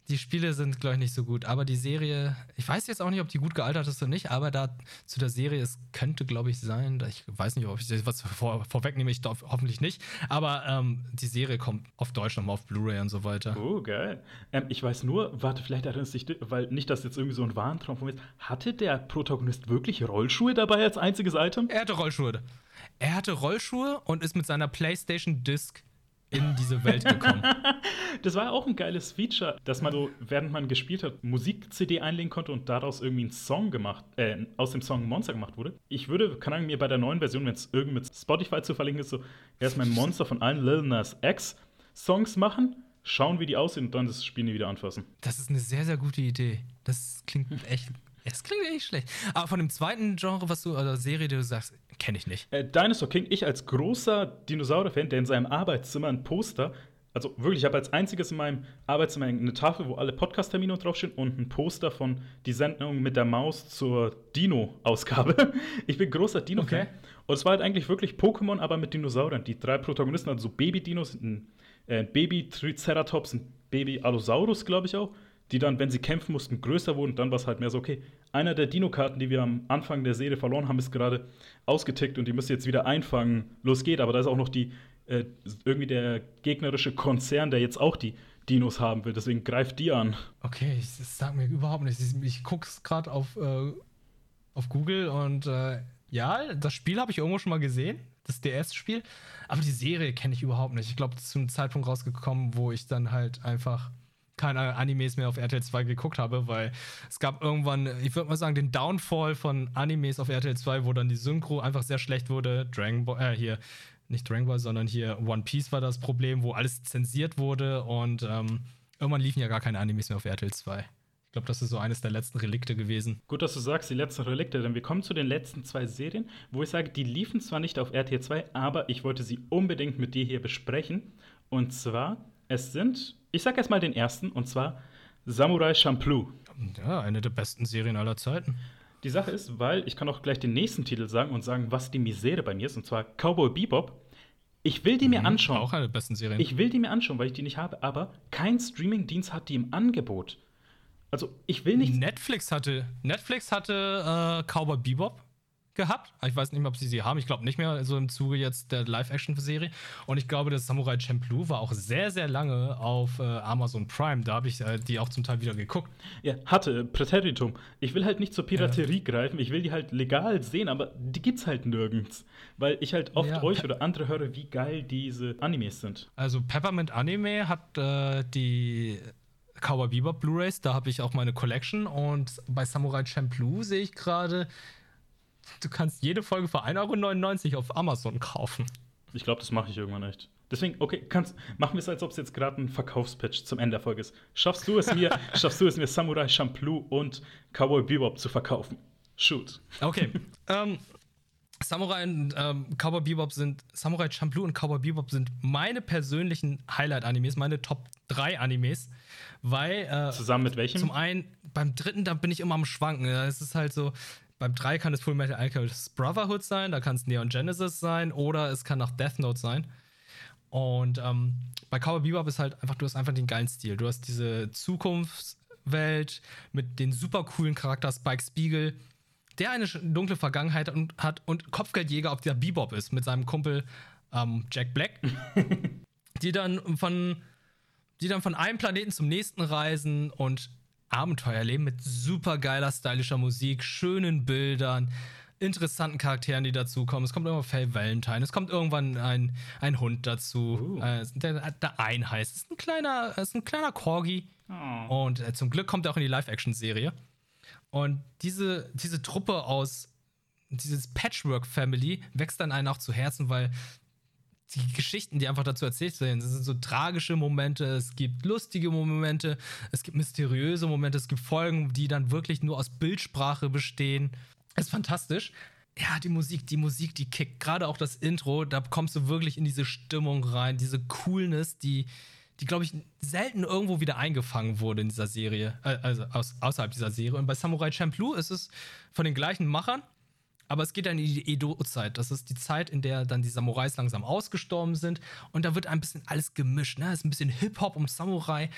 die Spiele sind, glaube ich, nicht so gut. Aber die Serie, ich weiß jetzt auch nicht, ob die gut gealtert ist oder nicht, aber da zu der Serie, es könnte, glaube ich, sein. Ich weiß nicht, ob ich was vor, vorwegnehme, ich darf, hoffentlich nicht. Aber ähm, die Serie kommt auf Deutsch nochmal auf Blu-ray und so weiter. Oh, geil. Ähm, ich weiß nur, warte, vielleicht erinnerst du dich, weil nicht, dass jetzt irgendwie so ein Warntraum von mir ist. Hatte der Protagonist wirklich Rollschuhe dabei als einziges Item? Er hatte Rollschuhe. Er hatte Rollschuhe und ist mit seiner PlayStation Disc in diese Welt gekommen. das war auch ein geiles Feature, dass man so, während man gespielt hat, Musik-CD einlegen konnte und daraus irgendwie ein Song gemacht, äh, aus dem Song ein Monster gemacht wurde. Ich würde, kann ich mir bei der neuen Version, wenn es irgendwie mit Spotify zu verlinken ist, so erstmal ein Monster von allen Lil Nas X Songs machen, schauen, wie die aussehen und dann das Spiel nie wieder anfassen. Das ist eine sehr, sehr gute Idee. Das klingt echt es klingt echt schlecht. Aber von dem zweiten Genre, was du, oder Serie, die du sagst, kenne ich nicht. Äh, Dinosaur King, ich als großer Dinosaurier-Fan, der in seinem Arbeitszimmer ein Poster, also wirklich, ich habe als einziges in meinem Arbeitszimmer eine Tafel, wo alle Podcast-Termine draufstehen und ein Poster von die Sendung mit der Maus zur Dino-Ausgabe. Ich bin großer Dino-Fan. Okay. Und es war halt eigentlich wirklich Pokémon, aber mit Dinosauriern. Die drei Protagonisten, also so Baby-Dinos, ein äh, Baby-Triceratops, ein Baby-Allosaurus, glaube ich auch die dann, wenn sie kämpfen mussten, größer wurden. Dann war es halt mehr so, okay, einer der Dino-Karten, die wir am Anfang der Serie verloren haben, ist gerade ausgetickt und die müsst ihr jetzt wieder einfangen. Los geht. Aber da ist auch noch die, äh, irgendwie der gegnerische Konzern, der jetzt auch die Dinos haben will. Deswegen greift die an. Okay, das sagt mir überhaupt nichts. Ich, ich gucke es gerade auf, äh, auf Google und äh, ja, das Spiel habe ich irgendwo schon mal gesehen. Das DS-Spiel. Aber die Serie kenne ich überhaupt nicht. Ich glaube, das ist zu einem Zeitpunkt rausgekommen, wo ich dann halt einfach keine Animes mehr auf RTL 2 geguckt habe, weil es gab irgendwann, ich würde mal sagen, den Downfall von Animes auf RTL 2, wo dann die Synchro einfach sehr schlecht wurde. Dragon Ball, äh, hier, nicht Dragon Ball, sondern hier One Piece war das Problem, wo alles zensiert wurde und ähm, irgendwann liefen ja gar keine Animes mehr auf RTL 2. Ich glaube, das ist so eines der letzten Relikte gewesen. Gut, dass du sagst, die letzten Relikte, denn wir kommen zu den letzten zwei Serien, wo ich sage, die liefen zwar nicht auf RTL 2, aber ich wollte sie unbedingt mit dir hier besprechen. Und zwar, es sind ich sag erstmal den ersten, und zwar Samurai Champloo. Ja, eine der besten Serien aller Zeiten. Die Sache ist, weil ich kann auch gleich den nächsten Titel sagen und sagen, was die Misere bei mir ist, und zwar Cowboy Bebop. Ich will die mir mhm, anschauen. Auch eine der besten Serien. Ich will die mir anschauen, weil ich die nicht habe, aber kein Streamingdienst hat die im Angebot. Also, ich will nicht. Netflix hatte, Netflix hatte äh, Cowboy Bebop gehabt. Ich weiß nicht mehr, ob sie sie haben. Ich glaube nicht mehr, so im Zuge jetzt der Live-Action-Serie. Und ich glaube, das Samurai Champloo war auch sehr, sehr lange auf äh, Amazon Prime. Da habe ich äh, die auch zum Teil wieder geguckt. Ja, hatte, Präteritum. Ich will halt nicht zur Piraterie ja. greifen. Ich will die halt legal sehen, aber die gibt's halt nirgends. Weil ich halt oft ja, euch oder andere höre, wie geil diese Animes sind. Also Peppermint Anime hat äh, die Cowboy Bebop Blu-rays, da habe ich auch meine Collection und bei Samurai Champloo sehe ich gerade, du kannst jede Folge für 1,99 Euro auf Amazon kaufen. Ich glaube, das mache ich irgendwann echt. Deswegen, okay, kannst, machen wir es, als ob es jetzt gerade ein Verkaufspitch zum Ende der Folge ist. Schaffst du es mir, schaffst du es mir, Samurai Champloo und Cowboy Bebop zu verkaufen? Shoot. Okay. ähm, Samurai und ähm, Cowboy Bebop sind, Samurai Champloo und Cowboy Bebop sind meine persönlichen Highlight-Animes, meine Top 3 Animes, weil. Äh, Zusammen mit welchem? Zum einen, beim dritten, da bin ich immer am Schwanken. Es ist halt so, beim 3 kann es Full Metal Alchemist Brotherhood sein, da kann es Neon Genesis sein oder es kann auch Death Note sein. Und ähm, bei Cowboy Bebop ist halt einfach, du hast einfach den geilen Stil. Du hast diese Zukunftswelt mit den super coolen Charakter Spike Spiegel, der eine dunkle Vergangenheit hat und Kopfgeldjäger auf der Bebop ist mit seinem Kumpel ähm, Jack Black, die dann von die dann von einem Planeten zum nächsten reisen und Abenteuer erleben mit super geiler, stylischer Musik, schönen Bildern, interessanten Charakteren, die dazukommen. Es kommt irgendwann Faye Valentine, es kommt irgendwann ein, ein Hund dazu, uh. äh, der, der ein heißt. Es ist ein kleiner, ist ein kleiner Corgi. Oh. Und äh, zum Glück kommt er auch in die Live-Action-Serie. Und diese, diese Truppe aus, dieses Patchwork-Family wächst dann einen auch zu Herzen, weil die Geschichten, die einfach dazu erzählt werden. Es sind so tragische Momente, es gibt lustige Momente, es gibt mysteriöse Momente, es gibt Folgen, die dann wirklich nur aus Bildsprache bestehen. ist fantastisch. Ja, die Musik, die Musik, die kickt. Gerade auch das Intro, da kommst du wirklich in diese Stimmung rein, diese Coolness, die, die glaube ich, selten irgendwo wieder eingefangen wurde in dieser Serie, äh, also außerhalb dieser Serie. Und bei Samurai Champloo ist es von den gleichen Machern, aber es geht dann in die Edo-Zeit. Das ist die Zeit, in der dann die Samurais langsam ausgestorben sind. Und da wird ein bisschen alles gemischt. Ne? Es ist ein bisschen Hip-Hop um Samurai.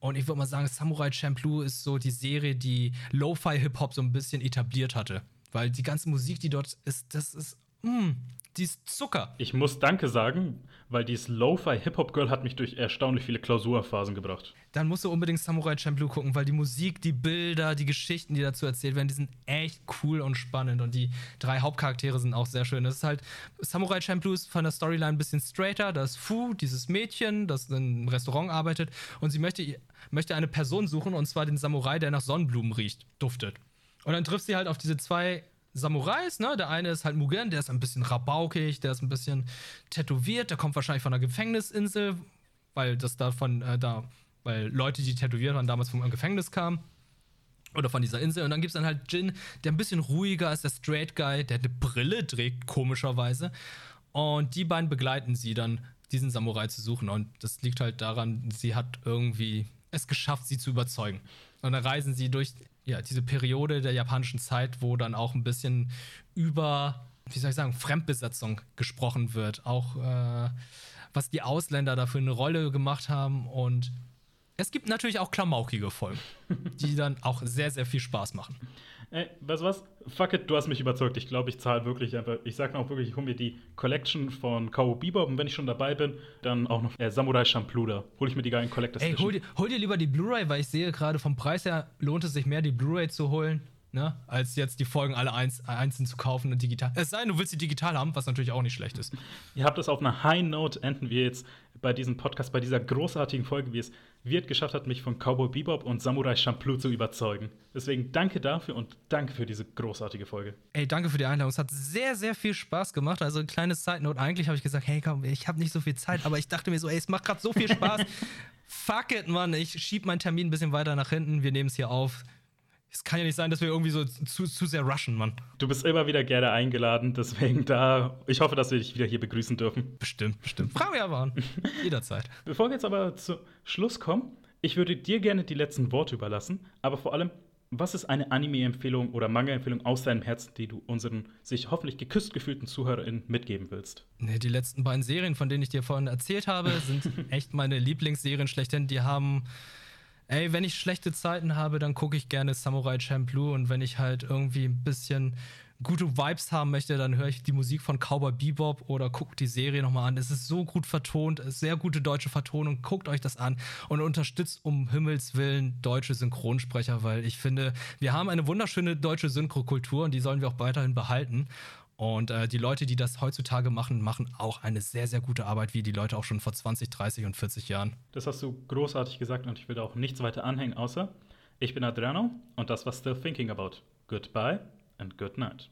Und ich würde mal sagen, Samurai Champloo ist so die Serie, die Lo-Fi-Hip-Hop so ein bisschen etabliert hatte. Weil die ganze Musik, die dort ist, das ist, mh, die ist Zucker. Ich muss Danke sagen, weil dieses Lo-Fi Hip-Hop-Girl hat mich durch erstaunlich viele Klausurphasen gebracht. Dann musst du unbedingt Samurai Champloo gucken, weil die Musik, die Bilder, die Geschichten, die dazu erzählt werden, die sind echt cool und spannend und die drei Hauptcharaktere sind auch sehr schön. Das ist halt, Samurai Champloo ist von der Storyline ein bisschen straighter. Da ist Fu, dieses Mädchen, das in einem Restaurant arbeitet und sie möchte, möchte eine Person suchen und zwar den Samurai, der nach Sonnenblumen riecht, duftet. Und dann trifft sie halt auf diese zwei Samurais, ne? Der eine ist halt Mugen, der ist ein bisschen rabaukig, der ist ein bisschen tätowiert, der kommt wahrscheinlich von einer Gefängnisinsel, weil das davon, äh, da, weil Leute, die tätowiert waren, damals vom Gefängnis kamen. Oder von dieser Insel. Und dann gibt es dann halt Jin, der ein bisschen ruhiger ist, der Straight Guy, der eine Brille trägt, komischerweise. Und die beiden begleiten sie dann, diesen Samurai zu suchen. Und das liegt halt daran, sie hat irgendwie es geschafft, sie zu überzeugen. Und dann reisen sie durch ja, diese Periode der japanischen Zeit, wo dann auch ein bisschen über, wie soll ich sagen, Fremdbesetzung gesprochen wird. Auch äh, was die Ausländer da für eine Rolle gemacht haben. Und es gibt natürlich auch klamaukige Folgen, die dann auch sehr, sehr viel Spaß machen. Ey, weißt du was? Fuck it, du hast mich überzeugt. Ich glaube, ich zahle wirklich einfach. Ich sage auch wirklich, ich hole mir die Collection von Cowboy Bebop und wenn ich schon dabei bin, dann auch noch äh, Samurai Champloo da. Hole ich mir die geilen Collectors Ey, hol dir, hol dir lieber die Blu-ray, weil ich sehe gerade vom Preis her lohnt es sich mehr, die Blu-ray zu holen. Ne, als jetzt die Folgen alle eins, einzeln zu kaufen und digital. Es sei denn, du willst sie digital haben, was natürlich auch nicht schlecht ist. Ihr habt es auf einer High Note enden wir jetzt bei diesem Podcast, bei dieser großartigen Folge, wie es Wirt geschafft hat, mich von Cowboy Bebop und Samurai Champloo zu überzeugen. Deswegen danke dafür und danke für diese großartige Folge. Ey, danke für die Einladung. Es hat sehr, sehr viel Spaß gemacht. Also ein kleines Side Note. Eigentlich habe ich gesagt, hey, komm, ich habe nicht so viel Zeit, aber ich dachte mir so, ey, es macht gerade so viel Spaß. Fuck it, Mann. Ich schiebe meinen Termin ein bisschen weiter nach hinten. Wir nehmen es hier auf. Es kann ja nicht sein, dass wir irgendwie so zu, zu sehr rushen, Mann. Du bist immer wieder gerne eingeladen, deswegen da. Ich hoffe, dass wir dich wieder hier begrüßen dürfen. Bestimmt, bestimmt. Fragen wir aber an. Jederzeit. Bevor wir jetzt aber zu Schluss kommen, ich würde dir gerne die letzten Worte überlassen, aber vor allem, was ist eine Anime-Empfehlung oder Manga-Empfehlung aus deinem Herzen, die du unseren sich hoffentlich geküsst gefühlten ZuhörerInnen mitgeben willst? Nee, die letzten beiden Serien, von denen ich dir vorhin erzählt habe, sind echt meine Lieblingsserien schlechthin. Die haben ey, wenn ich schlechte Zeiten habe, dann gucke ich gerne Samurai Champloo und wenn ich halt irgendwie ein bisschen gute Vibes haben möchte, dann höre ich die Musik von Cowboy Bebop oder gucke die Serie nochmal an. Es ist so gut vertont, sehr gute deutsche Vertonung. Guckt euch das an und unterstützt um Himmels Willen deutsche Synchronsprecher, weil ich finde, wir haben eine wunderschöne deutsche Synchrokultur und die sollen wir auch weiterhin behalten. Und äh, die Leute, die das heutzutage machen, machen auch eine sehr, sehr gute Arbeit, wie die Leute auch schon vor 20, 30 und 40 Jahren. Das hast du großartig gesagt und ich will auch nichts weiter anhängen, außer ich bin Adriano und das war Still Thinking About. Goodbye and good night.